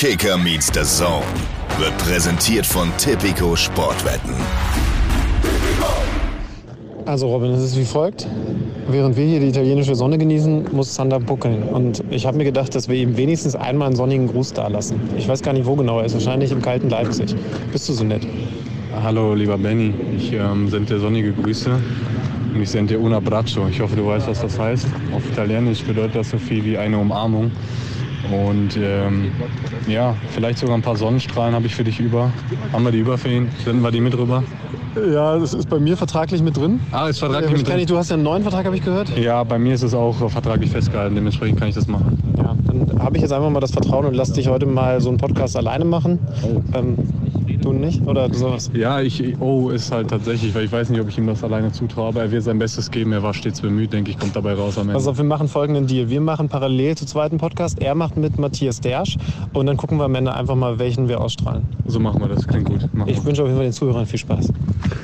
Kicker meets the Zone wird präsentiert von Tipico Sportwetten. Also Robin, es ist wie folgt. Während wir hier die italienische Sonne genießen, muss Sander buckeln. Und ich habe mir gedacht, dass wir ihm wenigstens einmal einen sonnigen Gruß dalassen. Ich weiß gar nicht, wo genau er ist. Wahrscheinlich im kalten Leipzig. Bist du so nett? Hallo, lieber Benny. Ich ähm, sende dir sonnige Grüße und ich sende dir un abbraccio. Ich hoffe, du weißt, was das heißt. Auf Italienisch bedeutet das so viel wie eine Umarmung. Und ähm, ja, vielleicht sogar ein paar Sonnenstrahlen habe ich für dich über. Haben wir die über für ihn? Senden wir die mit rüber? Ja, das ist bei mir vertraglich mit drin. Ah, ist vertraglich Ja, mit drin. ich, du hast ja einen neuen Vertrag, habe ich gehört. Ja, bei mir ist es auch äh, vertraglich festgehalten. Dementsprechend kann ich das machen. Ja, dann habe ich jetzt einfach mal das Vertrauen und lass dich heute mal so einen Podcast alleine machen. Ähm, du nicht? Oder sowas? Ja, ich, oh, ist halt tatsächlich, weil ich weiß nicht, ob ich ihm das alleine zutraue, aber er wird sein Bestes geben. Er war stets bemüht, denke ich, kommt dabei raus am Ende. Pass auf, wir machen folgenden Deal. Wir machen parallel zu zweiten Podcast. Er macht mit Matthias Dersch und dann gucken wir am Ende einfach mal, welchen wir ausstrahlen. So machen wir das. Klingt gut. Machen Ich wir. wünsche auf jeden Fall den Zuhörern viel Spaß.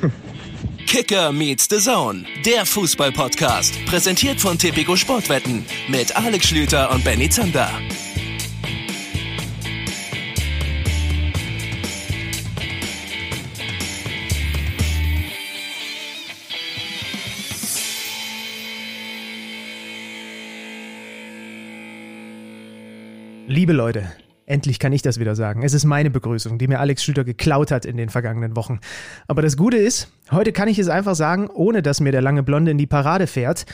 Kicker meets the Zone, der Fußball-Podcast. Präsentiert von Tipico Sportwetten mit Alex Schlüter und Benny Zander. Liebe Leute, endlich kann ich das wieder sagen. Es ist meine Begrüßung, die mir Alex Schlüter geklaut hat in den vergangenen Wochen. Aber das Gute ist, heute kann ich es einfach sagen, ohne dass mir der lange Blonde in die Parade fährt.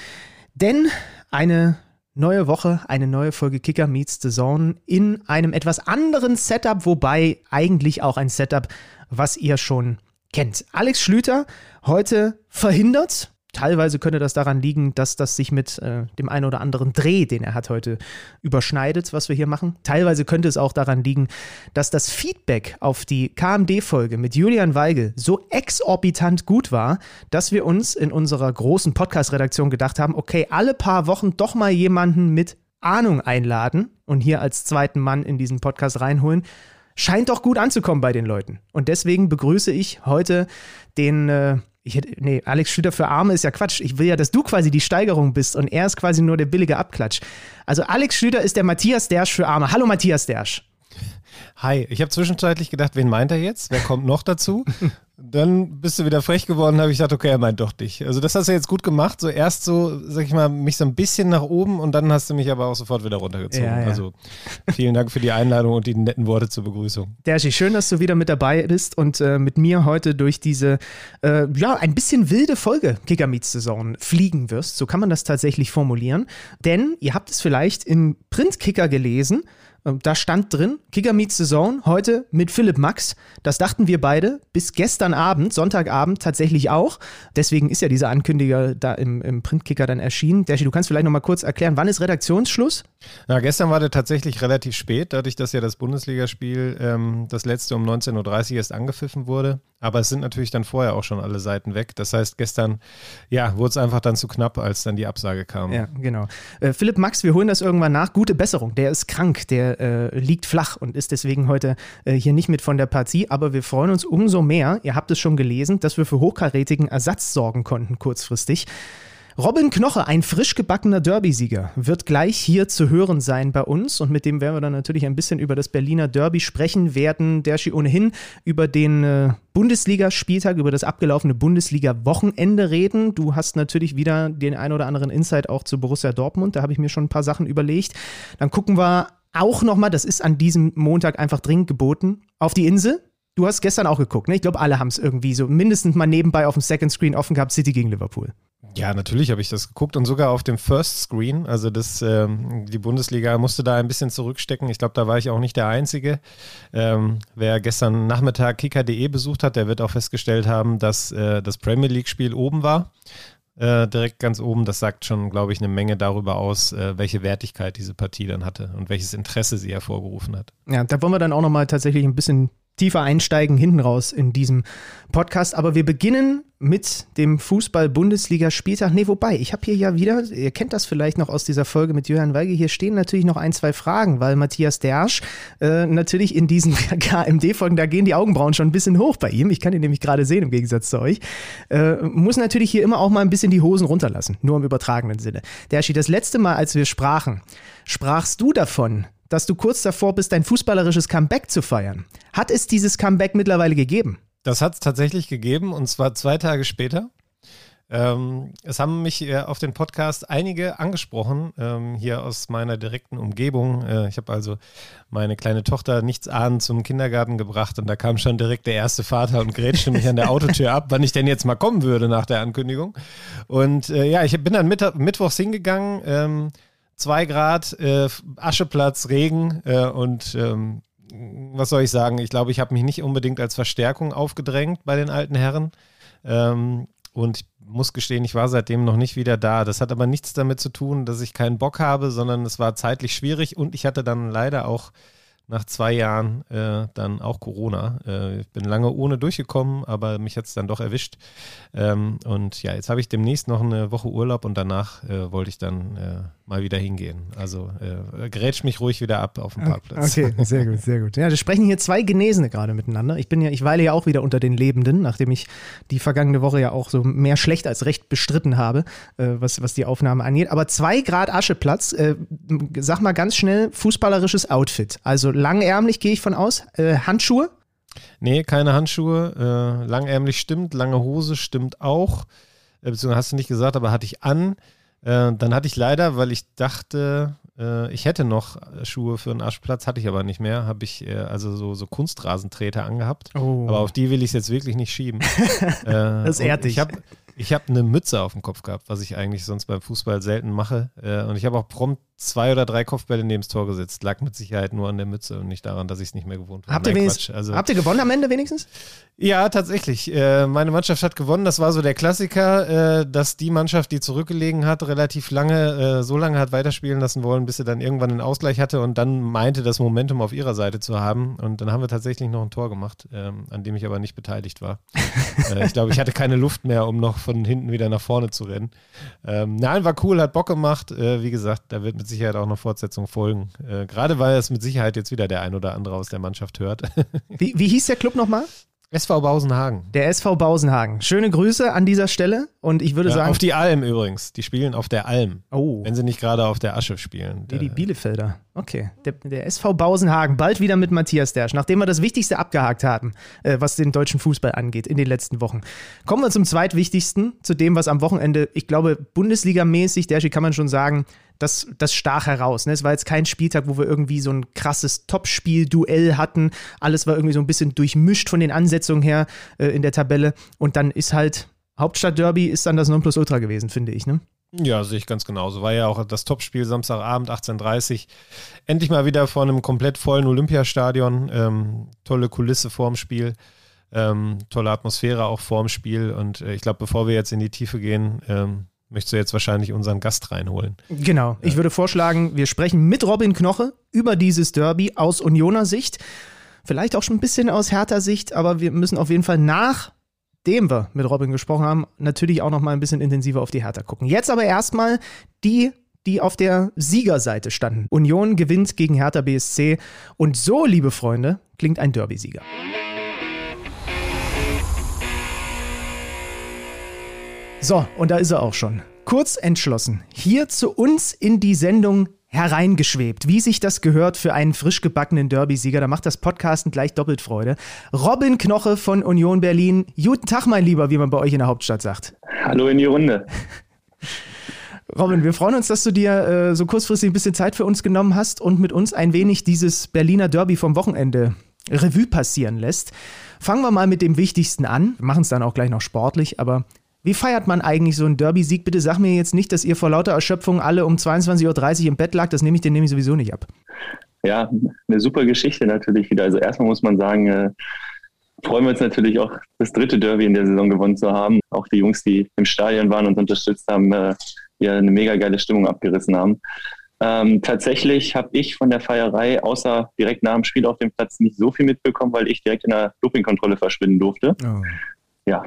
Denn eine neue Woche, eine neue Folge Kicker Meets the Zone in einem etwas anderen Setup, wobei eigentlich auch ein Setup, was ihr schon kennt. Alex Schlüter heute verhindert. Teilweise könnte das daran liegen, dass das sich mit äh, dem einen oder anderen Dreh, den er hat heute, überschneidet, was wir hier machen. Teilweise könnte es auch daran liegen, dass das Feedback auf die KMD-Folge mit Julian Weigel so exorbitant gut war, dass wir uns in unserer großen Podcast-Redaktion gedacht haben, okay, alle paar Wochen doch mal jemanden mit Ahnung einladen und hier als zweiten Mann in diesen Podcast reinholen. Scheint doch gut anzukommen bei den Leuten. Und deswegen begrüße ich heute den äh, ich hätte, nee, Alex Schlüter für Arme ist ja Quatsch. Ich will ja, dass du quasi die Steigerung bist und er ist quasi nur der billige Abklatsch. Also Alex Schlüter ist der Matthias Dersch für Arme. Hallo Matthias Dersch. Hi, ich habe zwischenzeitlich gedacht, wen meint er jetzt? Wer kommt noch dazu? Dann bist du wieder frech geworden, habe ich gedacht, okay, er meint doch dich. Also das hast du jetzt gut gemacht. So erst so, sag ich mal, mich so ein bisschen nach oben und dann hast du mich aber auch sofort wieder runtergezogen. Ja, ja. Also vielen Dank für die Einladung und die netten Worte zur Begrüßung. Derschi, schön, dass du wieder mit dabei bist und äh, mit mir heute durch diese, äh, ja, ein bisschen wilde Folge Kicker Meets Saison fliegen wirst. So kann man das tatsächlich formulieren. Denn ihr habt es vielleicht im Printkicker gelesen. Ähm, Da stand drin, Kicker Meets Saison, heute mit Philipp Max. Das dachten wir beide bis gestern Abend, Sonntagabend tatsächlich auch. Deswegen ist ja dieser Ankündiger da im, im Printkicker dann erschienen. Derschi, du kannst vielleicht noch mal kurz erklären, wann ist Redaktionsschluss? Na, gestern war der tatsächlich relativ spät, dadurch, dass ja das Bundesligaspiel, ähm, das letzte um 19.30 Uhr erst angepfiffen wurde. Aber es sind natürlich dann vorher auch schon alle Seiten weg. Das heißt, gestern, ja, wurde es einfach dann zu knapp, als dann die Absage kam. Ja, genau. Äh, Philipp Max, wir holen das irgendwann nach. Gute Besserung. Der ist krank, der äh, liegt flach und ist deswegen heute äh, hier nicht mit von der Partie. Aber wir freuen uns umso mehr, ihr habt es schon gelesen, dass wir für hochkarätigen Ersatz sorgen konnten kurzfristig. Robin Knoche, ein frisch gebackener Derby-Sieger, wird gleich hier zu hören sein bei uns und mit dem werden wir dann natürlich ein bisschen über das Berliner Derby sprechen, werden Derschi ohnehin über den äh, Bundesligaspieltag, über das abgelaufene Bundesliga-Wochenende reden. Du hast natürlich wieder den ein oder anderen Insight auch zu Borussia Dortmund, da habe ich mir schon ein paar Sachen überlegt. Dann gucken wir auch nochmal, das ist an diesem Montag einfach dringend geboten, auf die Insel. Du hast gestern auch geguckt, ne? Ich glaube, alle haben es irgendwie so mindestens mal nebenbei auf dem Second Screen offen gehabt, City gegen Liverpool. Ja, natürlich habe ich das geguckt und sogar auf dem First Screen. Also das, ähm, die Bundesliga musste da ein bisschen zurückstecken. Ich glaube, da war ich auch nicht der Einzige. Ähm, wer gestern Nachmittag kicker.de besucht hat, der wird auch festgestellt haben, dass äh, das Premier League-Spiel oben war. Äh, direkt ganz oben. Das sagt schon, glaube ich, eine Menge darüber aus, äh, welche Wertigkeit diese Partie dann hatte und welches Interesse sie hervorgerufen hat. Ja, da wollen wir dann auch nochmal tatsächlich ein bisschen tiefer einsteigen, hinten raus in diesem Podcast. Aber wir beginnen mit dem Fußball-Bundesliga-Spieltag. Nee, wobei, ich habe hier ja wieder, ihr kennt das vielleicht noch aus dieser Folge mit Jürgen Weige, hier stehen natürlich noch ein, zwei Fragen, weil Matthias Dersch äh, natürlich in diesen KMD-Folgen, da gehen die Augenbrauen schon ein bisschen hoch bei ihm. Ich kann ihn nämlich gerade sehen im Gegensatz zu euch. Äh, muss natürlich hier immer auch mal ein bisschen die Hosen runterlassen, nur im übertragenen Sinne. Derschi, das letzte Mal, als wir sprachen, sprachst du davon, dass du kurz davor bist, dein fußballerisches Comeback zu feiern. Hat es dieses Comeback mittlerweile gegeben? Das hat es tatsächlich gegeben und zwar zwei Tage später. Ähm, es haben mich äh, auf den Podcast einige angesprochen, ähm, hier aus meiner direkten Umgebung. Äh, ich habe also meine kleine Tochter nichts ahnend zum Kindergarten gebracht und da kam schon direkt der erste Vater und grätschte mich an der Autotür ab, wann ich denn jetzt mal kommen würde nach der Ankündigung. Und äh, ja, ich bin dann Mitt mittwochs hingegangen, ähm, zwei Grad, äh, Ascheplatz, Regen äh, und ähm, was soll ich sagen? Ich glaube, ich habe mich nicht unbedingt als Verstärkung aufgedrängt bei den alten Herren. Ähm, und ich muss gestehen, ich war seitdem noch nicht wieder da. Das hat aber nichts damit zu tun, dass ich keinen Bock habe, sondern es war zeitlich schwierig und ich hatte dann leider auch nach zwei Jahren äh, dann auch Corona. Äh, ich bin lange ohne durchgekommen, aber mich hat es dann doch erwischt. Ähm, und ja, jetzt habe ich demnächst noch eine Woche Urlaub und danach äh, wollte ich dann äh, mal wieder hingehen. Also äh, grätsch mich ruhig wieder ab auf dem Parkplatz. Okay, sehr gut, sehr gut. Ja, wir sprechen hier zwei Genesene gerade miteinander. Ich bin ja, ich weile ja auch wieder unter den Lebenden, nachdem ich die vergangene Woche ja auch so mehr schlecht als recht bestritten habe, äh, was, was die Aufnahme angeht. Aber zwei Grad Ascheplatz, äh, sag mal ganz schnell, fußballerisches Outfit. Also langärmlich gehe ich von aus. Äh, Handschuhe? Nee, keine Handschuhe. Äh, langärmlich stimmt, lange Hose stimmt auch. Äh, beziehungsweise hast du nicht gesagt, aber hatte ich an. Äh, dann hatte ich leider, weil ich dachte, äh, ich hätte noch Schuhe für einen Aschplatz, hatte ich aber nicht mehr. Habe ich äh, also so, so Kunstrasentreter angehabt. Oh. Aber auf die will ich es jetzt wirklich nicht schieben. das ehrt dich. Ich habe ich hab eine Mütze auf dem Kopf gehabt, was ich eigentlich sonst beim Fußball selten mache. und ich habe auch prompt zwei oder drei Kopfbälle neben das Tor gesetzt. Lag mit Sicherheit nur an der Mütze und nicht daran, dass ich es nicht mehr gewohnt war. Habt, Nein, ihr, also, habt ihr gewonnen am Ende wenigstens? Ja, tatsächlich. Äh, meine Mannschaft hat gewonnen. Das war so der Klassiker, äh, dass die Mannschaft, die zurückgelegen hat, relativ lange, äh, so lange hat weiterspielen lassen wollen, bis sie dann irgendwann einen Ausgleich hatte und dann meinte, das Momentum auf ihrer Seite zu haben. Und dann haben wir tatsächlich noch ein Tor gemacht, ähm, an dem ich aber nicht beteiligt war. Äh, ich glaube, ich hatte keine Luft mehr, um noch von hinten wieder nach vorne zu rennen. Ähm, nein, war cool, hat Bock gemacht. Äh, wie gesagt, da wird mit Sicherheit auch noch Fortsetzung folgen. Äh, gerade weil es mit Sicherheit jetzt wieder der ein oder andere aus der Mannschaft hört. wie, wie hieß der Club nochmal? SV Bausenhagen. Der SV Bausenhagen. Schöne Grüße an dieser Stelle und ich würde ja, sagen. Auf die Alm übrigens. Die spielen auf der Alm. Oh. Wenn sie nicht gerade auf der Asche spielen. Die, die Bielefelder. Okay. Der, der, SV Bausenhagen. Bald wieder mit Matthias Dersch. Nachdem wir das Wichtigste abgehakt haben, äh, was den deutschen Fußball angeht in den letzten Wochen. Kommen wir zum zweitwichtigsten, zu dem, was am Wochenende, ich glaube, Bundesligamäßig, Derschi kann man schon sagen, das, das stach heraus. Ne? Es war jetzt kein Spieltag, wo wir irgendwie so ein krasses Topspiel-Duell hatten. Alles war irgendwie so ein bisschen durchmischt von den Ansetzungen her äh, in der Tabelle. Und dann ist halt Hauptstadt-Derby ist dann das Nonplusultra gewesen, finde ich. Ne? Ja, sehe ich ganz genauso. War ja auch das Topspiel Samstagabend 18.30 Endlich mal wieder vor einem komplett vollen Olympiastadion. Ähm, tolle Kulisse vorm Spiel. Ähm, tolle Atmosphäre auch vorm Spiel. Und äh, ich glaube, bevor wir jetzt in die Tiefe gehen, ähm, möchtest du jetzt wahrscheinlich unseren Gast reinholen. Genau. Ich würde vorschlagen, wir sprechen mit Robin Knoche über dieses Derby aus Unioner Sicht. Vielleicht auch schon ein bisschen aus härter Sicht, aber wir müssen auf jeden Fall nachdem wir mit Robin gesprochen haben, natürlich auch noch mal ein bisschen intensiver auf die Hertha gucken. Jetzt aber erstmal die die auf der Siegerseite standen. Union gewinnt gegen Hertha BSC und so, liebe Freunde, klingt ein Derby-Sieger. So, und da ist er auch schon. Kurz entschlossen, hier zu uns in die Sendung hereingeschwebt, wie sich das gehört für einen frisch gebackenen Derby-Sieger. Da macht das Podcasten gleich doppelt Freude. Robin Knoche von Union Berlin. Guten Tag, mein Lieber, wie man bei euch in der Hauptstadt sagt. Hallo in die Runde. Robin, wir freuen uns, dass du dir äh, so kurzfristig ein bisschen Zeit für uns genommen hast und mit uns ein wenig dieses Berliner Derby vom Wochenende Revue passieren lässt. Fangen wir mal mit dem Wichtigsten an. Wir machen es dann auch gleich noch sportlich, aber wie feiert man eigentlich so einen Derby-Sieg? Bitte sag mir jetzt nicht, dass ihr vor lauter Erschöpfung alle um 22.30 Uhr im Bett lag. Das nehme ich dir nämlich sowieso nicht ab. Ja, eine super Geschichte natürlich wieder. Also erstmal muss man sagen, äh, freuen wir uns natürlich auch, das dritte Derby in der Saison gewonnen zu haben. Auch die Jungs, die im Stadion waren und unterstützt haben, äh, ja eine mega geile Stimmung abgerissen haben. Ähm, tatsächlich habe ich von der Feierei außer direkt nach dem Spiel auf dem Platz nicht so viel mitbekommen, weil ich direkt in der Dopingkontrolle verschwinden durfte. Oh. Ja,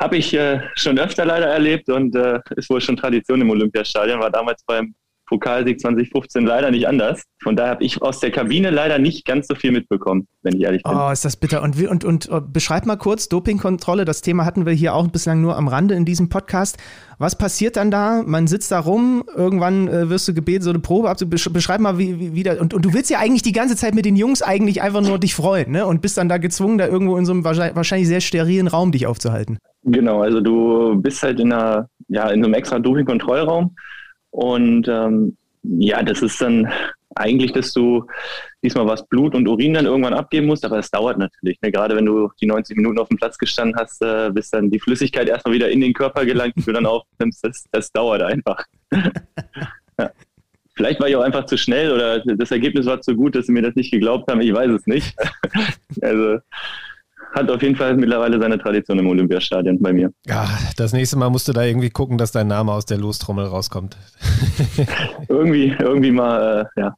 habe ich äh, schon öfter leider erlebt und äh, ist wohl schon Tradition im Olympiastadion. War damals beim Pokalsieg 2015 leider nicht anders. Von daher habe ich aus der Kabine leider nicht ganz so viel mitbekommen, wenn ich ehrlich bin. Oh, ist das bitter. Und, und, und äh, beschreib mal kurz Dopingkontrolle. Das Thema hatten wir hier auch bislang nur am Rande in diesem Podcast. Was passiert dann da? Man sitzt da rum, irgendwann äh, wirst du gebeten, so eine Probe abzubeschreiben. Beschreib mal, wie, wie, wie da, und, und du willst ja eigentlich die ganze Zeit mit den Jungs eigentlich einfach nur dich freuen, ne? Und bist dann da gezwungen, da irgendwo in so einem wahrscheinlich sehr sterilen Raum dich aufzuhalten. Genau, also du bist halt in einer, ja, in einem extra Doping-Kontrollraum und ähm, ja, das ist dann eigentlich, dass du diesmal was Blut und Urin dann irgendwann abgeben musst, aber es dauert natürlich. Ne? Gerade wenn du die 90 Minuten auf dem Platz gestanden hast, äh, bis dann die Flüssigkeit erstmal wieder in den Körper gelangt, die du dann aufnimmst, das, das dauert einfach. ja. Vielleicht war ich auch einfach zu schnell oder das Ergebnis war zu gut, dass sie mir das nicht geglaubt haben. Ich weiß es nicht. also hat auf jeden Fall mittlerweile seine Tradition im Olympiastadion bei mir. Ja, das nächste Mal musst du da irgendwie gucken, dass dein Name aus der Lostrommel rauskommt. irgendwie, irgendwie mal, äh, ja,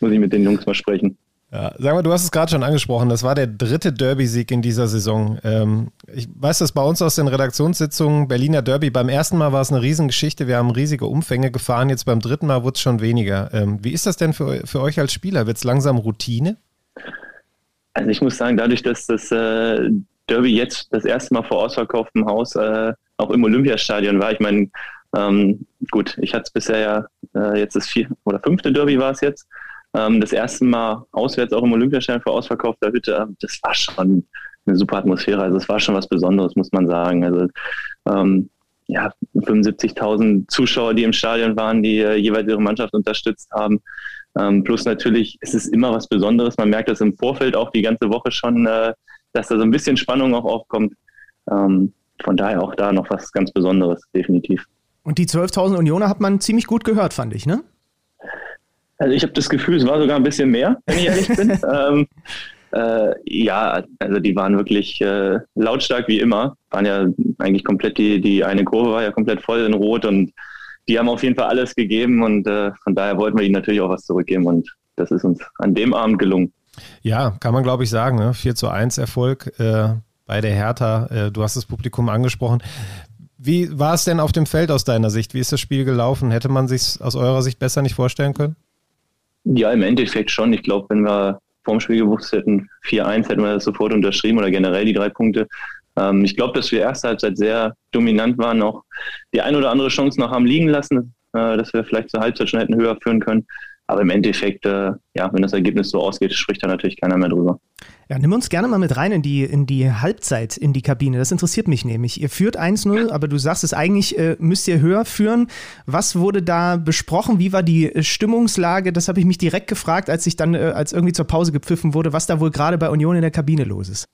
muss ich mit den Jungs mal sprechen. Ja, sag mal, du hast es gerade schon angesprochen, das war der dritte Derby-Sieg in dieser Saison. Ähm, ich weiß das bei uns aus den Redaktionssitzungen, Berliner Derby, beim ersten Mal war es eine Riesengeschichte, wir haben riesige Umfänge gefahren, jetzt beim dritten Mal wurde es schon weniger. Ähm, wie ist das denn für, für euch als Spieler? Wird es langsam Routine? Also ich muss sagen, dadurch, dass das äh, Derby jetzt das erste Mal vor ausverkauftem Haus äh, auch im Olympiastadion war, ich meine, ähm, gut, ich hatte es bisher ja, äh, jetzt das vier oder fünfte Derby war es jetzt, ähm, das erste Mal auswärts auch im Olympiastadion vor ausverkaufter Hütte, äh, das war schon eine super Atmosphäre, also es war schon was Besonderes, muss man sagen. Also ähm, ja, 75.000 Zuschauer, die im Stadion waren, die äh, jeweils ihre Mannschaft unterstützt haben. Ähm, plus natürlich ist es immer was Besonderes. Man merkt das im Vorfeld auch die ganze Woche schon, äh, dass da so ein bisschen Spannung auch aufkommt. Ähm, von daher auch da noch was ganz Besonderes, definitiv. Und die 12.000 Unioner hat man ziemlich gut gehört, fand ich, ne? Also ich habe das Gefühl, es war sogar ein bisschen mehr, wenn ich ehrlich bin. ähm, äh, ja, also die waren wirklich äh, lautstark wie immer. Waren ja eigentlich komplett die, die eine Kurve war ja komplett voll in Rot und die haben auf jeden Fall alles gegeben und äh, von daher wollten wir ihnen natürlich auch was zurückgeben und das ist uns an dem Abend gelungen. Ja, kann man glaube ich sagen. Ne? 4 zu 1 Erfolg äh, bei der Hertha. Äh, du hast das Publikum angesprochen. Wie war es denn auf dem Feld aus deiner Sicht? Wie ist das Spiel gelaufen? Hätte man sich aus eurer Sicht besser nicht vorstellen können? Ja, im Endeffekt schon. Ich glaube, wenn wir vorm Spiel gewusst hätten, 4-1, hätten wir das sofort unterschrieben oder generell die drei Punkte. Ähm, ich glaube, dass wir erste Halbzeit sehr dominant waren, auch die ein oder andere Chance noch haben liegen lassen, äh, dass wir vielleicht zur Halbzeit schon hätten höher führen können. Aber im Endeffekt, äh, ja, wenn das Ergebnis so ausgeht, spricht da natürlich keiner mehr drüber. Ja, nimm uns gerne mal mit rein in die, in die Halbzeit, in die Kabine. Das interessiert mich nämlich. Ihr führt 1-0, aber du sagst es eigentlich, äh, müsst ihr höher führen. Was wurde da besprochen? Wie war die Stimmungslage? Das habe ich mich direkt gefragt, als ich dann, äh, als irgendwie zur Pause gepfiffen wurde, was da wohl gerade bei Union in der Kabine los ist.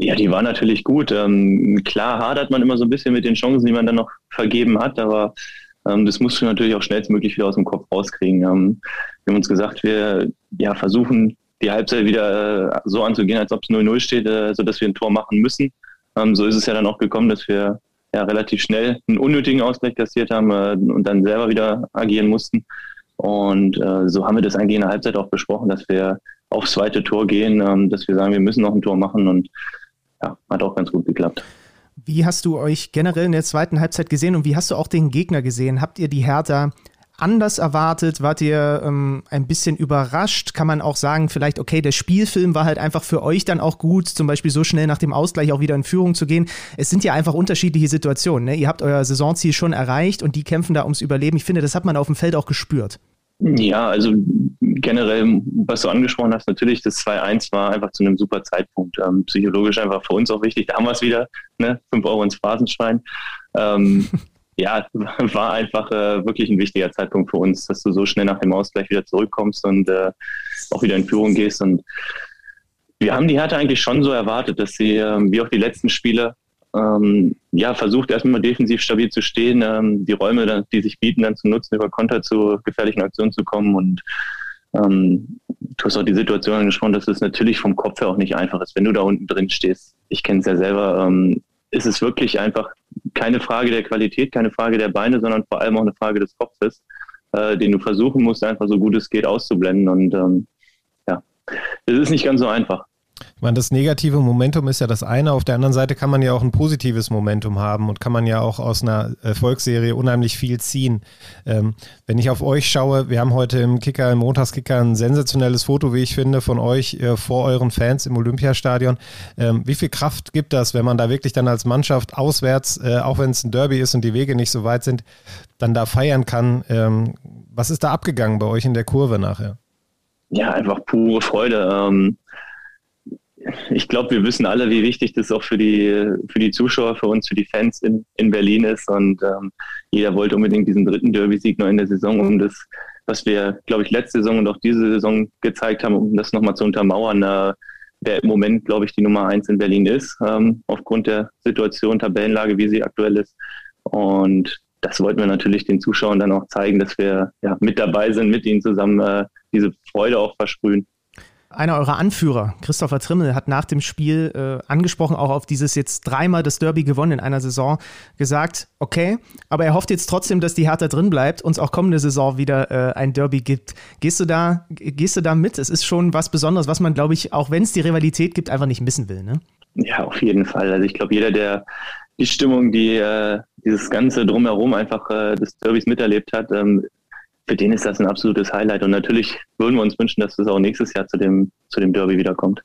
Ja, die war natürlich gut. Ähm, klar hadert man immer so ein bisschen mit den Chancen, die man dann noch vergeben hat, aber ähm, das musst du natürlich auch schnellstmöglich wieder aus dem Kopf rauskriegen. Ähm, wir haben uns gesagt, wir ja, versuchen die Halbzeit wieder äh, so anzugehen, als ob es 0-0 steht, äh, sodass wir ein Tor machen müssen. Ähm, so ist es ja dann auch gekommen, dass wir ja relativ schnell einen unnötigen Ausgleich kassiert haben äh, und dann selber wieder agieren mussten. Und äh, so haben wir das eigentlich in der Halbzeit auch besprochen, dass wir aufs zweite Tor gehen, ähm, dass wir sagen, wir müssen noch ein Tor machen und ja, hat auch ganz gut geklappt. Wie hast du euch generell in der zweiten Halbzeit gesehen und wie hast du auch den Gegner gesehen? Habt ihr die Hertha anders erwartet? Wart ihr ähm, ein bisschen überrascht? Kann man auch sagen, vielleicht, okay, der Spielfilm war halt einfach für euch dann auch gut, zum Beispiel so schnell nach dem Ausgleich auch wieder in Führung zu gehen. Es sind ja einfach unterschiedliche Situationen. Ne? Ihr habt euer Saisonziel schon erreicht und die kämpfen da ums Überleben. Ich finde, das hat man auf dem Feld auch gespürt. Ja, also generell, was du angesprochen hast, natürlich das 2-1 war einfach zu einem super Zeitpunkt. Ähm, psychologisch einfach für uns auch wichtig. Da haben wir es wieder, ne? 5 Euro ins Phrasenschwein. Ähm, ja, war einfach äh, wirklich ein wichtiger Zeitpunkt für uns, dass du so schnell nach dem Ausgleich wieder zurückkommst und äh, auch wieder in Führung gehst. Und wir haben die Härte eigentlich schon so erwartet, dass sie, äh, wie auch die letzten Spiele, ähm, ja, versucht erstmal defensiv stabil zu stehen, ähm, die Räume, die sich bieten, dann zu nutzen, über Konter zu gefährlichen Aktionen zu kommen. Und ähm, du hast auch die Situation angesprochen, dass es natürlich vom Kopf her auch nicht einfach ist, wenn du da unten drin stehst. Ich kenne es ja selber. Ähm, ist es wirklich einfach keine Frage der Qualität, keine Frage der Beine, sondern vor allem auch eine Frage des Kopfes, äh, den du versuchen musst, einfach so gut es geht auszublenden. Und ähm, ja, es ist nicht ganz so einfach. Ich meine, das negative Momentum ist ja das eine. Auf der anderen Seite kann man ja auch ein positives Momentum haben und kann man ja auch aus einer Erfolgsserie unheimlich viel ziehen. Ähm, wenn ich auf euch schaue, wir haben heute im Kicker, im Montagskicker ein sensationelles Foto, wie ich finde, von euch äh, vor euren Fans im Olympiastadion. Ähm, wie viel Kraft gibt das, wenn man da wirklich dann als Mannschaft auswärts, äh, auch wenn es ein Derby ist und die Wege nicht so weit sind, dann da feiern kann? Ähm, was ist da abgegangen bei euch in der Kurve nachher? Ja, einfach pure Freude. Ich glaube, wir wissen alle, wie wichtig das auch für die, für die Zuschauer, für uns, für die Fans in, in Berlin ist. Und ähm, jeder wollte unbedingt diesen dritten Derby-Sieg noch in der Saison, um das, was wir, glaube ich, letzte Saison und auch diese Saison gezeigt haben, um das nochmal zu untermauern, äh, wer im Moment, glaube ich, die Nummer eins in Berlin ist, ähm, aufgrund der Situation, Tabellenlage, wie sie aktuell ist. Und das wollten wir natürlich den Zuschauern dann auch zeigen, dass wir ja, mit dabei sind, mit ihnen zusammen äh, diese Freude auch versprühen. Einer eurer Anführer, Christopher Trimmel, hat nach dem Spiel äh, angesprochen, auch auf dieses jetzt dreimal das Derby gewonnen in einer Saison, gesagt, okay, aber er hofft jetzt trotzdem, dass die Hertha drin bleibt und es auch kommende Saison wieder äh, ein Derby gibt. Gehst du da, gehst du da mit? Es ist schon was Besonderes, was man, glaube ich, auch wenn es die Rivalität gibt, einfach nicht missen will, ne? Ja, auf jeden Fall. Also ich glaube, jeder, der die Stimmung, die äh, dieses ganze drumherum einfach äh, des Derbys miterlebt hat, ähm, für den ist das ein absolutes Highlight. Und natürlich würden wir uns wünschen, dass das auch nächstes Jahr zu dem, zu dem Derby wiederkommt.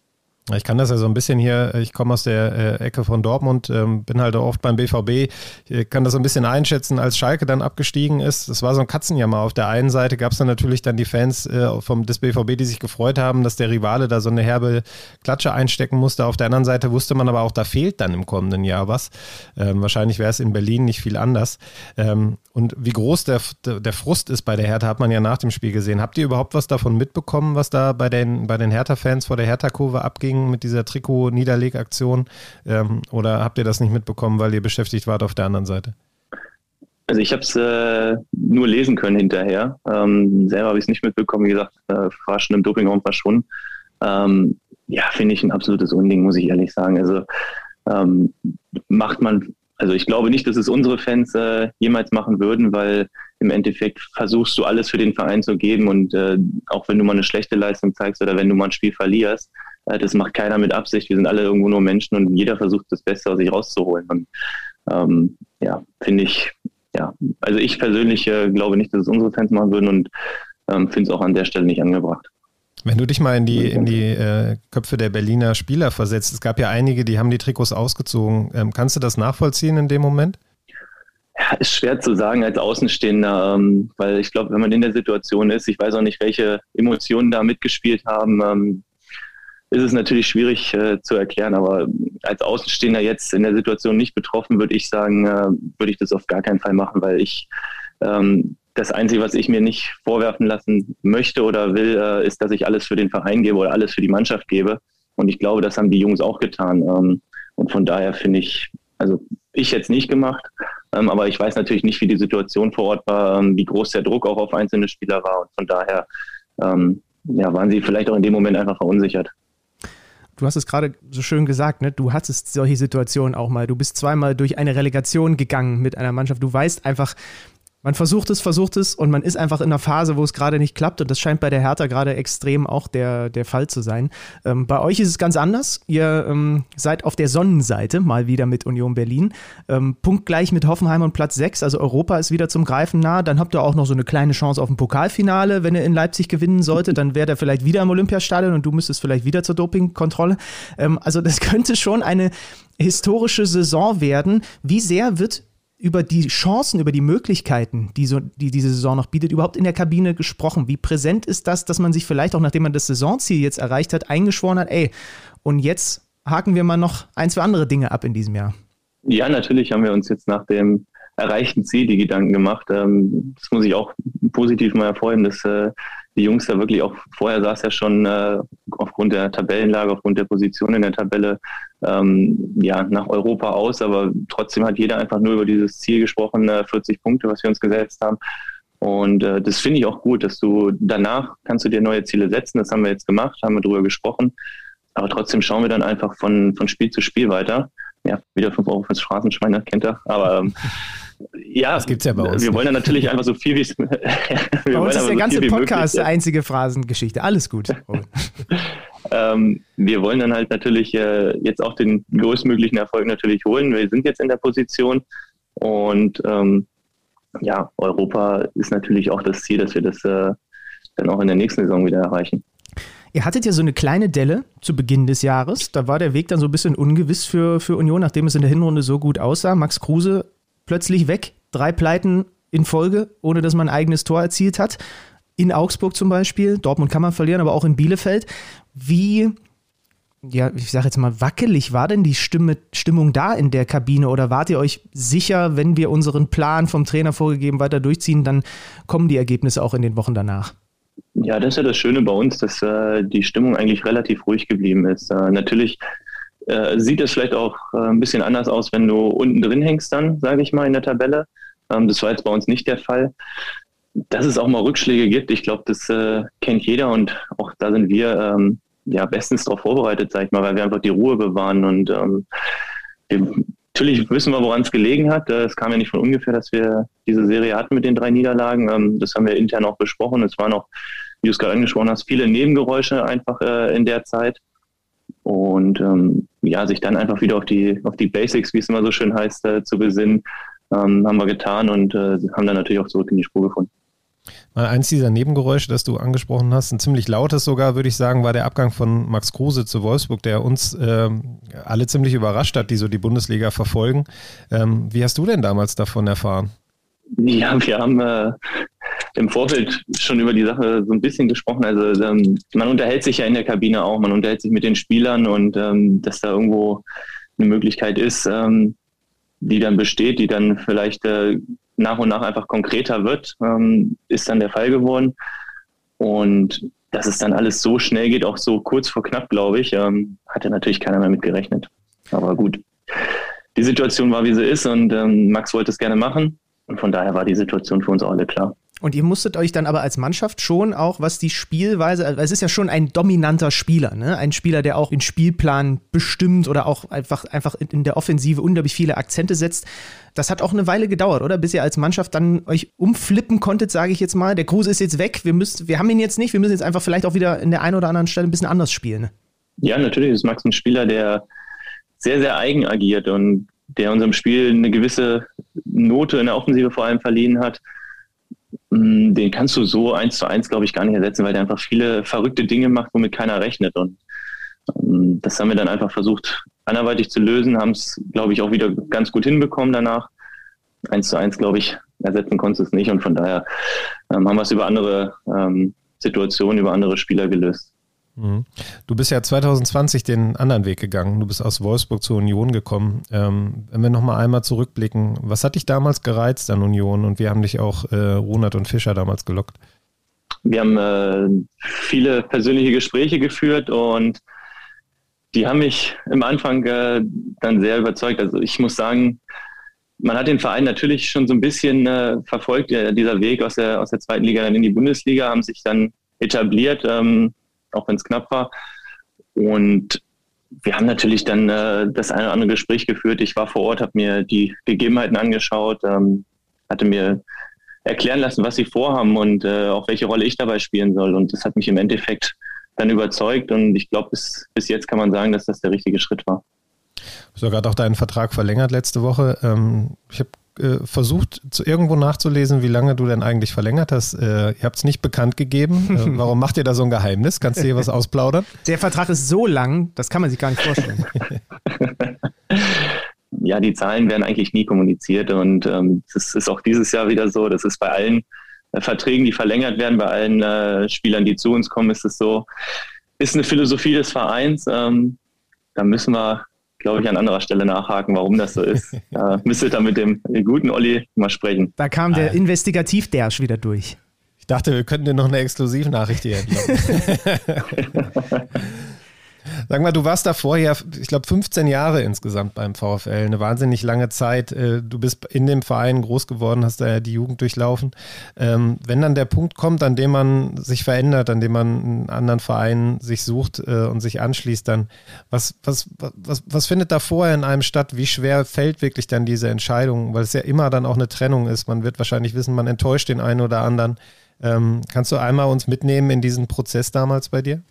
Ich kann das ja so ein bisschen hier, ich komme aus der äh, Ecke von Dortmund, ähm, bin halt oft beim BVB, ich kann das so ein bisschen einschätzen, als Schalke dann abgestiegen ist. Das war so ein Katzenjammer. Auf der einen Seite gab es dann natürlich dann die Fans äh, vom, des BVB, die sich gefreut haben, dass der Rivale da so eine herbe Klatsche einstecken musste. Auf der anderen Seite wusste man aber auch, da fehlt dann im kommenden Jahr was. Ähm, wahrscheinlich wäre es in Berlin nicht viel anders. Ähm, und wie groß der, der Frust ist bei der Hertha, hat man ja nach dem Spiel gesehen. Habt ihr überhaupt was davon mitbekommen, was da bei den, bei den Hertha-Fans vor der Hertha-Kurve abging mit dieser Trikot-Niederlegaktion? Ähm, oder habt ihr das nicht mitbekommen, weil ihr beschäftigt wart auf der anderen Seite? Also ich habe es äh, nur lesen können hinterher. Ähm, selber habe ich es nicht mitbekommen. Wie gesagt, äh, war schon im Dopingraum verschwunden. Ähm, ja, finde ich ein absolutes Unding, muss ich ehrlich sagen. Also ähm, macht man also ich glaube nicht, dass es unsere Fans äh, jemals machen würden, weil im Endeffekt versuchst du alles für den Verein zu geben und äh, auch wenn du mal eine schlechte Leistung zeigst oder wenn du mal ein Spiel verlierst, das macht keiner mit Absicht. Wir sind alle irgendwo nur Menschen und jeder versucht das Beste aus sich rauszuholen. Und ähm, ja, finde ich, ja, also ich persönlich äh, glaube nicht, dass es unsere Fans machen würden und ähm, finde es auch an der Stelle nicht angebracht. Wenn du dich mal in die, in die äh, Köpfe der Berliner Spieler versetzt, es gab ja einige, die haben die Trikots ausgezogen. Ähm, kannst du das nachvollziehen in dem Moment? Ja, ist schwer zu sagen als Außenstehender, ähm, weil ich glaube, wenn man in der Situation ist, ich weiß auch nicht, welche Emotionen da mitgespielt haben, ähm, ist es natürlich schwierig äh, zu erklären. Aber als Außenstehender jetzt in der Situation nicht betroffen, würde ich sagen, äh, würde ich das auf gar keinen Fall machen, weil ich ähm, das Einzige, was ich mir nicht vorwerfen lassen möchte oder will, äh, ist, dass ich alles für den Verein gebe oder alles für die Mannschaft gebe. Und ich glaube, das haben die Jungs auch getan. Ähm, und von daher finde ich, also ich jetzt nicht gemacht, ähm, aber ich weiß natürlich nicht, wie die Situation vor Ort war, ähm, wie groß der Druck auch auf einzelne Spieler war. Und von daher ähm, ja, waren sie vielleicht auch in dem Moment einfach verunsichert. Du hast es gerade so schön gesagt, ne? du hattest solche Situationen auch mal. Du bist zweimal durch eine Relegation gegangen mit einer Mannschaft. Du weißt einfach, man versucht es, versucht es und man ist einfach in einer Phase, wo es gerade nicht klappt und das scheint bei der Hertha gerade extrem auch der, der Fall zu sein. Ähm, bei euch ist es ganz anders. Ihr ähm, seid auf der Sonnenseite, mal wieder mit Union Berlin. Ähm, punktgleich mit Hoffenheim und Platz 6, also Europa ist wieder zum Greifen nah. Dann habt ihr auch noch so eine kleine Chance auf ein Pokalfinale, wenn ihr in Leipzig gewinnen solltet, dann wäre der vielleicht wieder im Olympiastadion und du müsstest vielleicht wieder zur Dopingkontrolle. Ähm, also das könnte schon eine historische Saison werden. Wie sehr wird über die Chancen, über die Möglichkeiten, die, so, die diese Saison noch bietet, überhaupt in der Kabine gesprochen? Wie präsent ist das, dass man sich vielleicht auch, nachdem man das Saisonziel jetzt erreicht hat, eingeschworen hat, ey, und jetzt haken wir mal noch ein, zwei andere Dinge ab in diesem Jahr? Ja, natürlich haben wir uns jetzt nach dem erreichten Ziel die Gedanken gemacht. Ähm, das muss ich auch positiv mal hervorheben, dass äh, die Jungs da wirklich auch, vorher es ja schon äh, aufgrund der Tabellenlage, aufgrund der Position in der Tabelle, ähm, ja, nach Europa aus, aber trotzdem hat jeder einfach nur über dieses Ziel gesprochen, äh, 40 Punkte, was wir uns gesetzt haben. Und äh, das finde ich auch gut, dass du danach kannst du dir neue Ziele setzen. Das haben wir jetzt gemacht, haben wir darüber gesprochen. Aber trotzdem schauen wir dann einfach von, von Spiel zu Spiel weiter. Ja, wieder 5 Euro fürs Straßenschwein, kennt er. Aber ähm, ja, das gibt's ja bei uns. Wir wollen ja natürlich einfach so viel wie es. bei uns ist der so ganze Podcast eine einzige Phrasengeschichte. Alles gut. ähm, wir wollen dann halt natürlich äh, jetzt auch den größtmöglichen Erfolg natürlich holen. Wir sind jetzt in der Position und ähm, ja, Europa ist natürlich auch das Ziel, dass wir das äh, dann auch in der nächsten Saison wieder erreichen. Ihr hattet ja so eine kleine Delle zu Beginn des Jahres. Da war der Weg dann so ein bisschen ungewiss für, für Union, nachdem es in der Hinrunde so gut aussah. Max Kruse plötzlich weg, drei Pleiten in Folge, ohne dass man ein eigenes Tor erzielt hat. In Augsburg zum Beispiel, Dortmund kann man verlieren, aber auch in Bielefeld. Wie, ja, ich sage jetzt mal, wackelig war denn die Stimme, Stimmung da in der Kabine? Oder wart ihr euch sicher, wenn wir unseren Plan vom Trainer vorgegeben weiter durchziehen, dann kommen die Ergebnisse auch in den Wochen danach? Ja, das ist ja das Schöne bei uns, dass äh, die Stimmung eigentlich relativ ruhig geblieben ist. Äh, natürlich äh, sieht es vielleicht auch äh, ein bisschen anders aus, wenn du unten drin hängst dann, sage ich mal, in der Tabelle. Ähm, das war jetzt bei uns nicht der Fall. Dass es auch mal Rückschläge gibt, ich glaube, das äh, kennt jeder und auch da sind wir ähm, ja bestens darauf vorbereitet, sage ich mal, weil wir einfach die Ruhe bewahren und ähm, wir Natürlich wissen wir, woran es gelegen hat. Äh, es kam ja nicht von ungefähr, dass wir diese Serie hatten mit den drei Niederlagen. Ähm, das haben wir intern auch besprochen. Es waren auch, wie du es gerade angesprochen hast, viele Nebengeräusche einfach in der Zeit. Und ähm, ja, sich dann einfach wieder auf die, auf die Basics, wie es immer so schön heißt, äh, zu besinnen, ähm, haben wir getan und haben dann natürlich auch zurück in die Spur gefunden. Mal eins dieser Nebengeräusche, das du angesprochen hast, ein ziemlich lautes sogar, würde ich sagen, war der Abgang von Max Kruse zu Wolfsburg, der uns ähm, alle ziemlich überrascht hat, die so die Bundesliga verfolgen. Ähm, wie hast du denn damals davon erfahren? Ja, wir haben äh, im Vorfeld schon über die Sache so ein bisschen gesprochen. Also ähm, man unterhält sich ja in der Kabine auch, man unterhält sich mit den Spielern und ähm, dass da irgendwo eine Möglichkeit ist, ähm, die dann besteht, die dann vielleicht äh, nach und nach einfach konkreter wird, ähm, ist dann der Fall geworden. Und dass es dann alles so schnell geht, auch so kurz vor knapp, glaube ich, ähm, hatte natürlich keiner mehr mit gerechnet. Aber gut, die Situation war, wie sie ist und ähm, Max wollte es gerne machen. Und von daher war die Situation für uns alle klar. Und ihr musstet euch dann aber als Mannschaft schon auch, was die Spielweise, also es ist ja schon ein dominanter Spieler, ne? Ein Spieler, der auch den Spielplan bestimmt oder auch einfach, einfach in der Offensive unglaublich viele Akzente setzt. Das hat auch eine Weile gedauert, oder? Bis ihr als Mannschaft dann euch umflippen konntet, sage ich jetzt mal. Der Kruse ist jetzt weg, wir, müsst, wir haben ihn jetzt nicht, wir müssen jetzt einfach vielleicht auch wieder in der einen oder anderen Stelle ein bisschen anders spielen. Ne? Ja, natürlich ist Max ein Spieler, der sehr, sehr eigen agiert und der unserem Spiel eine gewisse Note in der Offensive vor allem verliehen hat den kannst du so eins zu eins, glaube ich, gar nicht ersetzen, weil der einfach viele verrückte Dinge macht, womit keiner rechnet. Und ähm, das haben wir dann einfach versucht, anderweitig zu lösen, haben es, glaube ich, auch wieder ganz gut hinbekommen danach. Eins zu eins, glaube ich, ersetzen konntest du es nicht. Und von daher ähm, haben wir es über andere ähm, Situationen, über andere Spieler gelöst. Mhm. Du bist ja 2020 den anderen Weg gegangen. Du bist aus Wolfsburg zur Union gekommen. Ähm, wenn wir nochmal einmal zurückblicken, was hat dich damals gereizt an Union und wie haben dich auch äh, Ronald und Fischer damals gelockt? Wir haben äh, viele persönliche Gespräche geführt und die haben mich im Anfang äh, dann sehr überzeugt. Also ich muss sagen, man hat den Verein natürlich schon so ein bisschen äh, verfolgt, dieser Weg aus der, aus der zweiten Liga dann in die Bundesliga, haben sich dann etabliert. Ähm, auch wenn es knapp war. Und wir haben natürlich dann äh, das eine oder andere Gespräch geführt. Ich war vor Ort, habe mir die Gegebenheiten angeschaut, ähm, hatte mir erklären lassen, was sie vorhaben und äh, auch welche Rolle ich dabei spielen soll. Und das hat mich im Endeffekt dann überzeugt. Und ich glaube, bis, bis jetzt kann man sagen, dass das der richtige Schritt war. Du hast ja gerade auch deinen Vertrag verlängert letzte Woche. Ähm, ich habe äh, versucht, zu, irgendwo nachzulesen, wie lange du denn eigentlich verlängert hast. Äh, ihr habt es nicht bekannt gegeben. Äh, warum macht ihr da so ein Geheimnis? Kannst du hier was ausplaudern? Der Vertrag ist so lang, das kann man sich gar nicht vorstellen. ja, die Zahlen werden eigentlich nie kommuniziert und ähm, das ist auch dieses Jahr wieder so. Das ist bei allen äh, Verträgen, die verlängert werden, bei allen äh, Spielern, die zu uns kommen, ist es so. Ist eine Philosophie des Vereins. Ähm, da müssen wir glaube ich, an anderer Stelle nachhaken, warum das so ist. Da müsste dann mit dem guten Olli mal sprechen. Da kam der Investigativ-Dersch wieder durch. Ich dachte, wir könnten dir noch eine Exklusivnachricht hier entlocken. Sag mal, du warst davor ja, ich glaube, 15 Jahre insgesamt beim VfL, eine wahnsinnig lange Zeit. Äh, du bist in dem Verein groß geworden, hast da ja die Jugend durchlaufen. Ähm, wenn dann der Punkt kommt, an dem man sich verändert, an dem man einen anderen Verein sich sucht äh, und sich anschließt, dann was, was, was, was findet da vorher in einem statt? Wie schwer fällt wirklich dann diese Entscheidung? Weil es ja immer dann auch eine Trennung ist. Man wird wahrscheinlich wissen, man enttäuscht den einen oder anderen. Ähm, kannst du einmal uns mitnehmen in diesen Prozess damals bei dir?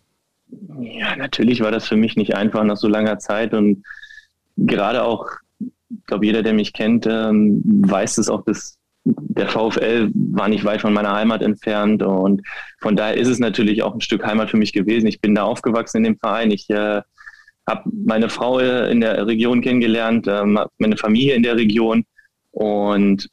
Ja, natürlich war das für mich nicht einfach nach so langer Zeit und gerade auch, ich glaube, jeder, der mich kennt, ähm, weiß es auch, dass der VfL war nicht weit von meiner Heimat entfernt und von daher ist es natürlich auch ein Stück Heimat für mich gewesen. Ich bin da aufgewachsen in dem Verein. Ich äh, habe meine Frau in der Region kennengelernt, ähm, meine Familie in der Region und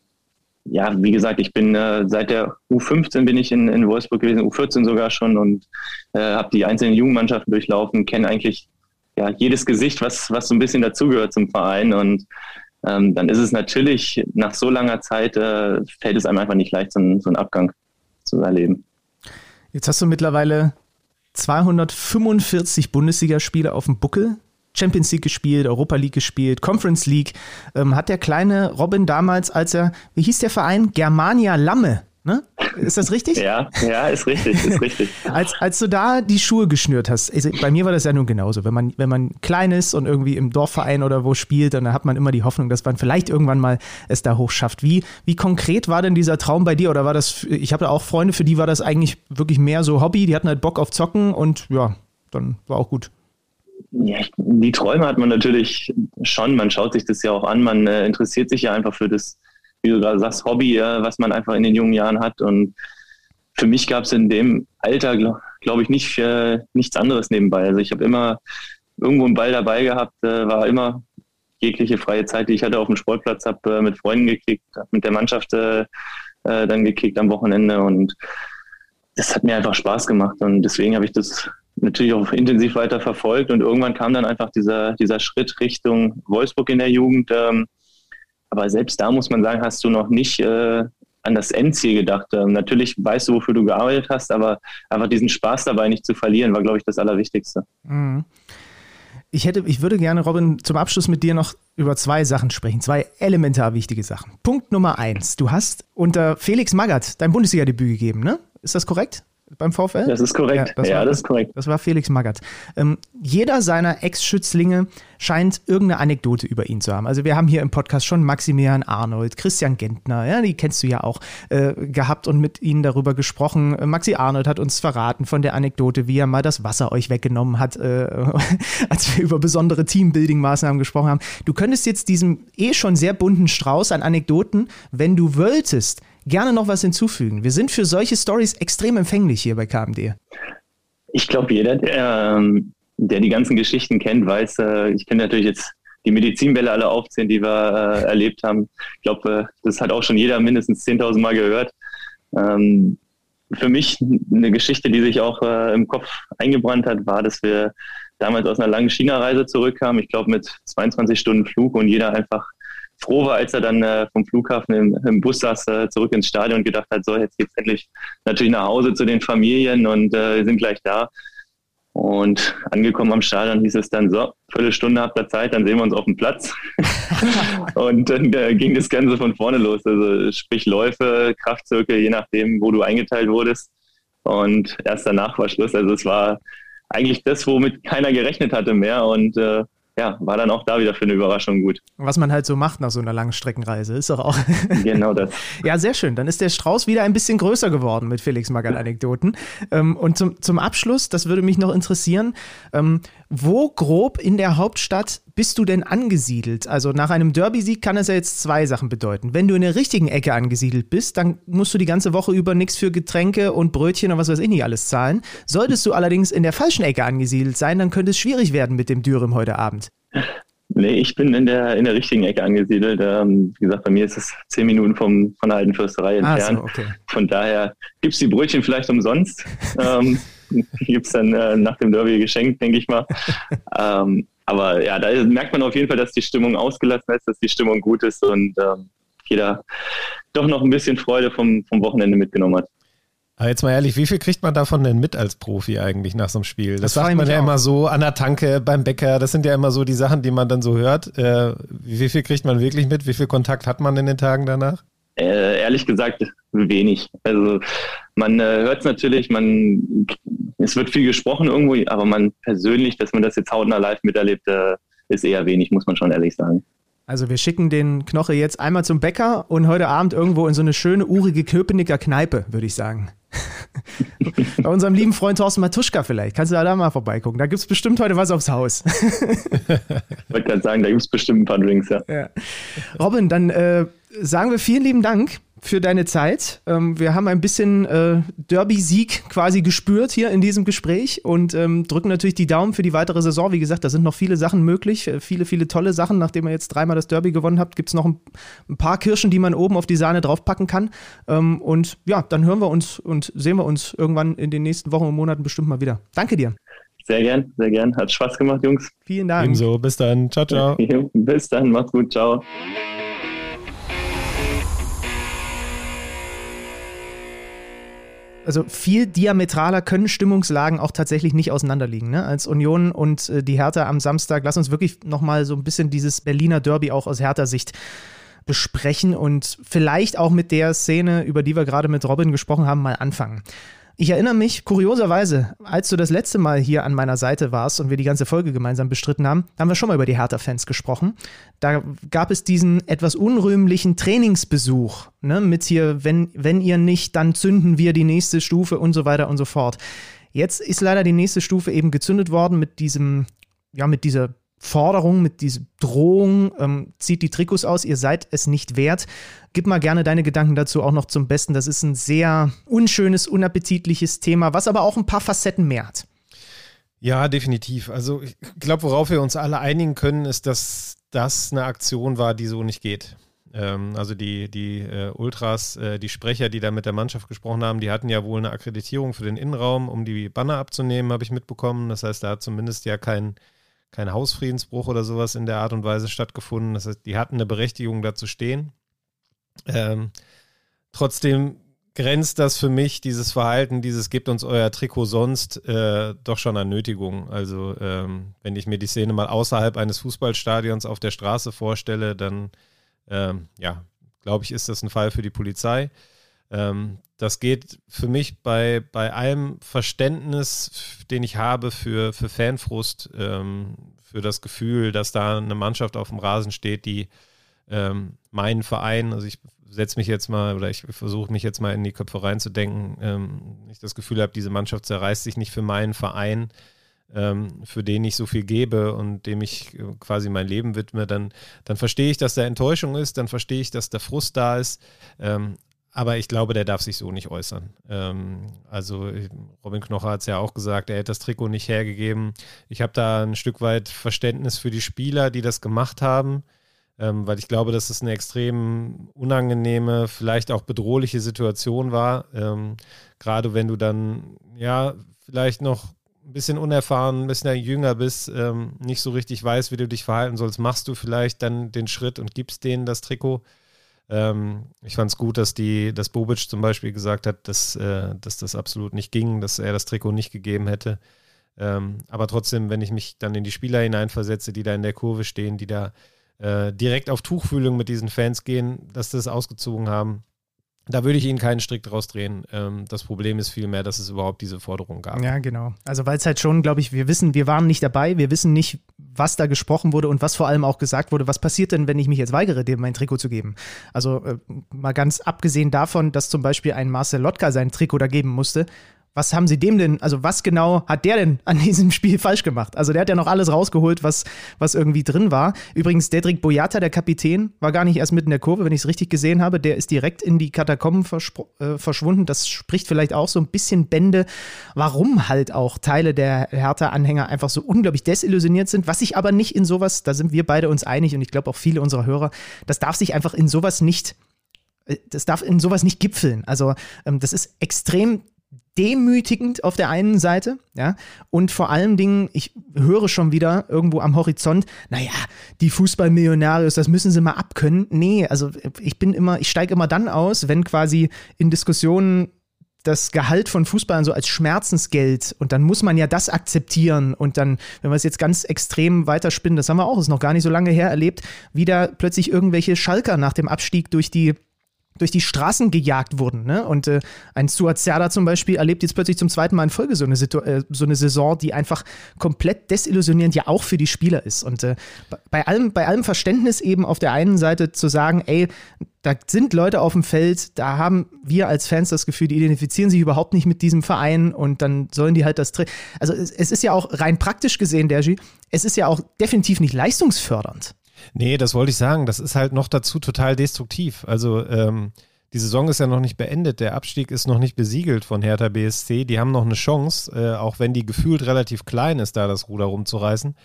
ja, wie gesagt, ich bin äh, seit der U15 bin ich in, in Wolfsburg gewesen, U14 sogar schon und äh, habe die einzelnen Jugendmannschaften durchlaufen, kenne eigentlich ja, jedes Gesicht, was, was so ein bisschen dazugehört zum Verein und ähm, dann ist es natürlich nach so langer Zeit, äh, fällt es einem einfach nicht leicht, so, so einen Abgang zu erleben. Jetzt hast du mittlerweile 245 Bundesligaspiele auf dem Buckel. Champions League gespielt, Europa League gespielt, Conference League. Ähm, hat der kleine Robin damals, als er, wie hieß der Verein? Germania Lamme Ne? Ist das richtig? ja, ja, ist richtig, ist richtig. als, als du da die Schuhe geschnürt hast, also bei mir war das ja nun genauso. Wenn man, wenn man klein ist und irgendwie im Dorfverein oder wo spielt, dann hat man immer die Hoffnung, dass man vielleicht irgendwann mal es da hochschafft. Wie, wie konkret war denn dieser Traum bei dir? Oder war das, ich habe auch Freunde, für die war das eigentlich wirklich mehr so Hobby, die hatten halt Bock auf Zocken und ja, dann war auch gut. Ja, die Träume hat man natürlich schon. Man schaut sich das ja auch an. Man äh, interessiert sich ja einfach für das, wie du gerade sagst, Hobby, äh, was man einfach in den jungen Jahren hat. Und für mich gab es in dem Alter, glaube glaub ich, nicht äh, nichts anderes nebenbei. Also ich habe immer irgendwo einen Ball dabei gehabt, äh, war immer jegliche freie Zeit, die ich hatte auf dem Sportplatz, habe äh, mit Freunden gekickt, habe mit der Mannschaft äh, äh, dann gekickt am Wochenende und das hat mir einfach Spaß gemacht und deswegen habe ich das natürlich auch intensiv weiter verfolgt und irgendwann kam dann einfach dieser, dieser Schritt Richtung Wolfsburg in der Jugend. Ähm, aber selbst da muss man sagen, hast du noch nicht äh, an das Endziel gedacht. Ähm, natürlich weißt du, wofür du gearbeitet hast, aber einfach diesen Spaß dabei nicht zu verlieren, war, glaube ich, das Allerwichtigste. Mhm. Ich hätte, ich würde gerne, Robin, zum Abschluss mit dir noch über zwei Sachen sprechen, zwei elementar wichtige Sachen. Punkt Nummer eins: Du hast unter Felix Magath dein Bundesliga-Debüt gegeben, ne? Ist das korrekt? Beim VfL? Das ist korrekt. Ja, das, ja, war, das ist korrekt. Das war Felix Magath. Ähm, jeder seiner Ex-Schützlinge scheint irgendeine Anekdote über ihn zu haben. Also wir haben hier im Podcast schon Maximilian Arnold, Christian Gentner, ja, die kennst du ja auch, äh, gehabt und mit ihnen darüber gesprochen. Maxi Arnold hat uns verraten von der Anekdote, wie er mal das Wasser euch weggenommen hat, äh, als wir über besondere Teambuilding-Maßnahmen gesprochen haben. Du könntest jetzt diesem eh schon sehr bunten Strauß an Anekdoten, wenn du wolltest, gerne noch was hinzufügen. Wir sind für solche Stories extrem empfänglich hier bei KMD. Ich glaube, jeder, der, ähm, der, die ganzen Geschichten kennt, weiß, äh, ich kenne natürlich jetzt die Medizinbälle alle aufzählen, die wir äh, erlebt haben. Ich glaube, äh, das hat auch schon jeder mindestens 10.000 Mal gehört. Ähm, für mich eine Geschichte, die sich auch im Kopf eingebrannt hat, war, dass wir damals aus einer langen China-Reise zurückkamen. Ich glaube, mit 22 Stunden Flug und jeder einfach froh war, als er dann äh, vom Flughafen im, im Bus saß, äh, zurück ins Stadion und gedacht hat, so, jetzt geht's endlich natürlich nach Hause zu den Familien und äh, sind gleich da. Und angekommen am Stadion hieß es dann so, Viertelstunde habt ihr Zeit, dann sehen wir uns auf dem Platz. und dann äh, ging das Ganze von vorne los. Also sprich Läufe, Kraftzirkel, je nachdem, wo du eingeteilt wurdest. Und erst danach war Schluss. Also es war eigentlich das, womit keiner gerechnet hatte mehr. Und äh, ja, war dann auch da wieder für eine Überraschung gut. Was man halt so macht nach so einer langen Streckenreise, ist doch auch. genau das. ja, sehr schön. Dann ist der Strauß wieder ein bisschen größer geworden mit Felix Magath-Anekdoten. Ähm, und zum, zum Abschluss, das würde mich noch interessieren, ähm, wo grob in der Hauptstadt bist du denn angesiedelt? Also nach einem Derby-Sieg kann es ja jetzt zwei Sachen bedeuten. Wenn du in der richtigen Ecke angesiedelt bist, dann musst du die ganze Woche über nichts für Getränke und Brötchen und was weiß ich nicht alles zahlen. Solltest du allerdings in der falschen Ecke angesiedelt sein, dann könnte es schwierig werden mit dem Dürüm heute Abend. Nee, ich bin in der, in der richtigen Ecke angesiedelt. Ähm, wie gesagt, bei mir ist es zehn Minuten vom, von der alten Fürsterei entfernt. Ah, so, okay. Von daher gibt es die Brötchen vielleicht umsonst. ähm, gibt es dann äh, nach dem Derby geschenkt, denke ich mal. ähm, aber ja, da merkt man auf jeden Fall, dass die Stimmung ausgelassen ist, dass die Stimmung gut ist und ähm, jeder doch noch ein bisschen Freude vom, vom Wochenende mitgenommen hat. Aber jetzt mal ehrlich, wie viel kriegt man davon denn mit als Profi eigentlich nach so einem Spiel? Das, das sagt man ja auch. immer so an der Tanke, beim Bäcker, das sind ja immer so die Sachen, die man dann so hört. Äh, wie viel kriegt man wirklich mit? Wie viel Kontakt hat man in den Tagen danach? Äh, ehrlich gesagt, wenig. Also man äh, hört es natürlich, man es wird viel gesprochen irgendwo, aber man persönlich, dass man das jetzt hautnah live miterlebt, äh, ist eher wenig, muss man schon ehrlich sagen. Also wir schicken den Knoche jetzt einmal zum Bäcker und heute Abend irgendwo in so eine schöne urige Köpenicker Kneipe, würde ich sagen. Bei unserem lieben Freund Thorsten Matuschka vielleicht. Kannst du da mal vorbeigucken. Da gibt es bestimmt heute was aufs Haus. ich wollte gerade sagen, da gibt es bestimmt ein paar Drinks, ja. ja. Robin, dann äh, sagen wir vielen lieben Dank für deine Zeit. Ähm, wir haben ein bisschen äh, Derby-Sieg quasi gespürt hier in diesem Gespräch und ähm, drücken natürlich die Daumen für die weitere Saison. Wie gesagt, da sind noch viele Sachen möglich, äh, viele, viele tolle Sachen. Nachdem ihr jetzt dreimal das Derby gewonnen habt, gibt es noch ein, ein, paar Kirschen, die man oben auf die Sahne draufpacken kann. Ähm, und ja, dann hören wir uns und sehen wir uns irgendwann in den nächsten Wochen und Monaten bestimmt mal wieder. Danke dir. Sehr gern, sehr gern. Hat Spaß gemacht, Jungs. Vielen Dank. Ebenso. Bis dann. Ciao, ciao. Bis dann. Macht's gut. Ciao. Also viel diametraler können Stimmungslagen auch tatsächlich nicht auseinanderliegen. Ne? Als Union und äh, die Hertha am Samstag, lass uns wirklich nochmal so ein bisschen dieses Berliner Derby auch aus Hertha-Sicht besprechen und vielleicht auch mit der Szene, über die wir gerade mit Robin gesprochen haben, mal anfangen. Ich erinnere mich, kurioserweise, als du das letzte Mal hier an meiner Seite warst und wir die ganze Folge gemeinsam bestritten haben, haben wir schon mal über die Hertha-Fans gesprochen. Da gab es diesen etwas unrühmlichen Trainingsbesuch, ne, mit hier, wenn, wenn ihr nicht, dann zünden wir die nächste Stufe und so weiter und so fort. Jetzt ist leider die nächste Stufe eben gezündet worden mit diesem, ja, mit dieser Forderung, mit dieser Drohung, ähm, zieht die Trikots aus, ihr seid es nicht wert. Gib mal gerne deine Gedanken dazu auch noch zum Besten. Das ist ein sehr unschönes, unappetitliches Thema, was aber auch ein paar Facetten mehr hat. Ja, definitiv. Also ich glaube, worauf wir uns alle einigen können, ist, dass das eine Aktion war, die so nicht geht. Ähm, also die, die äh, Ultras, äh, die Sprecher, die da mit der Mannschaft gesprochen haben, die hatten ja wohl eine Akkreditierung für den Innenraum, um die Banner abzunehmen, habe ich mitbekommen. Das heißt, da hat zumindest ja kein kein Hausfriedensbruch oder sowas in der Art und Weise stattgefunden. Das heißt, die hatten eine Berechtigung, da zu stehen. Ähm, trotzdem grenzt das für mich, dieses Verhalten, dieses gebt uns euer Trikot sonst, äh, doch schon an Nötigung. Also, ähm, wenn ich mir die Szene mal außerhalb eines Fußballstadions auf der Straße vorstelle, dann, ähm, ja, glaube ich, ist das ein Fall für die Polizei. Ähm, das geht für mich bei, bei allem Verständnis, den ich habe für, für Fanfrust, ähm, für das Gefühl, dass da eine Mannschaft auf dem Rasen steht, die ähm, meinen Verein, also ich setze mich jetzt mal oder ich versuche mich jetzt mal in die Köpfe reinzudenken, ähm, ich das Gefühl habe, diese Mannschaft zerreißt sich nicht für meinen Verein, ähm, für den ich so viel gebe und dem ich äh, quasi mein Leben widme, dann, dann verstehe ich, dass da Enttäuschung ist, dann verstehe ich, dass der Frust da ist. Ähm, aber ich glaube, der darf sich so nicht äußern. Ähm, also Robin Knocher hat es ja auch gesagt, er hätte das Trikot nicht hergegeben. Ich habe da ein Stück weit Verständnis für die Spieler, die das gemacht haben, ähm, weil ich glaube, dass es eine extrem unangenehme, vielleicht auch bedrohliche Situation war. Ähm, Gerade wenn du dann, ja, vielleicht noch ein bisschen unerfahren, ein bisschen jünger bist, ähm, nicht so richtig weißt, wie du dich verhalten sollst, machst du vielleicht dann den Schritt und gibst denen das Trikot. Ähm, ich fand es gut, dass die, dass Bobic zum Beispiel gesagt hat, dass, äh, dass das absolut nicht ging, dass er das Trikot nicht gegeben hätte. Ähm, aber trotzdem, wenn ich mich dann in die Spieler hineinversetze, die da in der Kurve stehen, die da äh, direkt auf Tuchfühlung mit diesen Fans gehen, dass das ausgezogen haben, da würde ich Ihnen keinen Strick draus drehen. Ähm, das Problem ist vielmehr, dass es überhaupt diese Forderung gab. Ja, genau. Also weil es halt schon, glaube ich, wir wissen, wir waren nicht dabei, wir wissen nicht, was da gesprochen wurde und was vor allem auch gesagt wurde. Was passiert denn, wenn ich mich jetzt weigere, dir mein Trikot zu geben? Also äh, mal ganz abgesehen davon, dass zum Beispiel ein Marcel Lotka sein Trikot da geben musste, was haben sie dem denn, also was genau hat der denn an diesem Spiel falsch gemacht? Also der hat ja noch alles rausgeholt, was, was irgendwie drin war. Übrigens, Dedrick Boyata, der Kapitän, war gar nicht erst mitten in der Kurve, wenn ich es richtig gesehen habe. Der ist direkt in die Katakomben äh, verschwunden. Das spricht vielleicht auch so ein bisschen Bände, warum halt auch Teile der Hertha-Anhänger einfach so unglaublich desillusioniert sind. Was sich aber nicht in sowas, da sind wir beide uns einig und ich glaube auch viele unserer Hörer, das darf sich einfach in sowas nicht äh, das darf in sowas nicht gipfeln. Also ähm, das ist extrem demütigend auf der einen Seite, ja, und vor allen Dingen, ich höre schon wieder irgendwo am Horizont, naja, die Fußballmillionarios, das müssen sie mal abkönnen. Nee, also ich bin immer, ich steige immer dann aus, wenn quasi in Diskussionen das Gehalt von Fußballern so als Schmerzensgeld und dann muss man ja das akzeptieren und dann, wenn wir es jetzt ganz extrem weiterspinnen, das haben wir auch, ist noch gar nicht so lange her erlebt, wieder plötzlich irgendwelche Schalker nach dem Abstieg durch die durch die Straßen gejagt wurden. Ne? Und äh, ein Stuart Serda zum Beispiel erlebt jetzt plötzlich zum zweiten Mal in Folge so eine, Situ äh, so eine Saison, die einfach komplett desillusionierend ja auch für die Spieler ist. Und äh, bei, allem, bei allem Verständnis eben auf der einen Seite zu sagen, ey, da sind Leute auf dem Feld, da haben wir als Fans das Gefühl, die identifizieren sich überhaupt nicht mit diesem Verein und dann sollen die halt das. Tra also es, es, ist ja auch rein praktisch gesehen, Dergi, es ist ja auch definitiv nicht leistungsfördernd. Nee, das wollte ich sagen. Das ist halt noch dazu total destruktiv. Also ähm, die Saison ist ja noch nicht beendet. Der Abstieg ist noch nicht besiegelt von Hertha BSC. Die haben noch eine Chance, äh, auch wenn die gefühlt relativ klein ist, da das Ruder rumzureißen.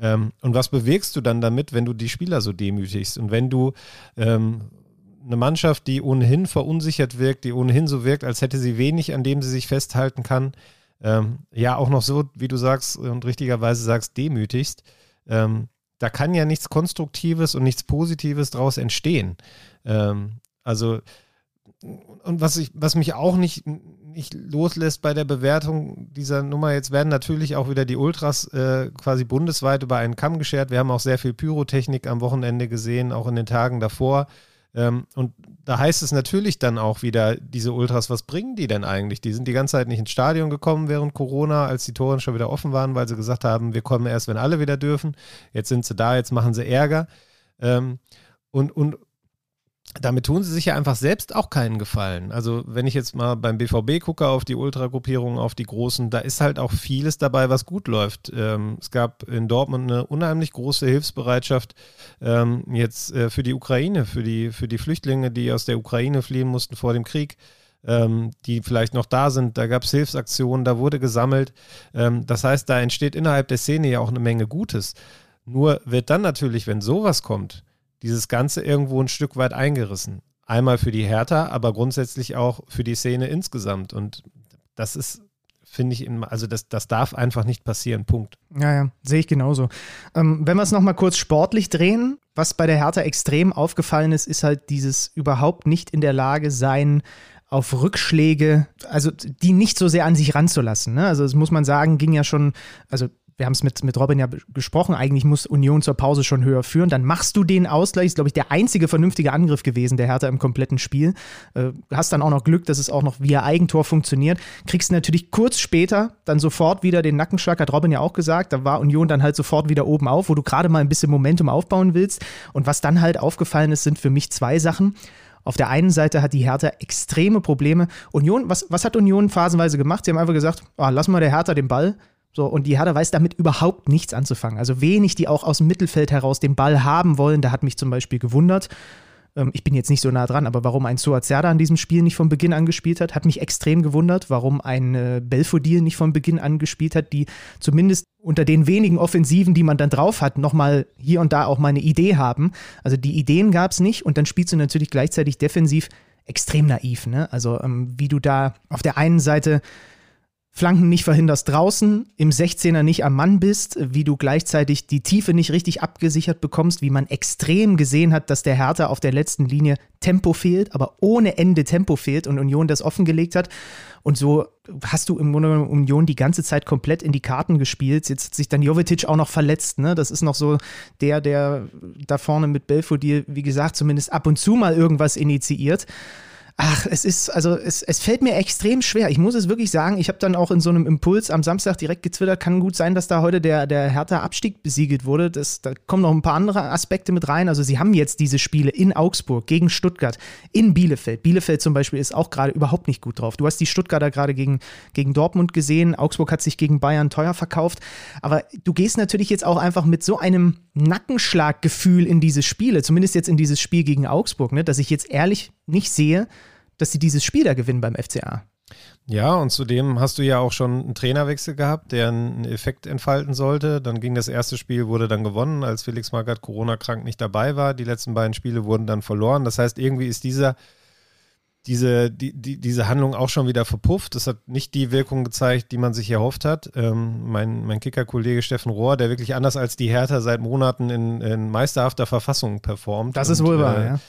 Ähm, und was bewegst du dann damit, wenn du die Spieler so demütigst und wenn du ähm, eine Mannschaft, die ohnehin verunsichert wirkt, die ohnehin so wirkt, als hätte sie wenig, an dem sie sich festhalten kann, ähm, ja auch noch so, wie du sagst und richtigerweise sagst, demütigst, ähm, da kann ja nichts Konstruktives und nichts Positives draus entstehen. Ähm, also, und was, ich, was mich auch nicht, nicht loslässt bei der Bewertung dieser Nummer, jetzt werden natürlich auch wieder die Ultras äh, quasi bundesweit über einen Kamm geschert. Wir haben auch sehr viel Pyrotechnik am Wochenende gesehen, auch in den Tagen davor. Ähm, und da heißt es natürlich dann auch wieder, diese Ultras, was bringen die denn eigentlich? Die sind die ganze Zeit nicht ins Stadion gekommen während Corona, als die Tore schon wieder offen waren, weil sie gesagt haben, wir kommen erst, wenn alle wieder dürfen. Jetzt sind sie da, jetzt machen sie Ärger. Ähm, und, und damit tun sie sich ja einfach selbst auch keinen Gefallen. Also wenn ich jetzt mal beim BVB gucke auf die Ultragruppierungen, auf die großen, da ist halt auch vieles dabei, was gut läuft. Ähm, es gab in Dortmund eine unheimlich große Hilfsbereitschaft ähm, jetzt äh, für die Ukraine, für die, für die Flüchtlinge, die aus der Ukraine fliehen mussten vor dem Krieg. Ähm, die vielleicht noch da sind. Da gab es Hilfsaktionen, da wurde gesammelt. Ähm, das heißt, da entsteht innerhalb der Szene ja auch eine Menge Gutes. Nur wird dann natürlich, wenn sowas kommt, dieses Ganze irgendwo ein Stück weit eingerissen. Einmal für die Hertha, aber grundsätzlich auch für die Szene insgesamt. Und das ist, finde ich, also das, das darf einfach nicht passieren. Punkt. Ja, ja, sehe ich genauso. Ähm, wenn wir es nochmal kurz sportlich drehen, was bei der Hertha extrem aufgefallen ist, ist halt dieses überhaupt nicht in der Lage sein, auf Rückschläge, also die nicht so sehr an sich ranzulassen. Ne? Also das muss man sagen, ging ja schon, also wir haben es mit, mit Robin ja gesprochen, eigentlich muss Union zur Pause schon höher führen. Dann machst du den Ausgleich, ist, glaube ich, der einzige vernünftige Angriff gewesen, der Hertha im kompletten Spiel. Äh, hast dann auch noch Glück, dass es auch noch via Eigentor funktioniert. Kriegst natürlich kurz später dann sofort wieder den Nackenschlag, hat Robin ja auch gesagt. Da war Union dann halt sofort wieder oben auf, wo du gerade mal ein bisschen Momentum aufbauen willst. Und was dann halt aufgefallen ist, sind für mich zwei Sachen. Auf der einen Seite hat die Hertha extreme Probleme. Union, was, was hat Union phasenweise gemacht? Sie haben einfach gesagt, oh, lass mal der Hertha den Ball so, und die Hertha weiß damit überhaupt nichts anzufangen. Also wenig, die auch aus dem Mittelfeld heraus den Ball haben wollen. Da hat mich zum Beispiel gewundert. Ähm, ich bin jetzt nicht so nah dran, aber warum ein Suat an diesem Spiel nicht von Beginn an gespielt hat, hat mich extrem gewundert. Warum ein äh, Belfodil nicht von Beginn an gespielt hat, die zumindest unter den wenigen Offensiven, die man dann drauf hat, nochmal hier und da auch mal eine Idee haben. Also die Ideen gab es nicht und dann spielst du natürlich gleichzeitig defensiv extrem naiv. Ne? Also ähm, wie du da auf der einen Seite Flanken nicht verhinderst draußen, im 16er nicht am Mann bist, wie du gleichzeitig die Tiefe nicht richtig abgesichert bekommst, wie man extrem gesehen hat, dass der Hertha auf der letzten Linie Tempo fehlt, aber ohne Ende Tempo fehlt und Union das offengelegt hat. Und so hast du im Grunde genommen Union die ganze Zeit komplett in die Karten gespielt. Jetzt hat sich dann Jovetic auch noch verletzt. Ne? Das ist noch so der, der da vorne mit Belfodil, wie gesagt, zumindest ab und zu mal irgendwas initiiert. Ach, es ist, also es, es fällt mir extrem schwer. Ich muss es wirklich sagen, ich habe dann auch in so einem Impuls am Samstag direkt getwittert, kann gut sein, dass da heute der, der Hertha Abstieg besiegelt wurde. Das, da kommen noch ein paar andere Aspekte mit rein. Also sie haben jetzt diese Spiele in Augsburg, gegen Stuttgart, in Bielefeld. Bielefeld zum Beispiel ist auch gerade überhaupt nicht gut drauf. Du hast die Stuttgarter gerade gegen, gegen Dortmund gesehen. Augsburg hat sich gegen Bayern teuer verkauft. Aber du gehst natürlich jetzt auch einfach mit so einem Nackenschlaggefühl in diese Spiele, zumindest jetzt in dieses Spiel gegen Augsburg, ne, dass ich jetzt ehrlich nicht sehe, dass sie dieses Spiel da gewinnen beim FCA. Ja, und zudem hast du ja auch schon einen Trainerwechsel gehabt, der einen Effekt entfalten sollte. Dann ging das erste Spiel, wurde dann gewonnen, als Felix Magath Corona-krank nicht dabei war. Die letzten beiden Spiele wurden dann verloren. Das heißt, irgendwie ist dieser diese, die, die, diese Handlung auch schon wieder verpufft. Das hat nicht die Wirkung gezeigt, die man sich erhofft hat. Ähm, mein mein Kicker-Kollege Steffen Rohr, der wirklich anders als die Hertha seit Monaten in, in meisterhafter Verfassung performt. Das ist wohl wahr, äh, ja.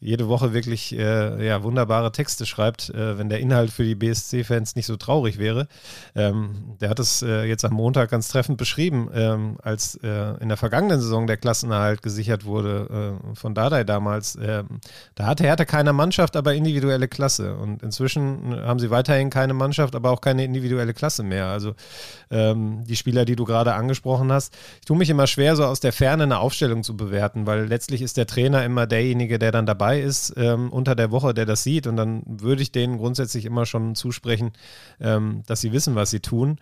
Jede Woche wirklich äh, ja, wunderbare Texte schreibt, äh, wenn der Inhalt für die BSC-Fans nicht so traurig wäre. Ähm, der hat es äh, jetzt am Montag ganz treffend beschrieben, ähm, als äh, in der vergangenen Saison der Klassenerhalt gesichert wurde äh, von Dardai damals. Ähm, da hatte Hertha keine Mannschaft, aber individuelle Klasse. Und inzwischen haben sie weiterhin keine Mannschaft, aber auch keine individuelle Klasse mehr. Also ähm, die Spieler, die du gerade angesprochen hast. Ich tue mich immer schwer, so aus der Ferne eine Aufstellung zu bewerten, weil letztlich ist der Trainer immer derjenige, der dann dabei ist ähm, unter der Woche, der das sieht. Und dann würde ich denen grundsätzlich immer schon zusprechen, ähm, dass sie wissen, was sie tun.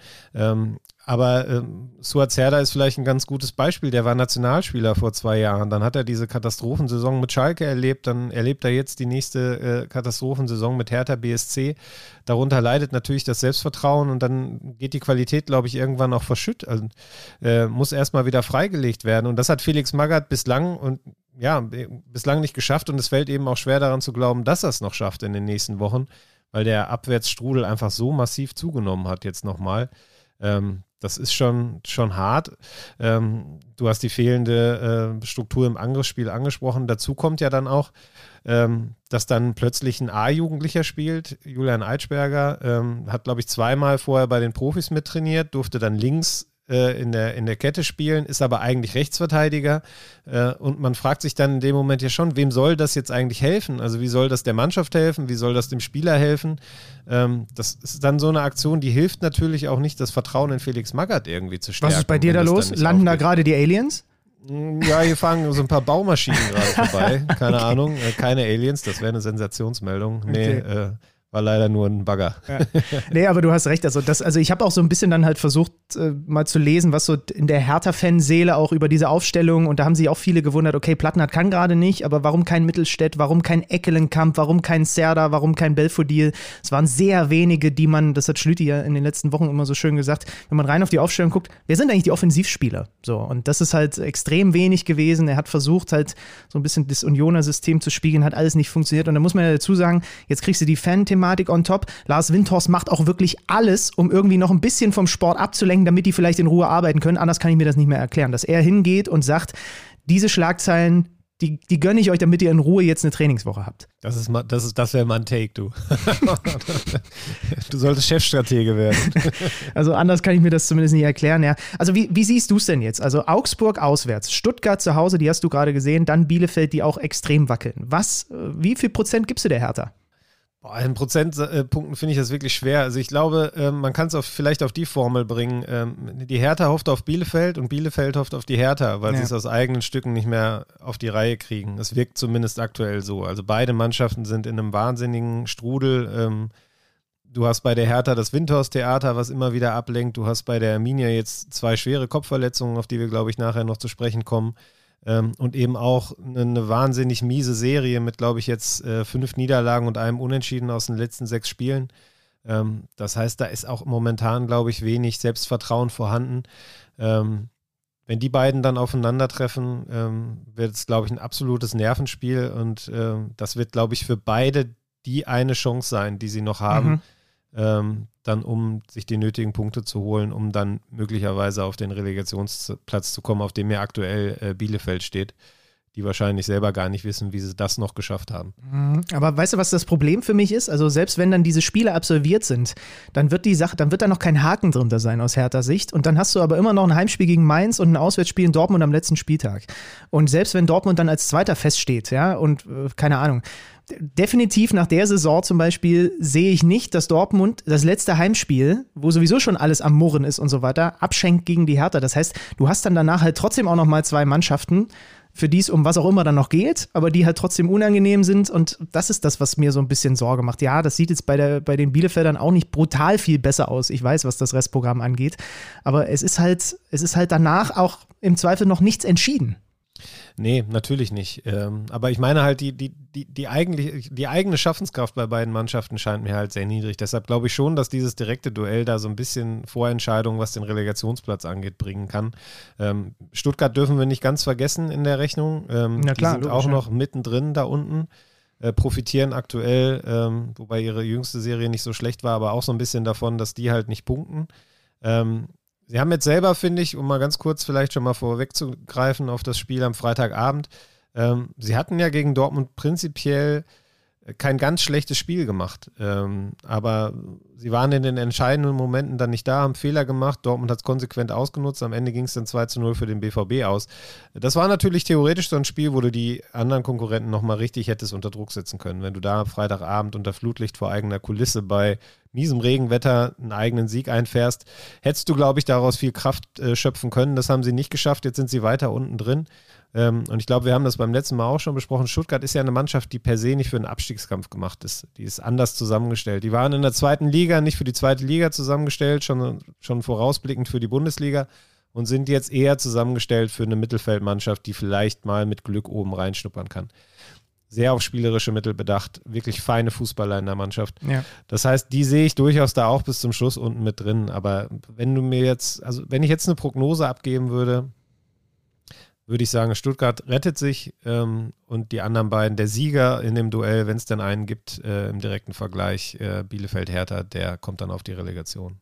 Aber ähm, Suat Serdar ist vielleicht ein ganz gutes Beispiel. Der war Nationalspieler vor zwei Jahren. Dann hat er diese Katastrophensaison mit Schalke erlebt. Dann erlebt er jetzt die nächste äh, Katastrophensaison mit Hertha BSC. Darunter leidet natürlich das Selbstvertrauen und dann geht die Qualität, glaube ich, irgendwann auch verschütt. Also, äh, muss erstmal wieder freigelegt werden. Und das hat Felix Magath bislang und ja, bislang nicht geschafft. Und es fällt eben auch schwer daran zu glauben, dass er es noch schafft in den nächsten Wochen, weil der Abwärtsstrudel einfach so massiv zugenommen hat jetzt nochmal. Ähm, das ist schon, schon hart. Ähm, du hast die fehlende äh, Struktur im Angriffsspiel angesprochen. Dazu kommt ja dann auch, ähm, dass dann plötzlich ein A-Jugendlicher spielt. Julian Eitschberger ähm, hat, glaube ich, zweimal vorher bei den Profis mittrainiert, durfte dann links äh, in, der, in der Kette spielen, ist aber eigentlich Rechtsverteidiger. Äh, und man fragt sich dann in dem Moment ja schon, wem soll das jetzt eigentlich helfen? Also wie soll das der Mannschaft helfen? Wie soll das dem Spieler helfen? Ähm, das ist dann so eine Aktion, die hilft natürlich auch nicht, das Vertrauen in Felix Magath irgendwie zu stärken. Was ist bei dir da los? Landen da gerade die Aliens? Mm, ja, hier fahren so ein paar Baumaschinen gerade vorbei. Keine okay. Ahnung. Äh, keine Aliens, das wäre eine Sensationsmeldung. Nee, okay. äh, war leider nur ein Bagger. Ja. Nee, aber du hast recht. Also, das, also ich habe auch so ein bisschen dann halt versucht, äh, mal zu lesen, was so in der Hertha-Fanseele auch über diese Aufstellung und da haben sich auch viele gewundert, okay, Plattenhardt kann gerade nicht, aber warum kein Mittelstädt, warum kein Eckelenkamp, warum kein Serda, warum kein Belfodil? Es waren sehr wenige, die man, das hat Schlüti ja in den letzten Wochen immer so schön gesagt, wenn man rein auf die Aufstellung guckt, wer sind eigentlich die Offensivspieler? So, und das ist halt extrem wenig gewesen. Er hat versucht, halt so ein bisschen das Unioner-System zu spiegeln, hat alles nicht funktioniert. Und da muss man ja dazu sagen, jetzt kriegst du die Fan-Thematik Thematik on top. Lars Windhorst macht auch wirklich alles, um irgendwie noch ein bisschen vom Sport abzulenken, damit die vielleicht in Ruhe arbeiten können. Anders kann ich mir das nicht mehr erklären. Dass er hingeht und sagt, diese Schlagzeilen, die, die gönne ich euch, damit ihr in Ruhe jetzt eine Trainingswoche habt. Das ist das ist das wäre mal ein Take, du. du solltest Chefstratege werden. Also anders kann ich mir das zumindest nicht erklären, ja. Also wie, wie siehst du es denn jetzt? Also Augsburg auswärts, Stuttgart zu Hause, die hast du gerade gesehen, dann Bielefeld, die auch extrem wackeln. Was, äh, wie viel Prozent gibst du der Hertha? In Prozentpunkten finde ich das wirklich schwer. Also ich glaube, ähm, man kann es vielleicht auf die Formel bringen. Ähm, die Hertha hofft auf Bielefeld und Bielefeld hofft auf die Hertha, weil ja. sie es aus eigenen Stücken nicht mehr auf die Reihe kriegen. Das wirkt zumindest aktuell so. Also beide Mannschaften sind in einem wahnsinnigen Strudel. Ähm, du hast bei der Hertha das Windhorst-Theater, was immer wieder ablenkt. Du hast bei der Arminia jetzt zwei schwere Kopfverletzungen, auf die wir, glaube ich, nachher noch zu sprechen kommen. Ähm, und eben auch eine, eine, wahnsinnig miese Serie mit, glaube ich, jetzt äh, fünf Niederlagen und einem Unentschieden aus den letzten sechs Spielen. Ähm, das heißt, da ist auch momentan, glaube ich, wenig Selbstvertrauen vorhanden. Ähm, wenn die beiden dann aufeinandertreffen, ähm, wird es, glaube ich, ein absolutes Nervenspiel und ähm, das wird, glaube ich, für beide die eine Chance sein, die sie noch haben. Ähm, dann um sich die nötigen Punkte zu holen, um dann möglicherweise auf den Relegationsplatz zu kommen, auf dem ja aktuell äh, Bielefeld steht die wahrscheinlich selber gar nicht wissen, wie sie das noch geschafft haben. Mhm. Aber weißt du, was das Problem für mich ist? Also selbst wenn dann diese Spiele absolviert sind, dann wird die Sache, dann wird da noch kein Haken drunter sein aus härter Sicht. Und dann hast du aber immer noch ein Heimspiel gegen Mainz und ein Auswärtsspiel in Dortmund am letzten Spieltag. Und selbst wenn Dortmund dann als Zweiter feststeht, ja, und äh, keine Ahnung, definitiv nach der Saison zum Beispiel sehe ich nicht, dass Dortmund das letzte Heimspiel, wo sowieso schon alles am Murren ist und so weiter, abschenkt gegen die Hertha. Das heißt, du hast dann danach halt trotzdem auch noch mal zwei Mannschaften, für die es um was auch immer dann noch geht, aber die halt trotzdem unangenehm sind. Und das ist das, was mir so ein bisschen Sorge macht. Ja, das sieht jetzt bei, der, bei den Bielefeldern auch nicht brutal viel besser aus. Ich weiß, was das Restprogramm angeht. Aber es ist halt, es ist halt danach auch im Zweifel noch nichts entschieden. Nee, natürlich nicht. Ähm, aber ich meine halt, die, die, die, die, eigentlich, die eigene Schaffenskraft bei beiden Mannschaften scheint mir halt sehr niedrig. Deshalb glaube ich schon, dass dieses direkte Duell da so ein bisschen Vorentscheidung, was den Relegationsplatz angeht, bringen kann. Ähm, Stuttgart dürfen wir nicht ganz vergessen in der Rechnung. Ähm, Na klar, die sind auch noch mittendrin da unten. äh, profitieren aktuell, ähm, wobei ihre jüngste Serie nicht so schlecht war, aber auch so ein bisschen davon, dass die halt nicht punkten. Ähm, sie haben jetzt selber, finde ich, um mal ganz kurz vielleicht schon mal vorwegzugreifen auf das Spiel am Freitagabend, ähm, sie hatten ja gegen Dortmund prinzipiell kein ganz schlechtes Spiel gemacht. Ähm, aber sie waren in den entscheidenden Momenten dann nicht da, haben Fehler gemacht. Dortmund hat es konsequent ausgenutzt. Am Ende ging es dann 2 zu 0 für den BVB aus. Das war natürlich theoretisch so ein Spiel, wo du die anderen Konkurrenten nochmal richtig hättest unter Druck setzen können. Wenn du da Freitagabend unter Flutlicht vor eigener Kulisse bei miesem Regenwetter einen eigenen Sieg einfährst, hättest du, glaube ich, daraus viel Kraft äh, schöpfen können. Das haben sie nicht geschafft. Jetzt sind sie weiter unten drin. Ähm, und ich glaube, wir haben das beim letzten Mal auch schon besprochen. Stuttgart ist ja eine Mannschaft, die per se nicht für einen Abstiegskampf gemacht ist. Die ist anders zusammengestellt. Die waren in der zweiten Liga nicht für die zweite Liga zusammengestellt, schon, schon vorausblickend für die Bundesliga und sind jetzt eher zusammengestellt für eine Mittelfeldmannschaft, die vielleicht mal mit Glück oben reinschnuppern kann. Sehr auf spielerische Mittel bedacht, wirklich feine Fußballer in der Mannschaft. Ja. Das heißt, die sehe ich durchaus da auch bis zum Schluss unten mit drin. Aber wenn du mir jetzt, also wenn ich jetzt eine Prognose abgeben würde, würde ich sagen, Stuttgart rettet sich ähm, und die anderen beiden, der Sieger in dem Duell, wenn es denn einen gibt, äh, im direkten Vergleich, äh, Bielefeld-Hertha, der kommt dann auf die Relegation.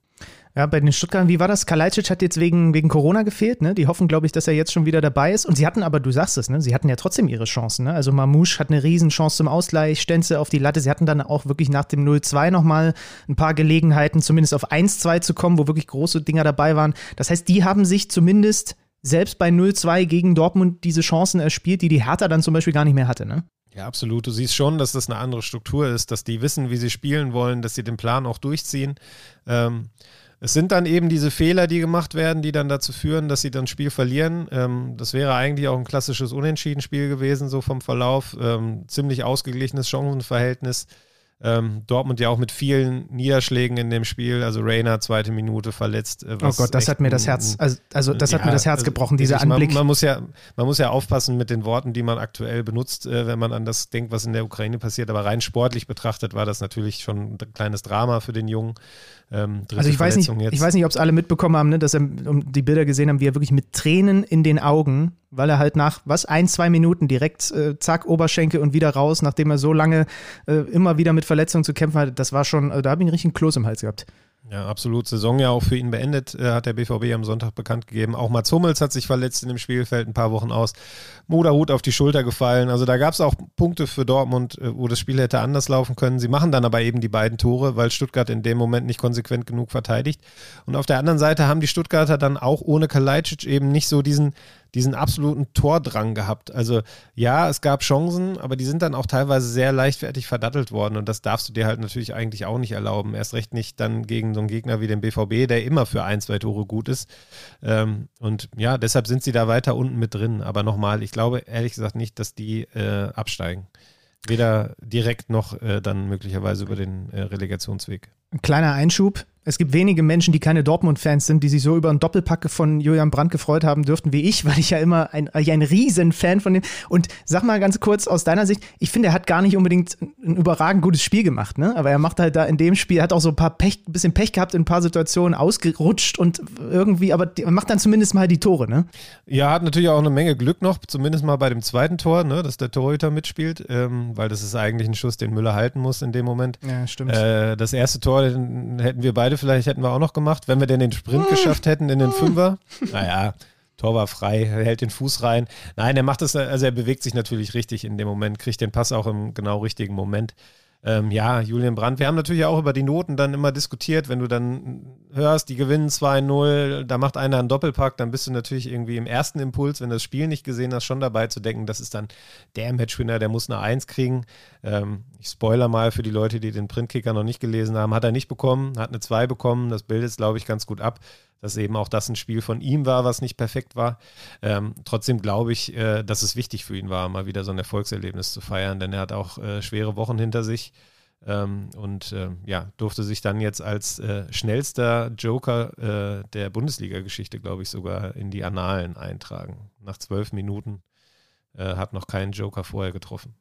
Ja, bei den Stuttgartern, wie war das? Kalajdzic hat jetzt wegen, wegen Corona gefehlt, ne? Die hoffen, glaube ich, dass er jetzt schon wieder dabei ist. Und sie hatten aber, du sagst es, ne? Sie hatten ja trotzdem ihre Chancen, ne? Also Mamouche hat eine Riesenchance zum Ausgleich, Stenze auf die Latte. Sie hatten dann auch wirklich nach dem 0-2 nochmal ein paar Gelegenheiten, zumindest auf 1-2 zu kommen, wo wirklich große Dinger dabei waren. Das heißt, die haben sich zumindest selbst bei 0-2 gegen Dortmund diese Chancen erspielt, die die Hertha dann zum Beispiel gar nicht mehr hatte, ne? Ja, absolut. Du siehst schon, dass das eine andere Struktur ist, dass die wissen, wie sie spielen wollen, dass sie den Plan auch durchziehen. Ähm, es sind dann eben diese Fehler, die gemacht werden, die dann dazu führen, dass sie dann Spiel verlieren. Ähm, das wäre eigentlich auch ein klassisches Unentschieden-Spiel gewesen, so vom Verlauf. Ähm, ziemlich ausgeglichenes Chancenverhältnis. Ähm, Dortmund ja auch mit vielen Niederschlägen in dem Spiel, also Rainer zweite Minute verletzt. Äh, oh Gott, das hat mir das Herz, also, also das ja, hat mir das Herz also gebrochen, dieser Anblick. Man, man, muss ja, man muss ja aufpassen mit den Worten, die man aktuell benutzt, äh, wenn man an das denkt, was in der Ukraine passiert. Aber rein sportlich betrachtet war das natürlich schon ein kleines Drama für den Jungen. Ähm, also ich weiß, nicht, ich weiß nicht, ob es alle mitbekommen haben, ne, dass er um die Bilder gesehen haben, wie er wirklich mit Tränen in den Augen, weil er halt nach was ein zwei Minuten direkt äh, zack Oberschenkel und wieder raus, nachdem er so lange äh, immer wieder mit Verletzungen zu kämpfen hatte, das war schon, äh, da habe ich einen richtigen Kloß im Hals gehabt. Ja, absolut. Saison ja auch für ihn beendet, äh, hat der BVB am Sonntag bekannt gegeben. Auch Mats Hummels hat sich verletzt in dem Spielfeld ein paar Wochen aus. Moderhut auf die Schulter gefallen. Also da gab es auch Punkte für Dortmund, äh, wo das Spiel hätte anders laufen können. Sie machen dann aber eben die beiden Tore, weil Stuttgart in dem Moment nicht konsequent genug verteidigt. Und auf der anderen Seite haben die Stuttgarter dann auch ohne Kalajdzic eben nicht so diesen diesen absoluten Tordrang gehabt. Also ja, es gab Chancen, aber die sind dann auch teilweise sehr leichtfertig verdattelt worden und das darfst du dir halt natürlich eigentlich auch nicht erlauben. Erst recht nicht dann gegen so einen Gegner wie den BVB, der immer für ein, zwei Tore gut ist. Ähm, und ja, deshalb sind sie da weiter unten mit drin. Aber nochmal, ich glaube ehrlich gesagt nicht, dass die äh, absteigen. Weder direkt noch äh, dann möglicherweise über den äh, Relegationsweg. Ein kleiner Einschub. Es gibt wenige Menschen, die keine Dortmund-Fans sind, die sich so über einen Doppelpack von Julian Brandt gefreut haben dürften wie ich, weil ich ja immer ein, ein Riesen-Fan von dem. Und sag mal ganz kurz aus deiner Sicht, ich finde, er hat gar nicht unbedingt ein überragend gutes Spiel gemacht, ne? Aber er macht halt da in dem Spiel, hat auch so ein paar Pech, bisschen Pech gehabt in ein paar Situationen, ausgerutscht und irgendwie, aber er macht dann zumindest mal die Tore, ne? Ja, hat natürlich auch eine Menge Glück noch, zumindest mal bei dem zweiten Tor, ne, dass der Torhüter mitspielt, ähm, weil das ist eigentlich ein Schuss, den Müller halten muss in dem Moment. Ja, stimmt. Äh, das erste Tor den hätten wir beide vielleicht hätten wir auch noch gemacht, wenn wir denn den Sprint geschafft hätten in den Fünfer. Naja, Tor war frei, er hält den Fuß rein. Nein, er macht es, also er bewegt sich natürlich richtig in dem Moment, kriegt den Pass auch im genau richtigen Moment. Ähm, ja, Julian Brandt, wir haben natürlich auch über die Noten dann immer diskutiert, wenn du dann hörst, die gewinnen 2-0, da macht einer einen Doppelpack, dann bist du natürlich irgendwie im ersten Impuls, wenn du das Spiel nicht gesehen hast, schon dabei zu denken, das ist dann der Matchwinner, der muss eine Eins kriegen. Ähm, ich spoiler mal für die Leute, die den Printkicker noch nicht gelesen haben, hat er nicht bekommen, hat eine 2 bekommen, das bildet es, glaube ich, ganz gut ab dass eben auch das ein Spiel von ihm war, was nicht perfekt war. Ähm, trotzdem glaube ich, äh, dass es wichtig für ihn war, mal wieder so ein Erfolgserlebnis zu feiern, denn er hat auch äh, schwere Wochen hinter sich ähm, und äh, ja, durfte sich dann jetzt als äh, schnellster Joker äh, der Bundesliga-Geschichte, glaube ich, sogar in die Annalen eintragen. Nach zwölf Minuten äh, hat noch keinen Joker vorher getroffen.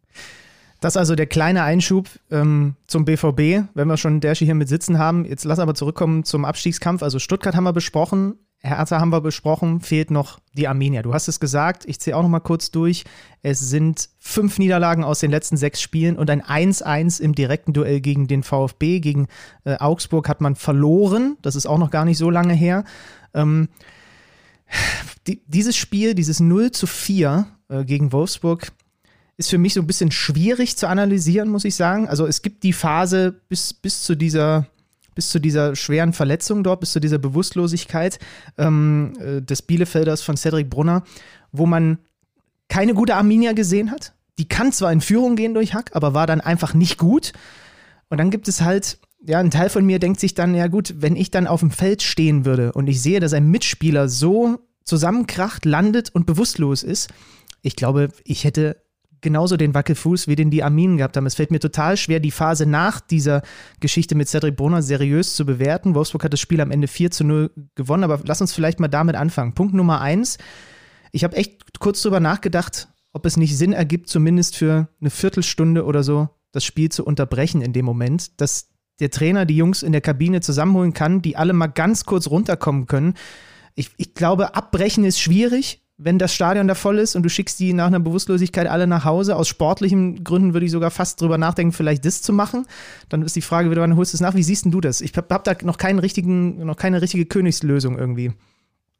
Das ist also der kleine Einschub ähm, zum BVB, wenn wir schon Derschi hier mit sitzen haben. Jetzt lass aber zurückkommen zum Abstiegskampf. Also Stuttgart haben wir besprochen. Hertha haben wir besprochen, fehlt noch die Arminia. Du hast es gesagt, ich zähle auch noch mal kurz durch. Es sind fünf Niederlagen aus den letzten sechs Spielen und ein 1-1 im direkten Duell gegen den VfB. Gegen äh, Augsburg hat man verloren. Das ist auch noch gar nicht so lange her. Ähm, die, dieses Spiel, dieses 0 zu 4 äh, gegen Wolfsburg, ist für mich so ein bisschen schwierig zu analysieren, muss ich sagen. Also es gibt die Phase bis, bis zu dieser bis zu dieser schweren Verletzung dort, bis zu dieser Bewusstlosigkeit ähm, äh, des Bielefelders von Cedric Brunner, wo man keine gute Arminia gesehen hat. Die kann zwar in Führung gehen durch Hack, aber war dann einfach nicht gut. Und dann gibt es halt, ja, ein Teil von mir denkt sich dann, ja gut, wenn ich dann auf dem Feld stehen würde und ich sehe, dass ein Mitspieler so zusammenkracht, landet und bewusstlos ist, ich glaube, ich hätte genauso den Wackelfuß, wie den die Arminen gehabt haben. Es fällt mir total schwer, die Phase nach dieser Geschichte mit Cedric Brunner seriös zu bewerten. Wolfsburg hat das Spiel am Ende 4 zu 0 gewonnen, aber lass uns vielleicht mal damit anfangen. Punkt Nummer eins. Ich habe echt kurz drüber nachgedacht, ob es nicht Sinn ergibt, zumindest für eine Viertelstunde oder so das Spiel zu unterbrechen in dem Moment, dass der Trainer die Jungs in der Kabine zusammenholen kann, die alle mal ganz kurz runterkommen können. Ich, ich glaube, abbrechen ist schwierig, wenn das Stadion da voll ist und du schickst die nach einer Bewusstlosigkeit alle nach Hause. Aus sportlichen Gründen würde ich sogar fast drüber nachdenken, vielleicht das zu machen. Dann ist die Frage wann holst du es nach? Wie siehst du das? Ich habe hab da noch keinen richtigen, noch keine richtige Königslösung irgendwie.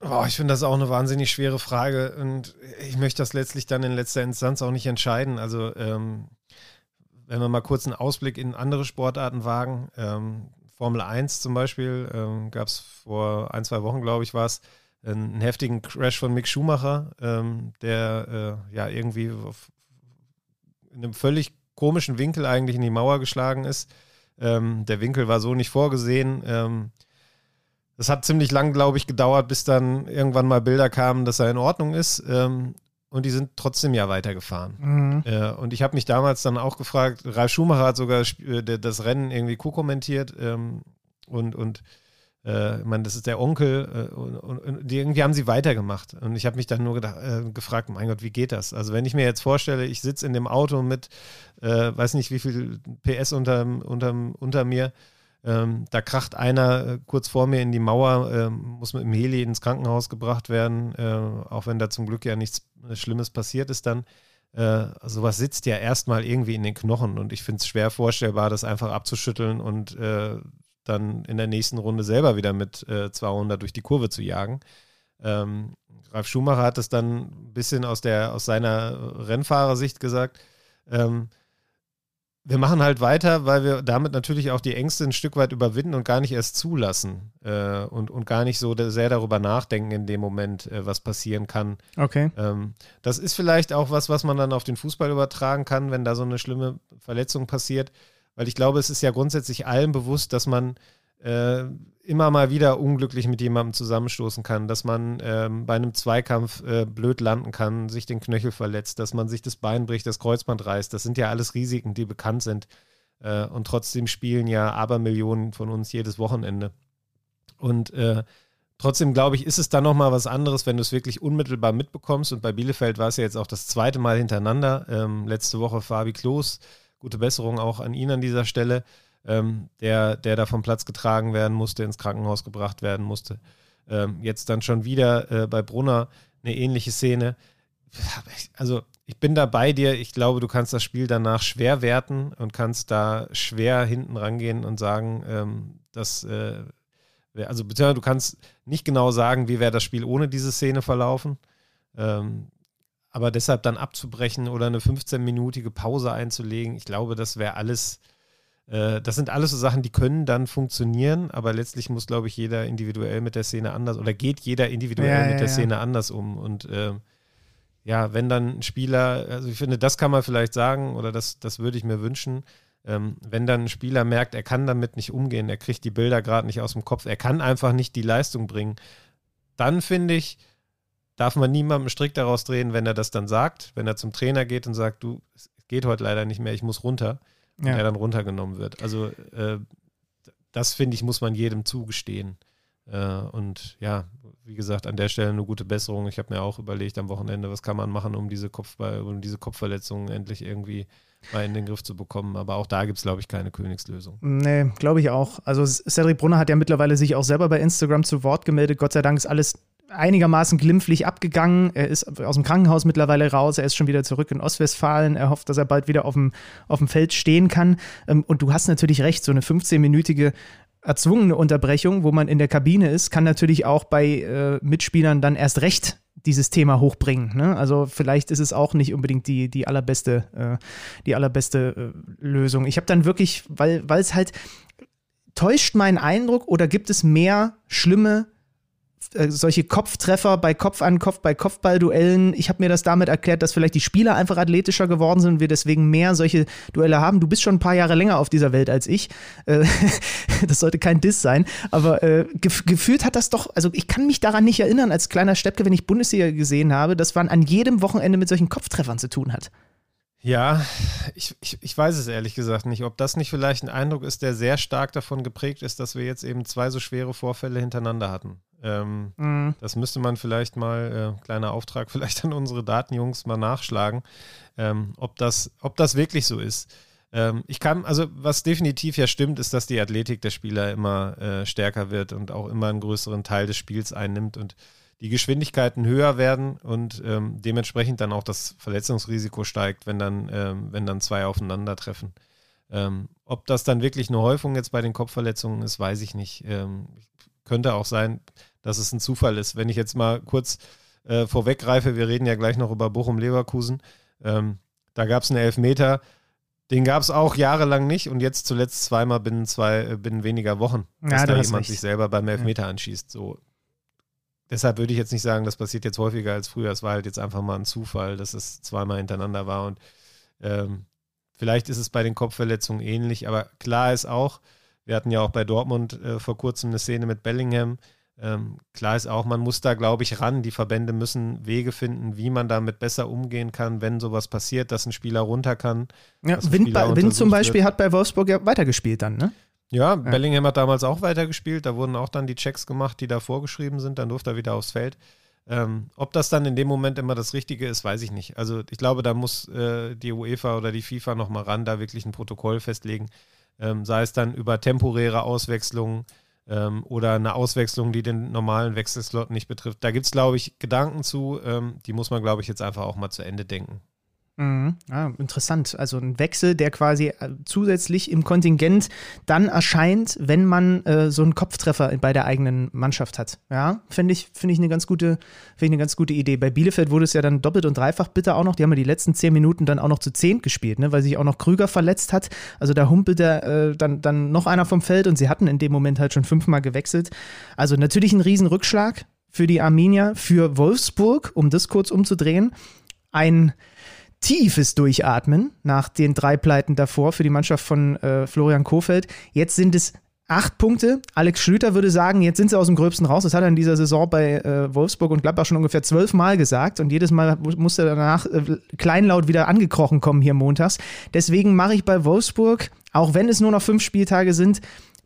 Oh, ich finde das auch eine wahnsinnig schwere Frage und ich möchte das letztlich dann in letzter Instanz auch nicht entscheiden. Also ähm, wenn wir mal kurz einen Ausblick in andere Sportarten wagen, ähm, Formel 1 zum Beispiel, ähm, gab es vor ein, zwei Wochen, glaube ich, war es, einen heftigen Crash von Mick Schumacher, ähm, der äh, ja irgendwie auf, in einem völlig komischen Winkel eigentlich in die Mauer geschlagen ist. Ähm, der Winkel war so nicht vorgesehen. Ähm, das hat ziemlich lang, glaube ich, gedauert, bis dann irgendwann mal Bilder kamen, dass er in Ordnung ist. Ähm, und die sind trotzdem ja weitergefahren. Mhm. Äh, und ich habe mich damals dann auch gefragt, Ralf Schumacher hat sogar äh, das Rennen irgendwie co-kommentiert ähm, und, und äh, ich meine, das ist der Onkel äh, und, und, die, irgendwie haben sie weitergemacht. Und ich habe mich dann nur gedacht, äh, gefragt, mein Gott, wie geht das? Also wenn ich mir jetzt vorstelle, ich sitze in dem Auto mit, äh, weiß nicht wie viel PS unter, unter, unter mir, ähm, da kracht einer äh, kurz vor mir in die Mauer, ähm, muss mit dem Heli ins Krankenhaus gebracht werden, äh, auch wenn da zum Glück ja nichts Schlimmes passiert ist dann. sowas sitzt ja erstmal irgendwie in den Knochen und ich finde es schwer vorstellbar, das einfach abzuschütteln und dann in der nächsten Runde selber wieder mit äh, 200 durch die Kurve zu jagen. Ähm, Ralf Schumacher hat es dann ein bisschen aus, der, aus seiner Rennfahrersicht gesagt. Ähm, wir machen halt weiter, weil wir damit natürlich auch die Ängste ein Stück weit überwinden und gar nicht erst zulassen äh, und, und gar nicht so sehr darüber nachdenken in dem Moment, äh, was passieren kann. Okay. Ähm, das ist vielleicht auch was, was man dann auf den Fußball übertragen kann, wenn da so eine schlimme Verletzung passiert. Weil ich glaube, es ist ja grundsätzlich allen bewusst, dass man äh, immer mal wieder unglücklich mit jemandem zusammenstoßen kann, dass man ähm, bei einem Zweikampf äh, blöd landen kann, sich den Knöchel verletzt, dass man sich das Bein bricht, das Kreuzband reißt. Das sind ja alles Risiken, die bekannt sind. Äh, und trotzdem spielen ja Abermillionen von uns jedes Wochenende. Und äh, trotzdem glaube ich, ist es dann nochmal was anderes, wenn du es wirklich unmittelbar mitbekommst. Und bei Bielefeld war es ja jetzt auch das zweite Mal hintereinander. Ähm, letzte Woche Fabi Klos Gute Besserung auch an ihn an dieser Stelle, ähm, der, der da vom Platz getragen werden musste, ins Krankenhaus gebracht werden musste. Ähm, jetzt dann schon wieder äh, bei Brunner eine ähnliche Szene. Also ich bin da bei dir. Ich glaube, du kannst das Spiel danach schwer werten und kannst da schwer hinten rangehen und sagen, ähm, dass, äh, also beziehungsweise du kannst nicht genau sagen, wie wäre das Spiel ohne diese Szene verlaufen. Ähm, aber deshalb dann abzubrechen oder eine 15-minütige Pause einzulegen, ich glaube, das wäre alles, äh, das sind alles so Sachen, die können dann funktionieren, aber letztlich muss, glaube ich, jeder individuell mit der Szene anders oder geht jeder individuell ja, mit ja, der ja. Szene anders um. Und äh, ja, wenn dann ein Spieler, also ich finde, das kann man vielleicht sagen oder das, das würde ich mir wünschen, ähm, wenn dann ein Spieler merkt, er kann damit nicht umgehen, er kriegt die Bilder gerade nicht aus dem Kopf, er kann einfach nicht die Leistung bringen, dann finde ich, darf man niemandem strikt daraus drehen, wenn er das dann sagt, wenn er zum Trainer geht und sagt, du, es geht heute leider nicht mehr, ich muss runter, und ja. er dann runtergenommen wird. Also äh, das finde ich, muss man jedem zugestehen. Äh, und ja, wie gesagt, an der Stelle eine gute Besserung. Ich habe mir auch überlegt am Wochenende, was kann man machen, um diese, Kopfball, um diese Kopfverletzungen endlich irgendwie mal in den Griff zu bekommen. Aber auch da gibt es, glaube ich, keine Königslösung. Nee, glaube ich auch. Also Cedric Brunner hat ja mittlerweile sich auch selber bei Instagram zu Wort gemeldet. Gott sei Dank ist alles einigermaßen glimpflich abgegangen. Er ist aus dem Krankenhaus mittlerweile raus. Er ist schon wieder zurück in Ostwestfalen. Er hofft, dass er bald wieder auf dem, auf dem Feld stehen kann. Ähm, und du hast natürlich recht, so eine 15-minütige erzwungene Unterbrechung, wo man in der Kabine ist, kann natürlich auch bei äh, Mitspielern dann erst recht dieses Thema hochbringen. Ne? Also vielleicht ist es auch nicht unbedingt die, die allerbeste, äh, die allerbeste äh, Lösung. Ich habe dann wirklich, weil es halt täuscht mein Eindruck oder gibt es mehr schlimme äh, solche Kopftreffer bei Kopf an Kopf, bei Kopfballduellen. Ich habe mir das damit erklärt, dass vielleicht die Spieler einfach athletischer geworden sind und wir deswegen mehr solche Duelle haben. Du bist schon ein paar Jahre länger auf dieser Welt als ich. Äh, das sollte kein Diss sein. Aber äh, gefühlt hat das doch, also ich kann mich daran nicht erinnern, als kleiner Steppke, wenn ich Bundesliga gesehen habe, dass man an jedem Wochenende mit solchen Kopftreffern zu tun hat. Ja, ich, ich, ich, weiß es ehrlich gesagt nicht. Ob das nicht vielleicht ein Eindruck ist, der sehr stark davon geprägt ist, dass wir jetzt eben zwei so schwere Vorfälle hintereinander hatten. Ähm, mhm. Das müsste man vielleicht mal, äh, kleiner Auftrag, vielleicht an unsere Datenjungs mal nachschlagen, ähm, ob, das, ob das wirklich so ist. Ähm, ich kann, also was definitiv ja stimmt, ist, dass die Athletik der Spieler immer äh, stärker wird und auch immer einen größeren Teil des Spiels einnimmt und die Geschwindigkeiten höher werden und ähm, dementsprechend dann auch das Verletzungsrisiko steigt, wenn dann, ähm, wenn dann zwei aufeinandertreffen. Ähm, ob das dann wirklich eine Häufung jetzt bei den Kopfverletzungen ist, weiß ich nicht. Ähm, könnte auch sein, dass es ein Zufall ist. Wenn ich jetzt mal kurz äh, vorweggreife, wir reden ja gleich noch über Bochum-Leverkusen. Ähm, da gab es einen Elfmeter, den gab es auch jahrelang nicht und jetzt zuletzt zweimal binnen zwei, äh, binnen weniger Wochen, dass ja, da jemand recht. sich selber beim Elfmeter ja. anschießt. So, Deshalb würde ich jetzt nicht sagen, das passiert jetzt häufiger als früher. Es war halt jetzt einfach mal ein Zufall, dass es zweimal hintereinander war. Und ähm, vielleicht ist es bei den Kopfverletzungen ähnlich, aber klar ist auch, wir hatten ja auch bei Dortmund äh, vor kurzem eine Szene mit Bellingham. Ähm, klar ist auch, man muss da, glaube ich, ran. Die Verbände müssen Wege finden, wie man damit besser umgehen kann, wenn sowas passiert, dass ein Spieler runter kann. Ja, Wind, Wind zum Beispiel wird. hat bei Wolfsburg ja weitergespielt dann, ne? Ja, Bellingham hat damals auch weitergespielt. Da wurden auch dann die Checks gemacht, die da vorgeschrieben sind. Dann durfte er wieder aufs Feld. Ähm, ob das dann in dem Moment immer das Richtige ist, weiß ich nicht. Also ich glaube, da muss äh, die UEFA oder die FIFA nochmal ran, da wirklich ein Protokoll festlegen. Ähm, sei es dann über temporäre Auswechslungen ähm, oder eine Auswechslung, die den normalen Wechselslot nicht betrifft. Da gibt es, glaube ich, Gedanken zu. Ähm, die muss man, glaube ich, jetzt einfach auch mal zu Ende denken. Mhm. Ah, interessant. Also ein Wechsel, der quasi äh, zusätzlich im Kontingent dann erscheint, wenn man äh, so einen Kopftreffer bei der eigenen Mannschaft hat. Ja, finde ich, finde ich eine ganz gute, ich eine ganz gute Idee. Bei Bielefeld wurde es ja dann doppelt und dreifach bitter auch noch. Die haben ja die letzten zehn Minuten dann auch noch zu zehn gespielt, ne, weil sich auch noch Krüger verletzt hat. Also da humpelt der, äh, dann, dann noch einer vom Feld und sie hatten in dem Moment halt schon fünfmal gewechselt. Also natürlich ein Riesenrückschlag für die Arminia, für Wolfsburg, um das kurz umzudrehen. Ein tiefes Durchatmen nach den drei Pleiten davor für die Mannschaft von äh, Florian Kofeld. Jetzt sind es acht Punkte. Alex Schlüter würde sagen, jetzt sind sie aus dem Gröbsten raus. Das hat er in dieser Saison bei äh, Wolfsburg und Gladbach schon ungefähr zwölf Mal gesagt. Und jedes Mal musste er danach äh, kleinlaut wieder angekrochen kommen hier montags. Deswegen mache ich bei Wolfsburg, auch wenn es nur noch fünf Spieltage sind,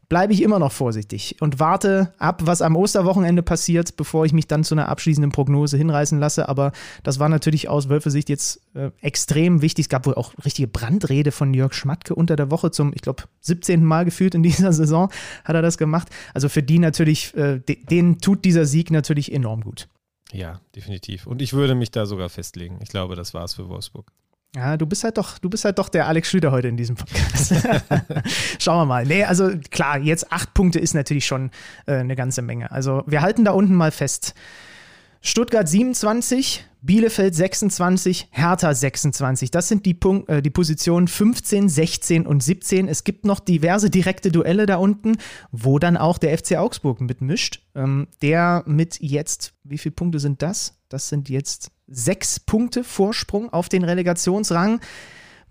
bleibe ich immer noch vorsichtig und warte ab, was am Osterwochenende passiert, bevor ich mich dann zu einer abschließenden Prognose hinreißen lasse. Aber das war natürlich aus Wölfe-Sicht jetzt äh, extrem wichtig. Es gab wohl auch richtige Brandrede von Jörg Schmatke unter der Woche zum, ich glaube, 17. Mal gefühlt in dieser Saison hat er das gemacht. Also für die natürlich, äh, denen tut dieser Sieg natürlich enorm gut. Ja, definitiv. Und ich würde mich da sogar festlegen. Ich glaube, das war es für Wolfsburg. Ja, du bist halt doch, du bist halt doch der Alex Schlüter heute in diesem Podcast. Schauen wir mal. Nee, also klar, jetzt acht Punkte ist natürlich schon äh, eine ganze Menge. Also wir halten da unten mal fest. Stuttgart 27, Bielefeld 26, Hertha 26. Das sind die, Punkt, äh, die Positionen 15, 16 und 17. Es gibt noch diverse direkte Duelle da unten, wo dann auch der FC Augsburg mitmischt. Ähm, der mit jetzt, wie viele Punkte sind das? Das sind jetzt sechs Punkte Vorsprung auf den Relegationsrang.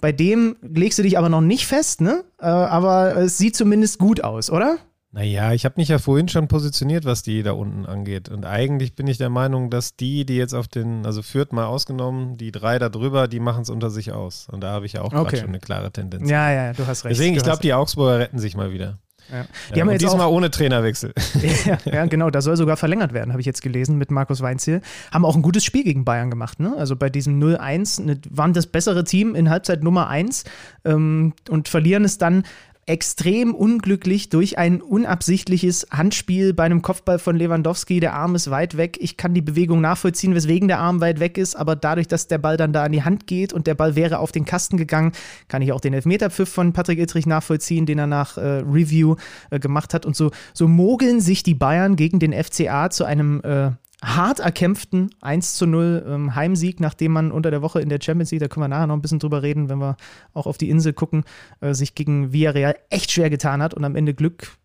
Bei dem legst du dich aber noch nicht fest, ne? Äh, aber es sieht zumindest gut aus, oder? Naja, ich habe mich ja vorhin schon positioniert, was die da unten angeht. Und eigentlich bin ich der Meinung, dass die, die jetzt auf den, also Fürth mal ausgenommen, die drei da drüber, die machen es unter sich aus. Und da habe ich ja auch okay. schon eine klare Tendenz. Ja, ja, du hast recht. Deswegen, du ich glaube, die Augsburger retten sich mal wieder. Ja. Die haben und jetzt diesmal auch, ohne Trainerwechsel. ja, ja, genau, da soll sogar verlängert werden, habe ich jetzt gelesen mit Markus Weinziel. Haben auch ein gutes Spiel gegen Bayern gemacht, ne? Also bei diesem 0-1 ne, waren das bessere Team in Halbzeit Nummer 1 ähm, und verlieren es dann extrem unglücklich durch ein unabsichtliches Handspiel bei einem Kopfball von Lewandowski. Der Arm ist weit weg. Ich kann die Bewegung nachvollziehen, weswegen der Arm weit weg ist, aber dadurch, dass der Ball dann da an die Hand geht und der Ball wäre auf den Kasten gegangen, kann ich auch den Elfmeterpfiff von Patrick Ittrich nachvollziehen, den er nach äh, Review äh, gemacht hat. Und so, so mogeln sich die Bayern gegen den FCA zu einem äh, hart erkämpften 1 zu 0 ähm, Heimsieg, nachdem man unter der Woche in der Champions League, da können wir nachher noch ein bisschen drüber reden, wenn wir auch auf die Insel gucken, äh, sich gegen Villarreal echt schwer getan hat und am Ende Glück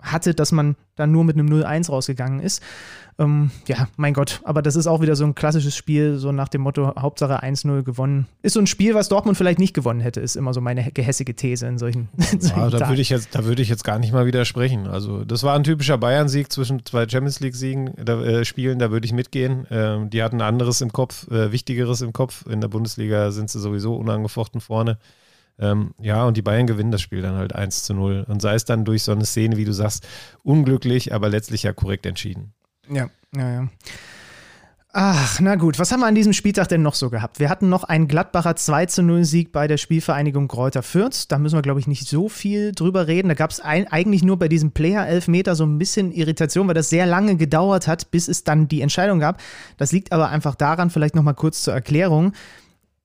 hatte, dass man dann nur mit einem 0-1 rausgegangen ist. Ähm, ja, mein Gott, aber das ist auch wieder so ein klassisches Spiel, so nach dem Motto, Hauptsache 1-0 gewonnen. Ist so ein Spiel, was Dortmund vielleicht nicht gewonnen hätte, ist immer so meine gehässige These in solchen, in solchen Ja, da würde ich, jetzt, da würde ich jetzt gar nicht mal widersprechen. Also, das war ein typischer Bayern-Sieg zwischen zwei Champions League-Siegen, da, äh, Spielen, da würde ich mitgehen. Ähm, die hatten anderes im Kopf, äh, Wichtigeres im Kopf. In der Bundesliga sind sie sowieso unangefochten vorne. Ähm, ja, und die Bayern gewinnen das Spiel dann halt 1 zu 0. Und sei es dann durch so eine Szene, wie du sagst, unglücklich, aber letztlich ja korrekt entschieden. Ja, ja, ja. Ach, na gut, was haben wir an diesem Spieltag denn noch so gehabt? Wir hatten noch einen Gladbacher 2 zu 0 Sieg bei der Spielvereinigung Kräuter Fürth. Da müssen wir, glaube ich, nicht so viel drüber reden. Da gab es eigentlich nur bei diesem Player-Elfmeter so ein bisschen Irritation, weil das sehr lange gedauert hat, bis es dann die Entscheidung gab. Das liegt aber einfach daran, vielleicht nochmal kurz zur Erklärung.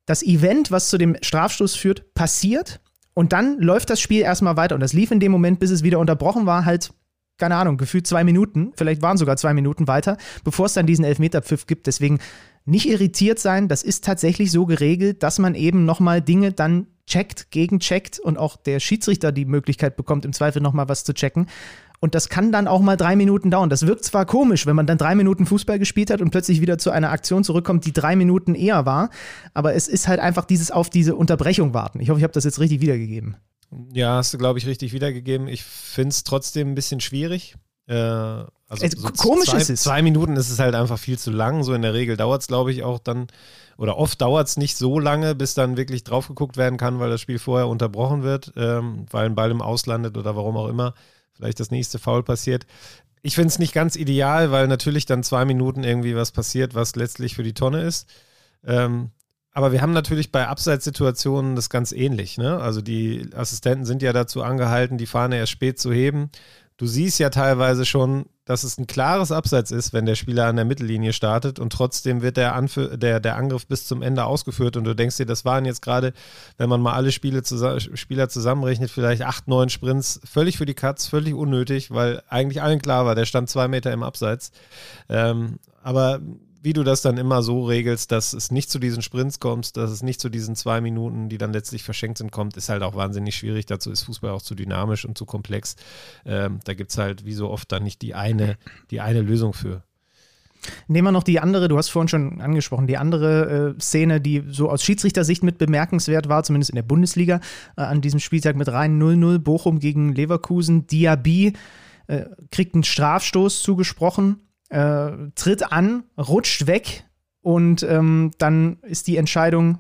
Das Event, was zu dem Strafstoß führt, passiert und dann läuft das Spiel erstmal weiter. Und das lief in dem Moment, bis es wieder unterbrochen war, halt keine Ahnung, gefühlt zwei Minuten, vielleicht waren sogar zwei Minuten weiter, bevor es dann diesen Elfmeterpfiff gibt. Deswegen nicht irritiert sein, das ist tatsächlich so geregelt, dass man eben nochmal Dinge dann checkt, gegencheckt und auch der Schiedsrichter die Möglichkeit bekommt, im Zweifel nochmal was zu checken. Und das kann dann auch mal drei Minuten dauern. Das wirkt zwar komisch, wenn man dann drei Minuten Fußball gespielt hat und plötzlich wieder zu einer Aktion zurückkommt, die drei Minuten eher war. Aber es ist halt einfach dieses auf diese Unterbrechung warten. Ich hoffe, ich habe das jetzt richtig wiedergegeben. Ja, hast du, glaube ich, richtig wiedergegeben. Ich finde es trotzdem ein bisschen schwierig. Äh, also so komisch zwei, ist es. Zwei Minuten ist es halt einfach viel zu lang. So in der Regel dauert es, glaube ich, auch dann, oder oft dauert es nicht so lange, bis dann wirklich drauf geguckt werden kann, weil das Spiel vorher unterbrochen wird, ähm, weil ein Ball im Auslandet oder warum auch immer vielleicht das nächste Foul passiert. Ich finde es nicht ganz ideal, weil natürlich dann zwei Minuten irgendwie was passiert, was letztlich für die Tonne ist. Ähm, aber wir haben natürlich bei Abseitssituationen das ganz ähnlich. Ne? Also die Assistenten sind ja dazu angehalten, die Fahne erst spät zu heben. Du siehst ja teilweise schon, dass es ein klares Abseits ist, wenn der Spieler an der Mittellinie startet und trotzdem wird der, Anf der, der Angriff bis zum Ende ausgeführt und du denkst dir, das waren jetzt gerade, wenn man mal alle Spiele zusa Spieler zusammenrechnet, vielleicht acht, neun Sprints, völlig für die Katz, völlig unnötig, weil eigentlich allen klar war, der stand zwei Meter im Abseits. Ähm, aber wie du das dann immer so regelst, dass es nicht zu diesen Sprints kommt, dass es nicht zu diesen zwei Minuten, die dann letztlich verschenkt sind, kommt, ist halt auch wahnsinnig schwierig. Dazu ist Fußball auch zu dynamisch und zu komplex. Ähm, da gibt es halt wie so oft dann nicht die eine, die eine Lösung für. Nehmen wir noch die andere, du hast vorhin schon angesprochen, die andere äh, Szene, die so aus Schiedsrichtersicht mit bemerkenswert war, zumindest in der Bundesliga, äh, an diesem Spieltag mit rein 0-0, Bochum gegen Leverkusen. Diaby äh, kriegt einen Strafstoß zugesprochen, äh, tritt an, rutscht weg und ähm, dann ist die Entscheidung,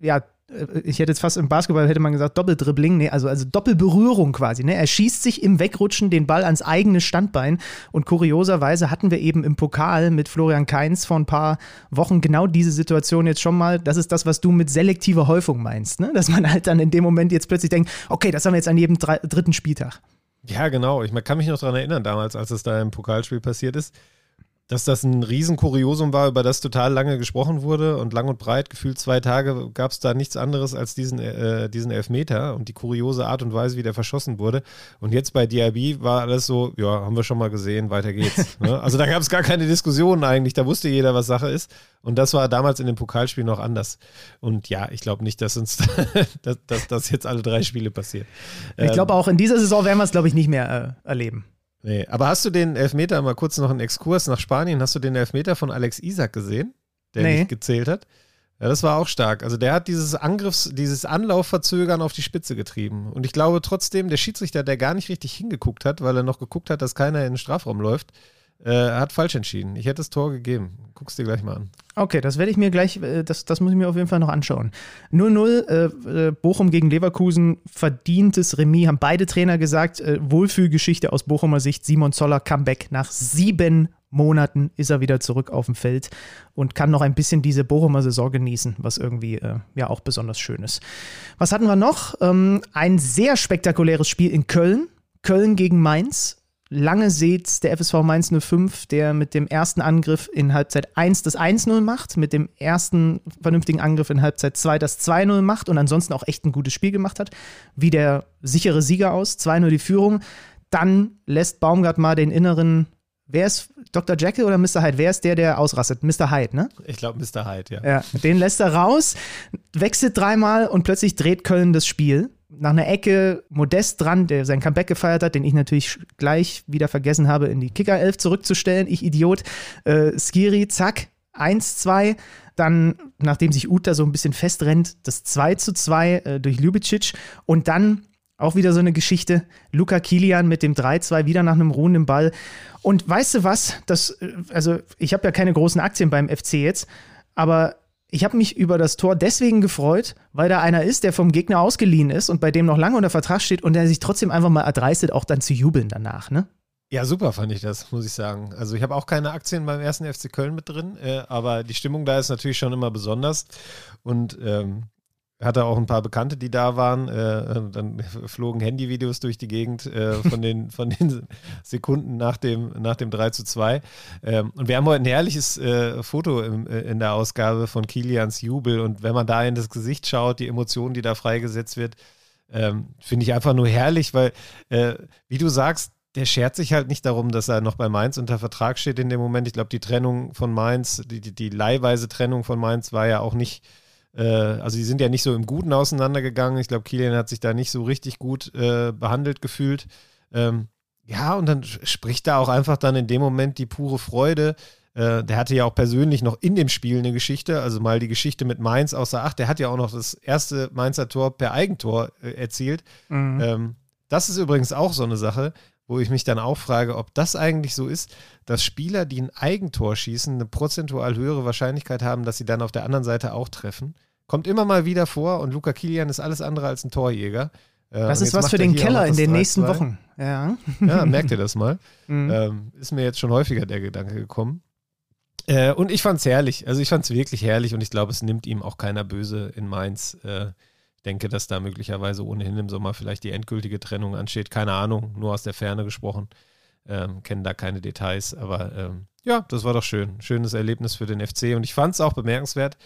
ja, äh, ich hätte jetzt fast im Basketball hätte man gesagt Doppeldribbling, nee, also, also Doppelberührung quasi. Ne? Er schießt sich im Wegrutschen den Ball ans eigene Standbein und kurioserweise hatten wir eben im Pokal mit Florian Kainz vor ein paar Wochen genau diese Situation jetzt schon mal. Das ist das, was du mit selektiver Häufung meinst, ne? dass man halt dann in dem Moment jetzt plötzlich denkt, okay, das haben wir jetzt an jedem dritten Spieltag. Ja, genau. Ich kann mich noch daran erinnern, damals, als es da im Pokalspiel passiert ist, dass das ein Riesenkuriosum war, über das total lange gesprochen wurde und lang und breit, gefühlt zwei Tage, gab es da nichts anderes als diesen, äh, diesen Elfmeter und die kuriose Art und Weise, wie der verschossen wurde. Und jetzt bei DIB war alles so, ja, haben wir schon mal gesehen, weiter geht's. ne? Also da gab es gar keine Diskussionen eigentlich, da wusste jeder, was Sache ist. Und das war damals in dem Pokalspiel noch anders. Und ja, ich glaube nicht, dass uns dass, dass das jetzt alle drei Spiele passiert. Ich glaube, auch in dieser Saison werden wir es, glaube ich, nicht mehr äh, erleben. Nee, aber hast du den Elfmeter, mal kurz noch einen Exkurs nach Spanien, hast du den Elfmeter von Alex Isak gesehen, der Nee. nicht gezählt hat? Ja, das war auch stark. Also der hat dieses Angriffs-, dieses Anlaufverzögern auf die Spitze getrieben. Und ich glaube trotzdem, der Schiedsrichter, der gar nicht richtig hingeguckt hat, weil er noch geguckt hat, dass keiner in den Strafraum läuft, äh, hat falsch entschieden. Ich hätte das Tor gegeben. Guck's dir gleich mal an. Okay, das werde ich mir gleich, äh, das, das muss ich mir auf jeden Fall noch anschauen. 0-0, äh, äh, Bochum gegen Leverkusen, verdientes Remis, haben beide Trainer gesagt. Äh, Wohlfühlgeschichte aus Bochumer Sicht. Simon Zoller, Comeback. Nach sieben Monaten ist er wieder zurück auf dem Feld und kann noch ein bisschen diese Bochumer Saison genießen, was irgendwie äh, ja auch besonders schön ist. Was hatten wir noch? Ähm, ein sehr spektakuläres Spiel in Köln. Köln gegen Mainz lange seht der FSV Mainz 05, der mit dem ersten Angriff in Halbzeit 1 das 1-0 macht, mit dem ersten vernünftigen Angriff in Halbzeit 2 das 2-0 macht und ansonsten auch echt ein gutes Spiel gemacht hat, wie der sichere Sieger aus, 2-0 die Führung. Dann lässt Baumgart mal den inneren, wer ist Dr. Jekyll oder Mr. Hyde? Wer ist der, der ausrastet? Mr. Hyde, ne? Ich glaube Mr. Hyde, ja. Ja, den lässt er raus, wechselt dreimal und plötzlich dreht Köln das Spiel nach einer Ecke Modest dran, der sein Comeback gefeiert hat, den ich natürlich gleich wieder vergessen habe, in die Kicker-Elf zurückzustellen. Ich Idiot. Äh, Skiri, zack, 1-2. Dann, nachdem sich Uta so ein bisschen festrennt, das 2 2 äh, durch Ljubicic. Und dann auch wieder so eine Geschichte. Luca Kilian mit dem 3-2 wieder nach einem ruhenden Ball. Und weißt du was? Das, äh, also, ich habe ja keine großen Aktien beim FC jetzt, aber ich habe mich über das Tor deswegen gefreut, weil da einer ist, der vom Gegner ausgeliehen ist und bei dem noch lange unter Vertrag steht und der sich trotzdem einfach mal erdreistet, auch dann zu jubeln danach, ne? Ja, super fand ich das, muss ich sagen. Also ich habe auch keine Aktien beim ersten FC Köln mit drin, äh, aber die Stimmung da ist natürlich schon immer besonders. Und ähm, hatte auch ein paar Bekannte, die da waren. Äh, dann flogen Handyvideos durch die Gegend äh, von, den, von den Sekunden nach dem, nach dem 3 zu 2. Ähm, und wir haben heute ein herrliches äh, Foto im, äh, in der Ausgabe von Kilians Jubel. Und wenn man da in das Gesicht schaut, die Emotionen, die da freigesetzt wird, ähm, finde ich einfach nur herrlich, weil, äh, wie du sagst, der schert sich halt nicht darum, dass er noch bei Mainz unter Vertrag steht in dem Moment. Ich glaube, die Trennung von Mainz, die, die, die leihweise Trennung von Mainz war ja auch nicht äh, also die sind ja nicht so im Guten auseinandergegangen. Ich glaube, Kilian hat sich da nicht so richtig gut äh, behandelt gefühlt. Ähm, ja, und dann spricht da auch einfach dann in dem Moment die pure Freude. Äh, der hatte ja auch persönlich noch in dem Spiel eine Geschichte, also mal die Geschichte mit Mainz außer Acht. Der hat ja auch noch das erste Mainzer Tor per Eigentor äh, erzielt. Mhm. Ähm, das ist übrigens auch so eine Sache, wo ich mich dann auch frage, ob das eigentlich so ist, dass Spieler, die ein Eigentor schießen, eine prozentual höhere Wahrscheinlichkeit haben, dass sie dann auf der anderen Seite auch treffen. Kommt immer mal wieder vor und Luca Kilian ist alles andere als ein Torjäger. Äh, das ist was für den Keller in den nächsten Wochen. Ja, ja merkt ihr das mal? Mhm. Ähm, ist mir jetzt schon häufiger der Gedanke gekommen. Äh, und ich fand es herrlich. Also ich fand es wirklich herrlich und ich glaube, es nimmt ihm auch keiner böse in Mainz. Äh, denke, dass da möglicherweise ohnehin im Sommer vielleicht die endgültige Trennung ansteht. Keine Ahnung, nur aus der Ferne gesprochen. Ähm, kennen da keine Details, aber ähm, ja, das war doch schön. Schönes Erlebnis für den FC und ich fand es auch bemerkenswert,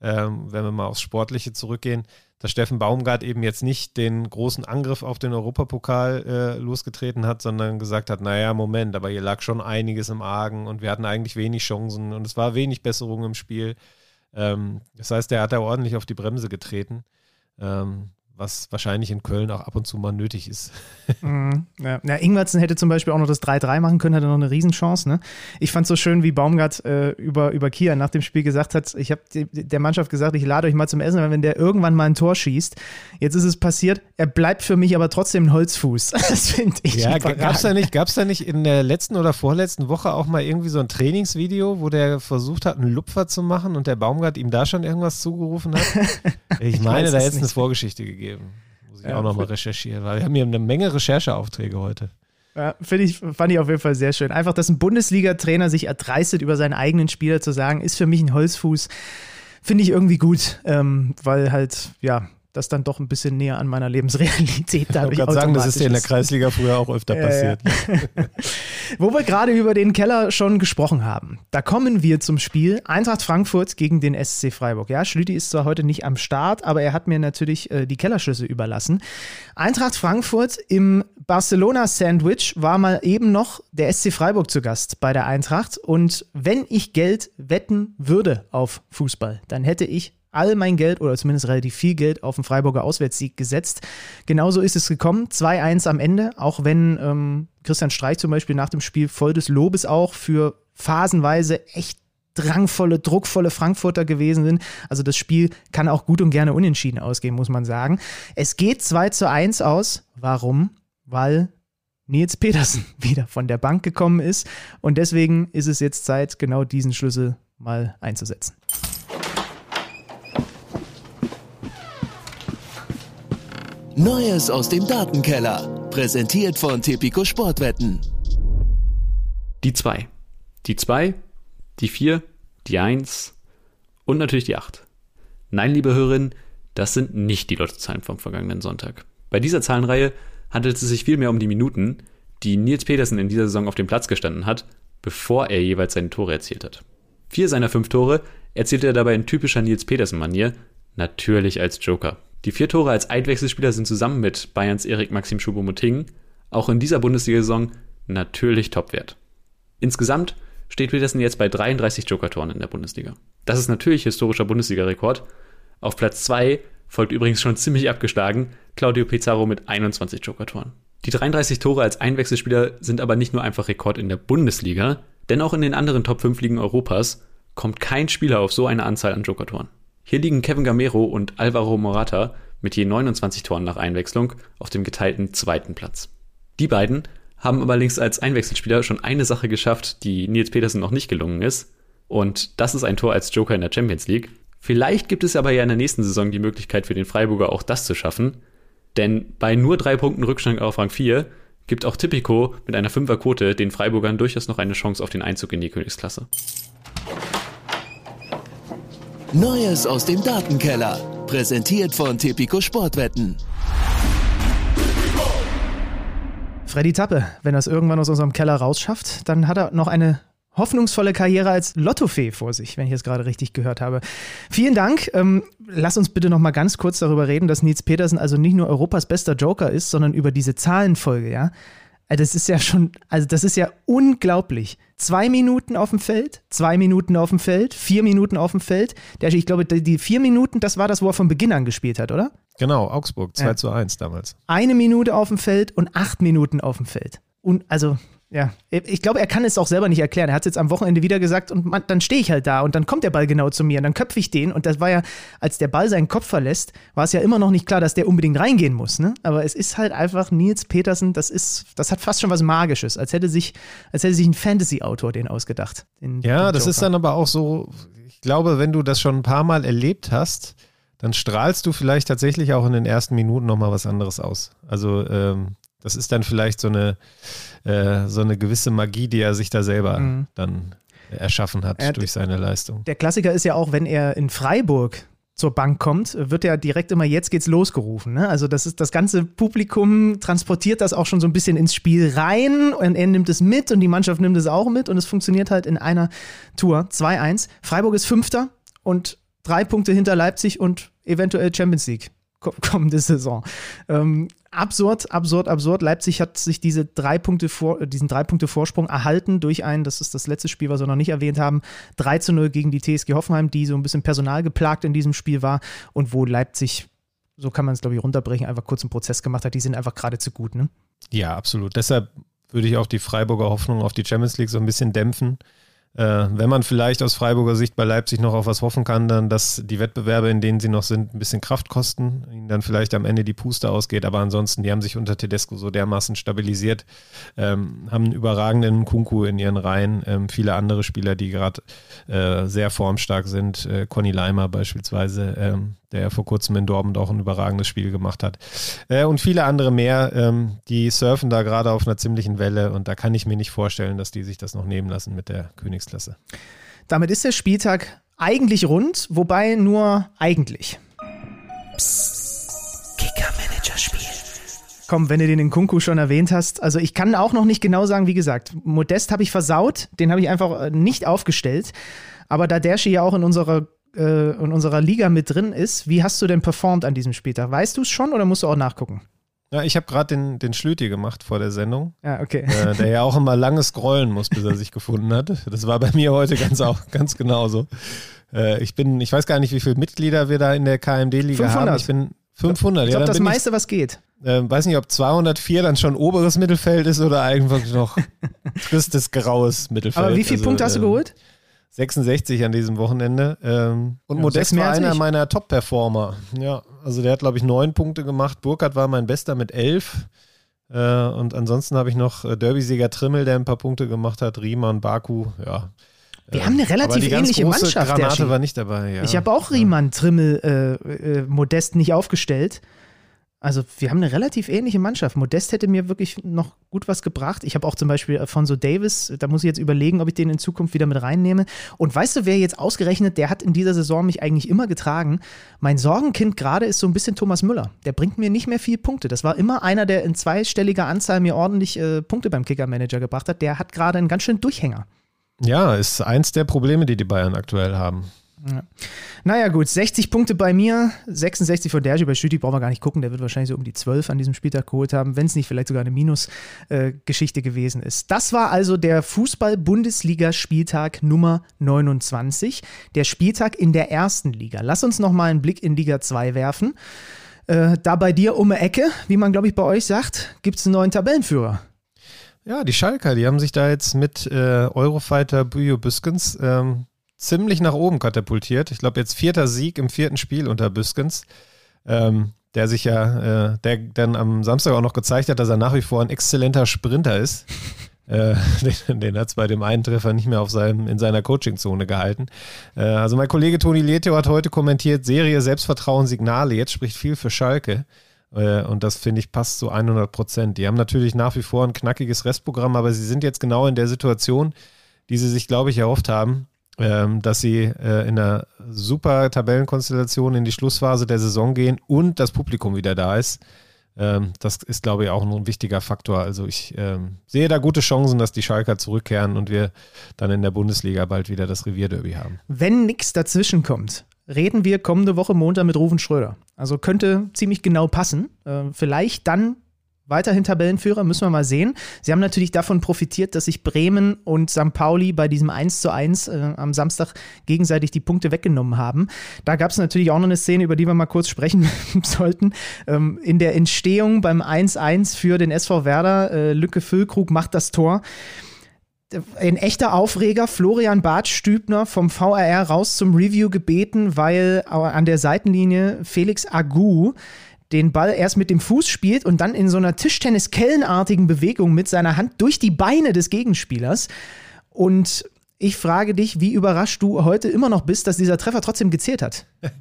ähm, wenn wir mal aufs Sportliche zurückgehen, dass Steffen Baumgart eben jetzt nicht den großen Angriff auf den Europapokal äh, losgetreten hat, sondern gesagt hat, naja, Moment, aber hier lag schon einiges im Argen und wir hatten eigentlich wenig Chancen und es war wenig Besserung im Spiel. Ähm, das heißt, er hat da ordentlich auf die Bremse getreten. Ähm, was wahrscheinlich in Köln auch ab und zu mal nötig ist. Mhm, ja. ja, Ingwertsen hätte zum Beispiel auch noch das 3-3 machen können, hätte noch eine Riesenchance. Ne? Ich fand es so schön, wie Baumgart äh, über, über Kia nach dem Spiel gesagt hat, ich habe der Mannschaft gesagt, ich lade euch mal zum Essen, wenn der irgendwann mal ein Tor schießt. Jetzt ist es passiert, er bleibt für mich aber trotzdem ein Holzfuß. Das finde ich Ja, gab es da, nicht, da nicht in der letzten oder vorletzten Woche auch mal irgendwie so ein Trainingsvideo, wo der versucht hat, einen Lupfer zu machen und der Baumgart ihm da schon irgendwas zugerufen hat? Ich, ich meine, da hätte es eine Vorgeschichte gegeben geben. Muss ich ja, auch nochmal recherchieren, weil wir haben hier eine Menge Rechercheaufträge heute. Ja, finde ich, fand ich auf jeden Fall sehr schön. Einfach, dass ein Bundesliga-Trainer sich erdreistet, über seinen eigenen Spieler zu sagen, ist für mich ein Holzfuß, finde ich irgendwie gut, ähm, weil halt, ja, das dann doch ein bisschen näher an meiner Lebensrealität dadurch Ich kann sagen, das ist ja in der Kreisliga früher auch öfter passiert. Ja. Wo wir gerade über den Keller schon gesprochen haben, da kommen wir zum Spiel Eintracht Frankfurt gegen den SC Freiburg. Ja, Schlüti ist zwar heute nicht am Start, aber er hat mir natürlich äh, die Kellerschlüssel überlassen. Eintracht Frankfurt im Barcelona-Sandwich war mal eben noch der SC Freiburg zu Gast bei der Eintracht. Und wenn ich Geld wetten würde auf Fußball, dann hätte ich all mein Geld oder zumindest relativ viel Geld auf den Freiburger Auswärtssieg gesetzt. Genauso ist es gekommen. 2-1 am Ende, auch wenn ähm, Christian Streich zum Beispiel nach dem Spiel voll des Lobes auch für phasenweise echt drangvolle, druckvolle Frankfurter gewesen sind. Also das Spiel kann auch gut und gerne unentschieden ausgehen, muss man sagen. Es geht 2 zu 1 aus. Warum? Weil Nils Petersen wieder von der Bank gekommen ist. Und deswegen ist es jetzt Zeit, genau diesen Schlüssel mal einzusetzen. Neues aus dem Datenkeller. Präsentiert von Tipico Sportwetten. Die 2. Die 2, die 4, die 1 und natürlich die 8. Nein, liebe Hörerinnen, das sind nicht die Lottozahlen vom vergangenen Sonntag. Bei dieser Zahlenreihe handelt es sich vielmehr um die Minuten, die Nils Petersen in dieser Saison auf dem Platz gestanden hat, bevor er jeweils seine Tore erzielt hat. Vier seiner fünf Tore erzielte er dabei in typischer Nils Petersen-Manier, natürlich als Joker. Die vier Tore als Einwechselspieler sind zusammen mit Bayerns Erik Maxim Choupo-Moting auch in dieser Bundesliga-Saison natürlich Topwert. Insgesamt steht Petersen jetzt bei 33 Joker-Toren in der Bundesliga. Das ist natürlich historischer Bundesliga-Rekord. Auf Platz 2 folgt übrigens schon ziemlich abgeschlagen Claudio Pizarro mit 21 Joker-Toren. Die 33 Tore als Einwechselspieler sind aber nicht nur einfach Rekord in der Bundesliga, denn auch in den anderen Top 5 Ligen Europas kommt kein Spieler auf so eine Anzahl an Joker-Toren. Hier liegen Kevin Gamero und Alvaro Morata mit je 29 Toren nach Einwechslung auf dem geteilten zweiten Platz. Die beiden haben allerdings als Einwechselspieler schon eine Sache geschafft, die Nils Petersen noch nicht gelungen ist. Und das ist ein Tor als Joker in der Champions League. Vielleicht gibt es aber ja in der nächsten Saison die Möglichkeit für den Freiburger auch das zu schaffen. Denn bei nur drei Punkten Rückstand auf Rang 4 gibt auch Tipico mit einer Fünferquote den Freiburgern durchaus noch eine Chance auf den Einzug in die Königsklasse. Neues aus dem Datenkeller. Präsentiert von Tipico Sportwetten. Freddy Tappe, wenn er es irgendwann aus unserem Keller rausschafft, dann hat er noch eine hoffnungsvolle Karriere als Lottofee vor sich, wenn ich es gerade richtig gehört habe. Vielen Dank. Ähm, lass uns bitte noch mal ganz kurz darüber reden, dass Nils Petersen also nicht nur Europas bester Joker ist, sondern über diese Zahlenfolge, ja. Also das ist ja schon, also das ist ja unglaublich. Zwei Minuten auf dem Feld, zwei Minuten auf dem Feld, vier Minuten auf dem Feld. Der, ich glaube, die vier Minuten, das war das, wo er von Beginn an gespielt hat, oder? Genau, Augsburg, 2 ja. zu 1 damals. Eine Minute auf dem Feld und acht Minuten auf dem Feld. Und also, ja, ich glaube, er kann es auch selber nicht erklären. Er hat es jetzt am Wochenende wieder gesagt und man, dann stehe ich halt da und dann kommt der Ball genau zu mir und dann köpfe ich den und das war ja, als der Ball seinen Kopf verlässt, war es ja immer noch nicht klar, dass der unbedingt reingehen muss. Ne? Aber es ist halt einfach Nils Petersen, das ist, das hat fast schon was Magisches, als hätte sich, als hätte sich ein Fantasy-Autor den ausgedacht. Den, ja, den das ist dann aber auch so, ich glaube, wenn du das schon ein paar Mal erlebt hast, dann strahlst du vielleicht tatsächlich auch in den ersten Minuten nochmal was anderes aus. Also ähm, das ist dann vielleicht so eine, äh, so eine gewisse Magie, die er sich da selber mhm. dann erschaffen hat er, durch seine Leistung. Der Klassiker ist ja auch, wenn er in Freiburg zur Bank kommt, wird er direkt immer jetzt geht's losgerufen. Ne? Also das ist das ganze Publikum transportiert das auch schon so ein bisschen ins Spiel rein und er nimmt es mit und die Mannschaft nimmt es auch mit und es funktioniert halt in einer Tour 2-1. Freiburg ist Fünfter und drei Punkte hinter Leipzig und eventuell Champions League kommende Saison. Ähm, absurd, absurd, absurd. Leipzig hat sich diese drei Punkte vor, diesen drei Punkte Vorsprung erhalten durch ein, das ist das letzte Spiel, was wir noch nicht erwähnt haben, 3 zu 0 gegen die TSG Hoffenheim, die so ein bisschen personalgeplagt in diesem Spiel war und wo Leipzig, so kann man es glaube ich runterbrechen, einfach kurz einen Prozess gemacht hat. Die sind einfach gerade zu gut, ne? Ja, absolut. Deshalb würde ich auch die Freiburger Hoffnung auf die Champions League so ein bisschen dämpfen. Äh, wenn man vielleicht aus Freiburger Sicht bei Leipzig noch auf was hoffen kann, dann, dass die Wettbewerbe, in denen sie noch sind, ein bisschen Kraft kosten, ihnen dann vielleicht am Ende die Puste ausgeht. Aber ansonsten, die haben sich unter Tedesco so dermaßen stabilisiert, ähm, haben einen überragenden Kunku in ihren Reihen, ähm, viele andere Spieler, die gerade äh, sehr formstark sind, äh, Conny Leimer beispielsweise, ähm, der ja vor kurzem in Dortmund auch ein überragendes Spiel gemacht hat. Äh, und viele andere mehr, ähm, die surfen da gerade auf einer ziemlichen Welle und da kann ich mir nicht vorstellen, dass die sich das noch nehmen lassen mit der Königsklasse. Damit ist der Spieltag eigentlich rund, wobei nur eigentlich. Psst. Kicker-Manager-Spiel. Komm, wenn du den in Kunku schon erwähnt hast, also ich kann auch noch nicht genau sagen, wie gesagt, Modest habe ich versaut, den habe ich einfach äh, nicht aufgestellt. Aber da Dershi ja auch in unserer äh, in unserer Liga mit drin ist. Wie hast du denn performt an diesem Spieltag? Weißt du es schon oder musst du auch nachgucken? Ja, ich habe gerade den, den Schlüti gemacht vor der Sendung. Ja, okay. Äh, der ja auch immer lange scrollen muss, bis er sich gefunden hat. Das war bei mir heute ganz, auch, ganz genauso. Äh, ich bin, ich weiß gar nicht, wie viele Mitglieder wir da in der KMD-Liga haben. Ich bin 500. Ich glaube, ja, das meiste, ich, was geht. Äh, weiß nicht, ob 204 dann schon oberes Mittelfeld ist oder einfach noch tristes, graues Mittelfeld. Aber wie viele also, Punkte hast du ähm, geholt? 66 an diesem Wochenende. Ähm, und ja, Modest war einer meiner Top-Performer. Ja, also der hat, glaube ich, neun Punkte gemacht. Burkhardt war mein Bester mit elf. Äh, und ansonsten habe ich noch äh, Derby-Sieger Trimmel, der ein paar Punkte gemacht hat, Riemann, Baku, ja. Wir haben eine relativ die ganz ähnliche Mannschaft. Granate war nicht dabei, ja. Ich habe auch Riemann, Trimmel, äh, äh, Modest nicht aufgestellt. Also wir haben eine relativ ähnliche Mannschaft. Modest hätte mir wirklich noch gut was gebracht. Ich habe auch zum Beispiel Alfonso Davis, da muss ich jetzt überlegen, ob ich den in Zukunft wieder mit reinnehme. Und weißt du, wer jetzt ausgerechnet, der hat in dieser Saison mich eigentlich immer getragen. Mein Sorgenkind gerade ist so ein bisschen Thomas Müller. Der bringt mir nicht mehr viel Punkte. Das war immer einer, der in zweistelliger Anzahl mir ordentlich äh, Punkte beim Kicker-Manager gebracht hat. Der hat gerade einen ganz schönen Durchhänger. Ja, ist eins der Probleme, die die Bayern aktuell haben. Ja. Naja, gut, 60 Punkte bei mir, 66 von Dergi. Bei Stüti brauchen wir gar nicht gucken, der wird wahrscheinlich so um die 12 an diesem Spieltag geholt haben, wenn es nicht vielleicht sogar eine Minus-Geschichte gewesen ist. Das war also der Fußball-Bundesliga-Spieltag Nummer 29, der Spieltag in der ersten Liga. Lass uns nochmal einen Blick in Liga 2 werfen. Äh, da bei dir um die Ecke, wie man glaube ich bei euch sagt, gibt es einen neuen Tabellenführer. Ja, die Schalker, die haben sich da jetzt mit äh, Eurofighter Bujo Büskens ähm, ziemlich nach oben katapultiert. Ich glaube, jetzt vierter Sieg im vierten Spiel unter Büskens, ähm, der sich ja, äh, der dann am Samstag auch noch gezeigt hat, dass er nach wie vor ein exzellenter Sprinter ist. äh, den, den hat es bei dem einen Treffer nicht mehr auf seinem, in seiner Coachingzone gehalten. Äh, also mein Kollege Toni Leteo hat heute kommentiert, Serie Selbstvertrauen, Signale, jetzt spricht viel für Schalke. Äh, Und das finde ich passt zu 100 Prozent. Die haben natürlich nach wie vor ein knackiges Restprogramm, aber sie sind jetzt genau in der Situation, die sie sich, glaube ich, erhofft haben, ähm, dass sie äh, in einer super Tabellenkonstellation in die Schlussphase der Saison gehen und das Publikum wieder da ist. Ähm, das ist, glaube ich, auch ein wichtiger Faktor. Also ich ähm, sehe da gute Chancen, dass die Schalker zurückkehren und wir dann in der Bundesliga bald wieder das Revierderby haben. Wenn nichts dazwischen kommt, reden wir kommende Woche Montag mit Rufen Schröder. Also könnte ziemlich genau passen. Äh, vielleicht dann weiterhin Tabellenführer, müssen wir mal sehen. Sie haben natürlich davon profitiert, dass sich Bremen und St. Pauli bei diesem 1 zu 1 äh, am Samstag gegenseitig die Punkte weggenommen haben. Da gab es natürlich auch noch eine Szene, über die wir mal kurz sprechen sollten. Ähm, in der Entstehung beim 1-1 für den SV Werder, äh, Lücke Füllkrug macht das Tor ein echter Aufreger, Florian Bartstübner vom VRR raus zum Review gebeten, weil an der Seitenlinie Felix Agu den Ball erst mit dem Fuß spielt und dann in so einer Tischtennis-Kellenartigen Bewegung mit seiner Hand durch die Beine des Gegenspielers. Und ich frage dich, wie überrascht du heute immer noch bist, dass dieser Treffer trotzdem gezählt hat.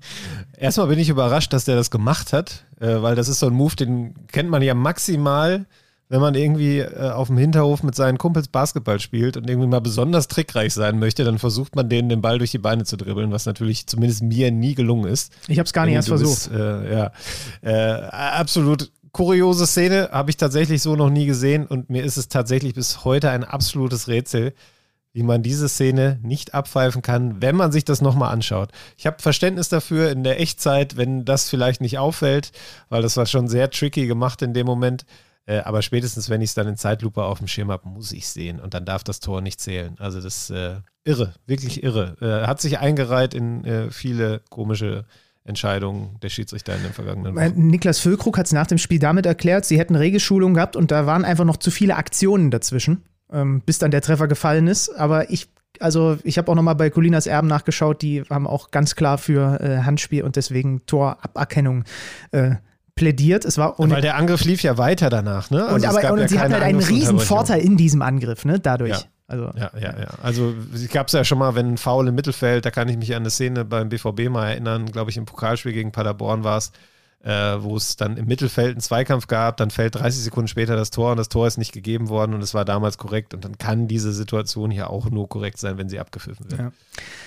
Erstmal bin ich überrascht, dass der das gemacht hat, äh, weil das ist so ein Move, den kennt man ja maximal wenn man irgendwie äh, auf dem Hinterhof mit seinen Kumpels Basketball spielt und irgendwie mal besonders trickreich sein möchte, dann versucht man denen den Ball durch die Beine zu dribbeln, was natürlich zumindest mir nie gelungen ist. Ich habe es gar nicht erst versucht. Bist, äh, ja, äh, absolut kuriose Szene, habe ich tatsächlich so noch nie gesehen und mir ist es tatsächlich bis heute ein absolutes Rätsel, wie man diese Szene nicht abpfeifen kann, wenn man sich das nochmal anschaut. Ich habe Verständnis dafür in der Echtzeit, wenn das vielleicht nicht auffällt, weil das war schon sehr tricky gemacht in dem Moment. Äh, aber spätestens, wenn ich es dann in Zeitlupe auf dem Schirm habe, muss ich sehen und dann darf das Tor nicht zählen. Also das äh, irre, wirklich irre. Äh, hat sich eingereiht in äh, viele komische Entscheidungen der Schiedsrichter in den vergangenen Wochen. Niklas Füllkrug hat es nach dem Spiel damit erklärt, sie hätten Regelschulung gehabt und da waren einfach noch zu viele Aktionen dazwischen, ähm, bis dann der Treffer gefallen ist. Aber ich also ich habe auch nochmal bei Colinas Erben nachgeschaut, die haben auch ganz klar für äh, Handspiel und deswegen Toraberkennung äh, plädiert. Es war Weil der Angriff lief ja weiter danach, ne? Also und aber, und ja sie hatten halt einen riesen Vorteil in diesem Angriff, ne? Dadurch. Ja. Also, ja, ja, ja. Also gab es ja schon mal, wenn ein Foul im Mittelfeld, da kann ich mich an eine Szene beim BVB mal erinnern, glaube ich, im Pokalspiel gegen Paderborn war es, äh, wo es dann im Mittelfeld einen Zweikampf gab, dann fällt 30 Sekunden später das Tor und das Tor ist nicht gegeben worden und es war damals korrekt und dann kann diese Situation hier auch nur korrekt sein, wenn sie abgepfiffen wird. Ja.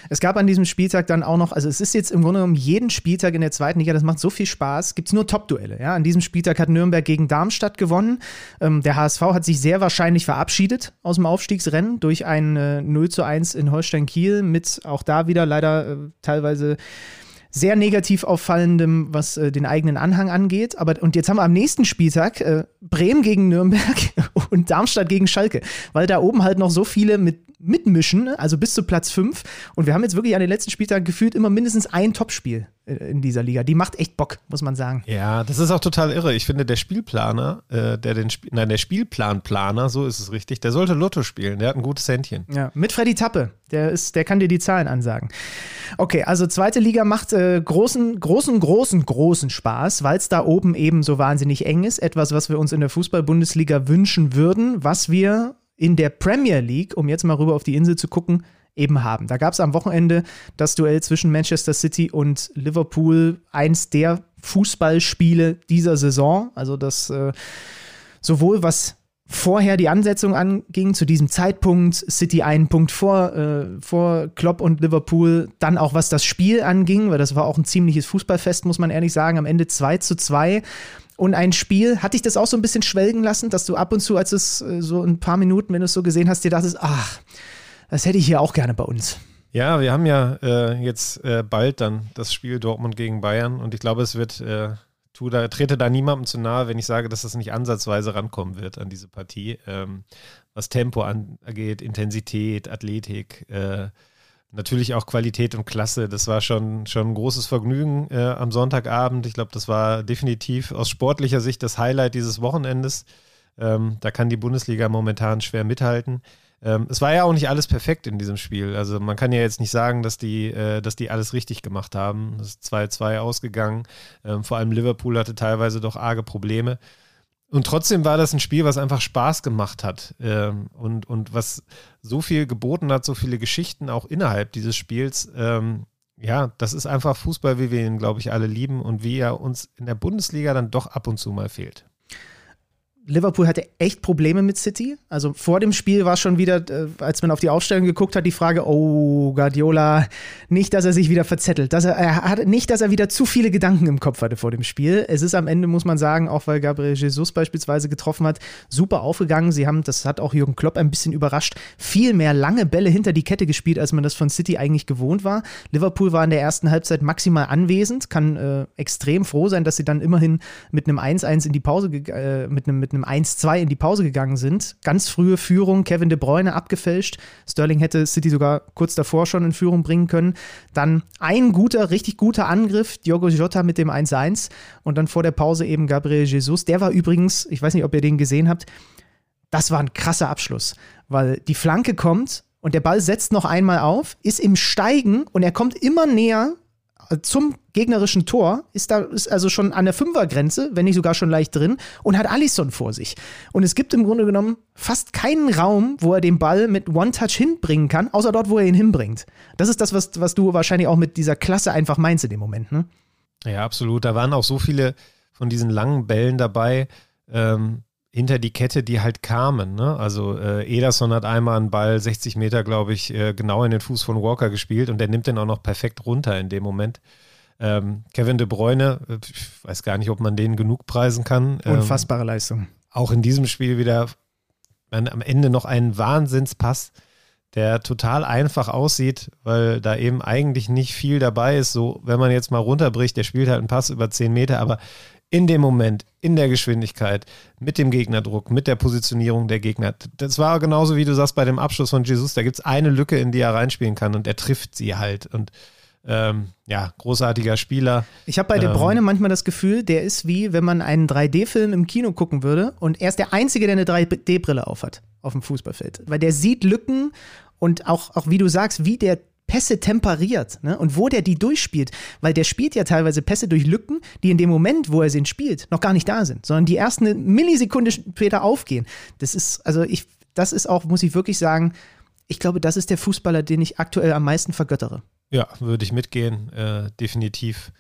Es gab an diesem Spieltag dann auch noch, also es ist jetzt im Grunde genommen jeden Spieltag in der zweiten Liga, das macht so viel Spaß, gibt es nur Top-Duelle. Ja? An diesem Spieltag hat Nürnberg gegen Darmstadt gewonnen. Ähm, der HSV hat sich sehr wahrscheinlich verabschiedet aus dem Aufstiegsrennen durch ein äh, 0 zu 1 in Holstein-Kiel mit auch da wieder leider äh, teilweise sehr negativ auffallendem, was äh, den eigenen Anhang angeht. Aber und jetzt haben wir am nächsten Spieltag äh, Bremen gegen Nürnberg und Darmstadt gegen Schalke, weil da oben halt noch so viele mit mitmischen, also bis zu Platz 5. Und wir haben jetzt wirklich an den letzten Spieltagen gefühlt immer mindestens ein Topspiel äh, in dieser Liga. Die macht echt Bock, muss man sagen. Ja, das ist auch total irre. Ich finde, der Spielplaner, äh, der den Sp nein, der Spielplanplaner, so ist es richtig, der sollte Lotto spielen. Der hat ein gutes Händchen. Ja, mit Freddy Tappe. Der, ist, der kann dir die Zahlen ansagen. Okay, also zweite Liga macht äh, großen, großen, großen, großen Spaß, weil es da oben eben so wahnsinnig eng ist. Etwas, was wir uns in der Fußball-Bundesliga wünschen würden, was wir in der Premier League, um jetzt mal rüber auf die Insel zu gucken, eben haben. Da gab es am Wochenende das Duell zwischen Manchester City und Liverpool, eins der Fußballspiele dieser Saison. Also das äh, sowohl was vorher die Ansetzung anging, zu diesem Zeitpunkt City einen Punkt vor, äh, vor Klopp und Liverpool, dann auch was das Spiel anging, weil das war auch ein ziemliches Fußballfest, muss man ehrlich sagen, am Ende 2 zu 2 und ein Spiel, hat dich das auch so ein bisschen schwelgen lassen, dass du ab und zu, als es äh, so ein paar Minuten, wenn du es so gesehen hast, dir dachtest, ach, das hätte ich hier auch gerne bei uns. Ja, wir haben ja äh, jetzt äh, bald dann das Spiel Dortmund gegen Bayern und ich glaube, es wird, äh, tu da, trete da niemandem zu nahe, wenn ich sage, dass das nicht ansatzweise rankommen wird an diese Partie, ähm, was Tempo angeht, Intensität, Athletik, äh, natürlich auch Qualität und Klasse. Das war schon, schon ein großes Vergnügen äh, am Sonntagabend. Ich glaube, das war definitiv aus sportlicher Sicht das Highlight dieses Wochenendes. Ähm, da kann die Bundesliga momentan schwer mithalten. Ähm, es war ja auch nicht alles perfekt in diesem Spiel. Also man kann ja jetzt nicht sagen, dass die, äh, dass die alles richtig gemacht haben. Es ist 2-2 ausgegangen. Ähm, vor allem Liverpool hatte teilweise doch arge Probleme. Und trotzdem war das ein Spiel, was einfach Spaß gemacht hat ähm, und, und was so viel geboten hat, so viele Geschichten auch innerhalb dieses Spiels. Ähm, ja, das ist einfach Fußball, wie wir ihn, glaube ich, alle lieben und wie er uns in der Bundesliga dann doch ab und zu mal fehlt. Liverpool hatte echt Probleme mit City. Also vor dem Spiel war schon wieder, äh, als man auf die Aufstellung geguckt hat, die Frage, oh, Guardiola, nicht, dass er sich wieder verzettelt. Dass er, er hat, nicht, dass er wieder zu viele Gedanken im Kopf hatte vor dem Spiel. Es ist am Ende, muss man sagen, auch weil Gabriel Jesus beispielsweise getroffen hat, super aufgegangen. Sie haben, das hat auch Jürgen Klopp ein bisschen überrascht, viel mehr lange Bälle hinter die Kette gespielt, als man das von City eigentlich gewohnt war. Liverpool war in der ersten Halbzeit maximal anwesend, kann äh, extrem froh sein, dass sie dann immerhin mit einem 1-1 in die Pause, äh, mit einem, mit einem einem 1-2 in die Pause gegangen sind. Ganz frühe Führung, Kevin De Bruyne abgefälscht. Sterling hätte City sogar kurz davor schon in Führung bringen können. Dann ein guter, richtig guter Angriff, Diogo Jota mit dem 1-1 und dann vor der Pause eben Gabriel Jesus. Der war übrigens, ich weiß nicht, ob ihr den gesehen habt, das war ein krasser Abschluss, weil die Flanke kommt und der Ball setzt noch einmal auf, ist im Steigen und er kommt immer näher zum gegnerischen Tor, ist da ist also schon an der Fünfergrenze, wenn nicht sogar schon leicht drin, und hat Alisson vor sich. Und es gibt im Grunde genommen fast keinen Raum, wo er den Ball mit One-Touch hinbringen kann, außer dort, wo er ihn hinbringt. Das ist das, was, was du wahrscheinlich auch mit dieser Klasse einfach meinst in dem Moment, ne? Ja, absolut. Da waren auch so viele von diesen langen Bällen dabei. Ähm, hinter die Kette, die halt kamen. Ne? Also äh, Ederson hat einmal einen Ball 60 Meter, glaube ich, äh, genau in den Fuß von Walker gespielt und der nimmt den auch noch perfekt runter in dem Moment. Ähm, Kevin de Bruyne, äh, ich weiß gar nicht, ob man den genug preisen kann. Ähm, Unfassbare Leistung. Auch in diesem Spiel wieder man, am Ende noch einen Wahnsinnspass, der total einfach aussieht, weil da eben eigentlich nicht viel dabei ist. So, wenn man jetzt mal runterbricht, der spielt halt einen Pass über 10 Meter, aber in dem Moment, in der Geschwindigkeit, mit dem Gegnerdruck, mit der Positionierung der Gegner. Das war genauso wie du sagst bei dem Abschluss von Jesus, da gibt es eine Lücke, in die er reinspielen kann und er trifft sie halt. Und ähm, ja, großartiger Spieler. Ich habe bei De Bruyne ähm, manchmal das Gefühl, der ist wie, wenn man einen 3D-Film im Kino gucken würde und er ist der Einzige, der eine 3D-Brille aufhat auf dem Fußballfeld. Weil der sieht Lücken und auch, auch wie du sagst, wie der Pässe temperiert ne? und wo der die durchspielt, weil der spielt ja teilweise Pässe durch Lücken, die in dem Moment, wo er sie spielt, noch gar nicht da sind, sondern die erst eine Millisekunde später aufgehen. Das ist, also ich, das ist auch, muss ich wirklich sagen, ich glaube, das ist der Fußballer, den ich aktuell am meisten vergöttere. Ja, würde ich mitgehen, äh, definitiv.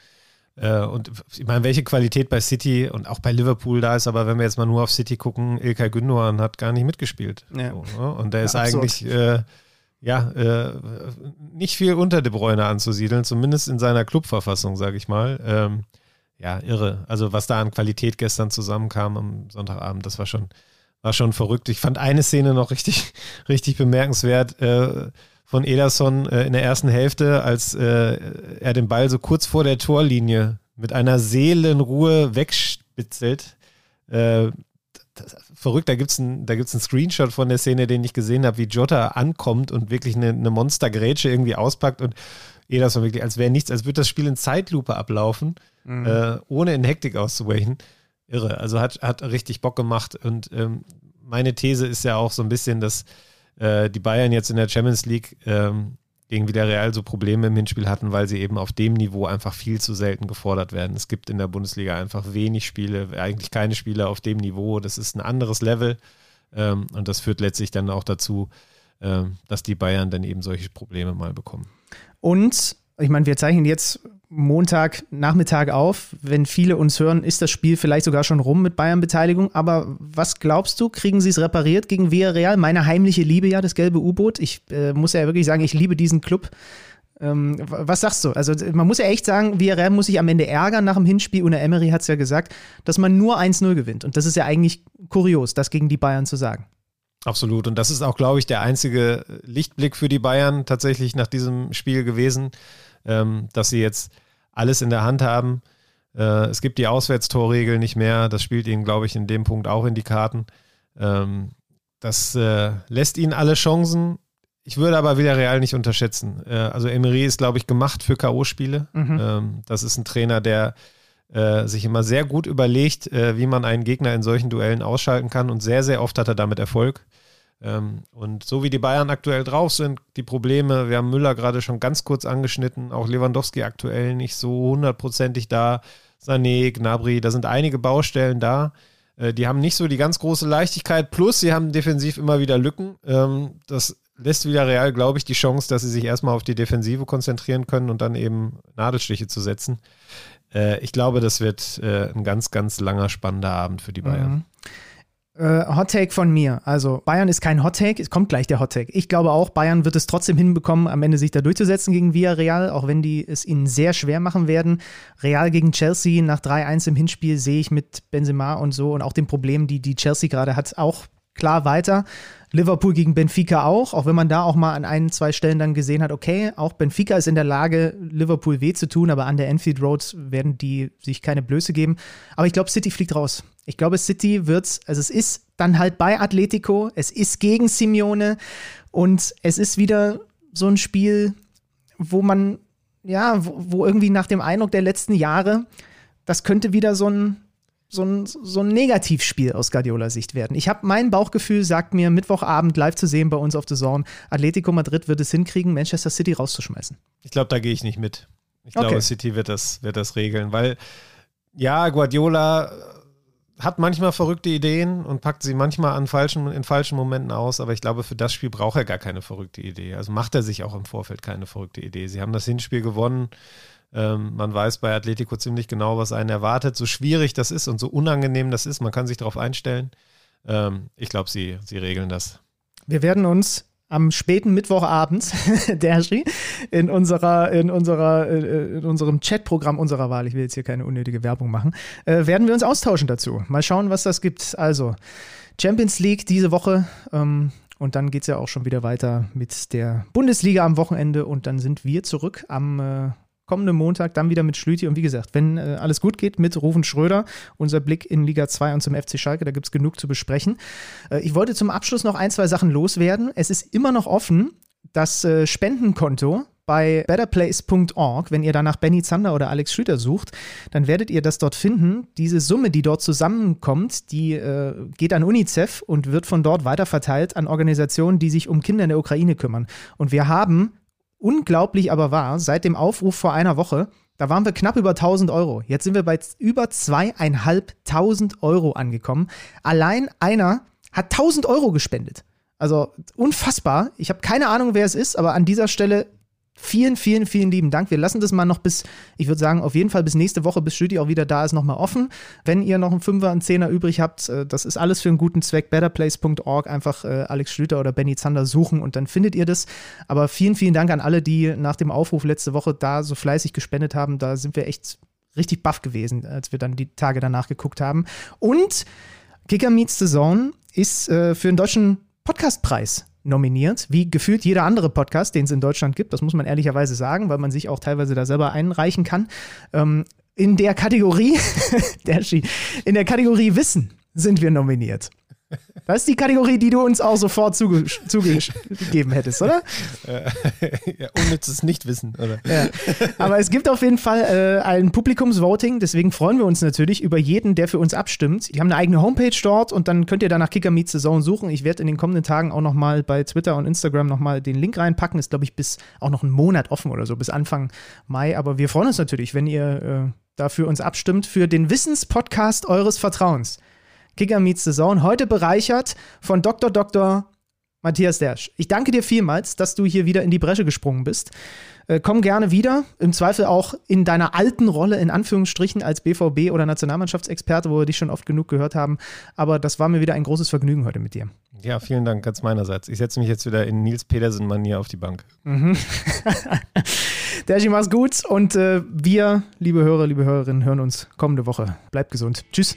Äh, und ich meine, welche Qualität bei City und auch bei Liverpool da ist, aber wenn wir jetzt mal nur auf City gucken, Ilkay Gündogan hat gar nicht mitgespielt. Ja. So, ne? Und der ist ja, eigentlich äh, ja, äh, nicht viel unter De Bruyne anzusiedeln, zumindest in seiner Clubverfassung, sage ich mal. Ähm, ja, irre. Also was da an Qualität gestern zusammenkam am Sonntagabend, das war schon, war schon verrückt. Ich fand eine Szene noch richtig, richtig bemerkenswert äh, von Ederson äh, in der ersten Hälfte, als äh, er den Ball so kurz vor der Torlinie mit einer Seelenruhe wegspitzelt. Das verrückt, da gibt es ein, einen Screenshot von der Szene, den ich gesehen habe, wie Jota ankommt und wirklich eine, eine Monstergrätsche irgendwie auspackt und eh das war wirklich, als wäre nichts, als würde das Spiel in Zeitlupe ablaufen, mhm. äh, ohne in Hektik auszuweichen. Irre. Also hat, hat richtig Bock gemacht und ähm, meine These ist ja auch so ein bisschen, dass äh, die Bayern jetzt in der Champions League ähm, gegen Villarreal so Probleme im Hinspiel hatten, weil sie eben auf dem Niveau einfach viel zu selten gefordert werden. Es gibt in der Bundesliga einfach wenig Spiele, eigentlich keine Spiele auf dem Niveau. Das ist ein anderes Level ähm, und das führt letztlich dann auch dazu, ähm, dass die Bayern dann eben solche Probleme mal bekommen. Und ich meine, wir zeichnen jetzt Montag Nachmittag auf. Wenn viele uns hören, ist das Spiel vielleicht sogar schon rum mit Bayern-Beteiligung. Aber was glaubst du, kriegen sie es repariert gegen Villarreal? Meine heimliche Liebe ja, das gelbe U-Boot. Ich äh, muss ja wirklich sagen, ich liebe diesen Club. Ähm, was sagst du? Also man muss ja echt sagen, Villarreal muss sich am Ende ärgern nach dem Hinspiel. Und Emery hat es ja gesagt, dass man nur 1-0 gewinnt. Und das ist ja eigentlich kurios, das gegen die Bayern zu sagen. Absolut. Und das ist auch, glaube ich, der einzige Lichtblick für die Bayern tatsächlich nach diesem Spiel gewesen ähm, dass sie jetzt alles in der Hand haben. Äh, es gibt die Auswärtstorregel nicht mehr. Das spielt ihnen, glaube ich, in dem Punkt auch in die Karten. Ähm, das äh, lässt ihnen alle Chancen. Ich würde aber Villarreal nicht unterschätzen. Äh, also Emery ist, glaube ich, gemacht für K.O.-Spiele. Mhm. Ähm, das ist ein Trainer, der äh, sich immer sehr gut überlegt, äh, wie man einen Gegner in solchen Duellen ausschalten kann. Und sehr, sehr oft hat er damit Erfolg. Ähm, und so wie die Bayern aktuell drauf sind, die Probleme, wir haben Müller gerade schon ganz kurz angeschnitten, auch Lewandowski aktuell nicht so hundertprozentig da, Sané, Gnabry, da sind einige Baustellen da. Äh, die haben nicht so die ganz große Leichtigkeit, plus sie haben defensiv immer wieder Lücken. Ähm, das lässt wieder Real, glaube ich, die Chance, dass sie sich erstmal auf die Defensive konzentrieren können und dann eben Nadelstiche zu setzen. Äh, ich glaube, das wird äh, ein ganz, ganz langer, spannender Abend für die Bayern. Mhm. Äh, Hot Take von mir. Also Bayern ist kein Hot Take, es kommt gleich der Hot Take. Ich glaube auch, Bayern wird es trotzdem hinbekommen, am Ende sich da durchzusetzen gegen Villarreal, auch wenn die es ihnen sehr schwer machen werden. Real gegen Chelsea nach 3-1 im Hinspiel sehe ich mit Benzema und so und auch den Problemen, die die Chelsea gerade hat, auch klar weiter. Liverpool gegen Benfica auch, auch wenn man da auch mal an ein, zwei Stellen dann gesehen hat, okay, auch Benfica ist in der Lage, Liverpool weh zu tun, aber an der Enfield Road werden die sich keine Blöße geben. Aber ich glaube, City fliegt raus. Ich glaube, City wird, also es ist dann halt bei Atletico, es ist gegen Simeone und es ist wieder so ein Spiel, wo man, ja, wo, wo irgendwie nach dem Eindruck der letzten Jahre, das könnte wieder so ein so ein, so ein Negativspiel aus Guardiola Sicht werden. Ich habe mein Bauchgefühl sagt mir Mittwochabend live zu sehen bei uns auf The Zone. Atletico Madrid wird es hinkriegen, Manchester City rauszuschmeißen. Ich glaube, da gehe ich nicht mit. Ich okay. glaube, City wird das, wird das regeln, weil ja, Guardiola hat manchmal verrückte Ideen und packt sie manchmal an falschen, in falschen Momenten aus, aber ich glaube, für das Spiel braucht er gar keine verrückte Idee. Also macht er sich auch im Vorfeld keine verrückte Idee. Sie haben das Hinspiel gewonnen. Ähm, man weiß bei Atletico ziemlich genau, was einen erwartet. So schwierig das ist und so unangenehm das ist, man kann sich darauf einstellen. Ähm, ich glaube, sie, sie regeln das. Wir werden uns am späten Mittwochabend, Dershi, in unserer, in unserer, äh, in unserem Chatprogramm unserer Wahl, ich will jetzt hier keine unnötige Werbung machen, äh, werden wir uns austauschen dazu. Mal schauen, was das gibt. Also, Champions League diese Woche. Ähm, und dann geht es ja auch schon wieder weiter mit der Bundesliga am Wochenende. Und dann sind wir zurück am äh, kommenden Montag dann wieder mit Schlüti. Und wie gesagt, wenn äh, alles gut geht mit Rufen Schröder, unser Blick in Liga 2 und zum FC Schalke, da gibt es genug zu besprechen. Äh, ich wollte zum Abschluss noch ein, zwei Sachen loswerden. Es ist immer noch offen, das äh, Spendenkonto bei betterplace.org, wenn ihr danach Benny Zander oder Alex Schlüter sucht, dann werdet ihr das dort finden. Diese Summe, die dort zusammenkommt, die äh, geht an UNICEF und wird von dort weiterverteilt an Organisationen, die sich um Kinder in der Ukraine kümmern. Und wir haben unglaublich aber wahr, seit dem Aufruf vor einer Woche, da waren wir knapp über 1000 Euro. Jetzt sind wir bei über zweieinhalbtausend Euro angekommen. Allein einer hat 1000 Euro gespendet. Also unfassbar. Ich habe keine Ahnung, wer es ist, aber an dieser Stelle Vielen, vielen, vielen lieben Dank. Wir lassen das mal noch bis, ich würde sagen, auf jeden Fall bis nächste Woche, bis Stüdi auch wieder da ist, nochmal offen. Wenn ihr noch einen Fünfer, einen Zehner übrig habt, äh, das ist alles für einen guten Zweck. Betterplace.org, einfach äh, Alex Schlüter oder Benny Zander suchen und dann findet ihr das. Aber vielen, vielen Dank an alle, die nach dem Aufruf letzte Woche da so fleißig gespendet haben. Da sind wir echt richtig baff gewesen, als wir dann die Tage danach geguckt haben. Und Kicker Meets the Zone ist äh, für den deutschen Podcastpreis nominiert, wie gefühlt jeder andere Podcast, den es in Deutschland gibt. Das muss man ehrlicherweise sagen, weil man sich auch teilweise da selber einreichen kann. Ähm, in der Kategorie, der in der Kategorie Wissen. sind wir nominiert. Das ist die Kategorie, die du uns auch sofort zuge zugegeben hättest, oder? ja, unnützes Nichtwissen, oder? Ja. Aber es gibt auf jeden Fall äh, ein Publikumsvoting, deswegen freuen wir uns natürlich über jeden, der für uns abstimmt. Die haben eine eigene Homepage dort und dann könnt ihr da nach Kicker Meets the Zone suchen. Ich werde in den kommenden Tagen auch nochmal bei Twitter und Instagram nochmal den Link reinpacken. Ist, glaube ich, bis auch noch einen Monat offen oder so, bis Anfang Mai. Aber wir freuen uns natürlich, wenn ihr äh, da für uns abstimmt, für den Wissenspodcast eures Vertrauens. Kicker Meets the Zone. Heute bereichert von Dr. Dr. Matthias Dersch. Ich danke dir vielmals, dass du hier wieder in die Bresche gesprungen bist. Äh, komm gerne wieder, im Zweifel auch in deiner alten Rolle, in Anführungsstrichen, als BVB- oder Nationalmannschaftsexperte, wo wir dich schon oft genug gehört haben. Aber das war mir wieder ein großes Vergnügen heute mit dir. Ja, vielen Dank ganz meinerseits. Ich setze mich jetzt wieder in Nils Pedersen-Manier auf die Bank. Mhm. Derschi, mach's gut und äh, wir, liebe Hörer, liebe Hörerinnen, hören uns kommende Woche. Bleibt gesund. Tschüss.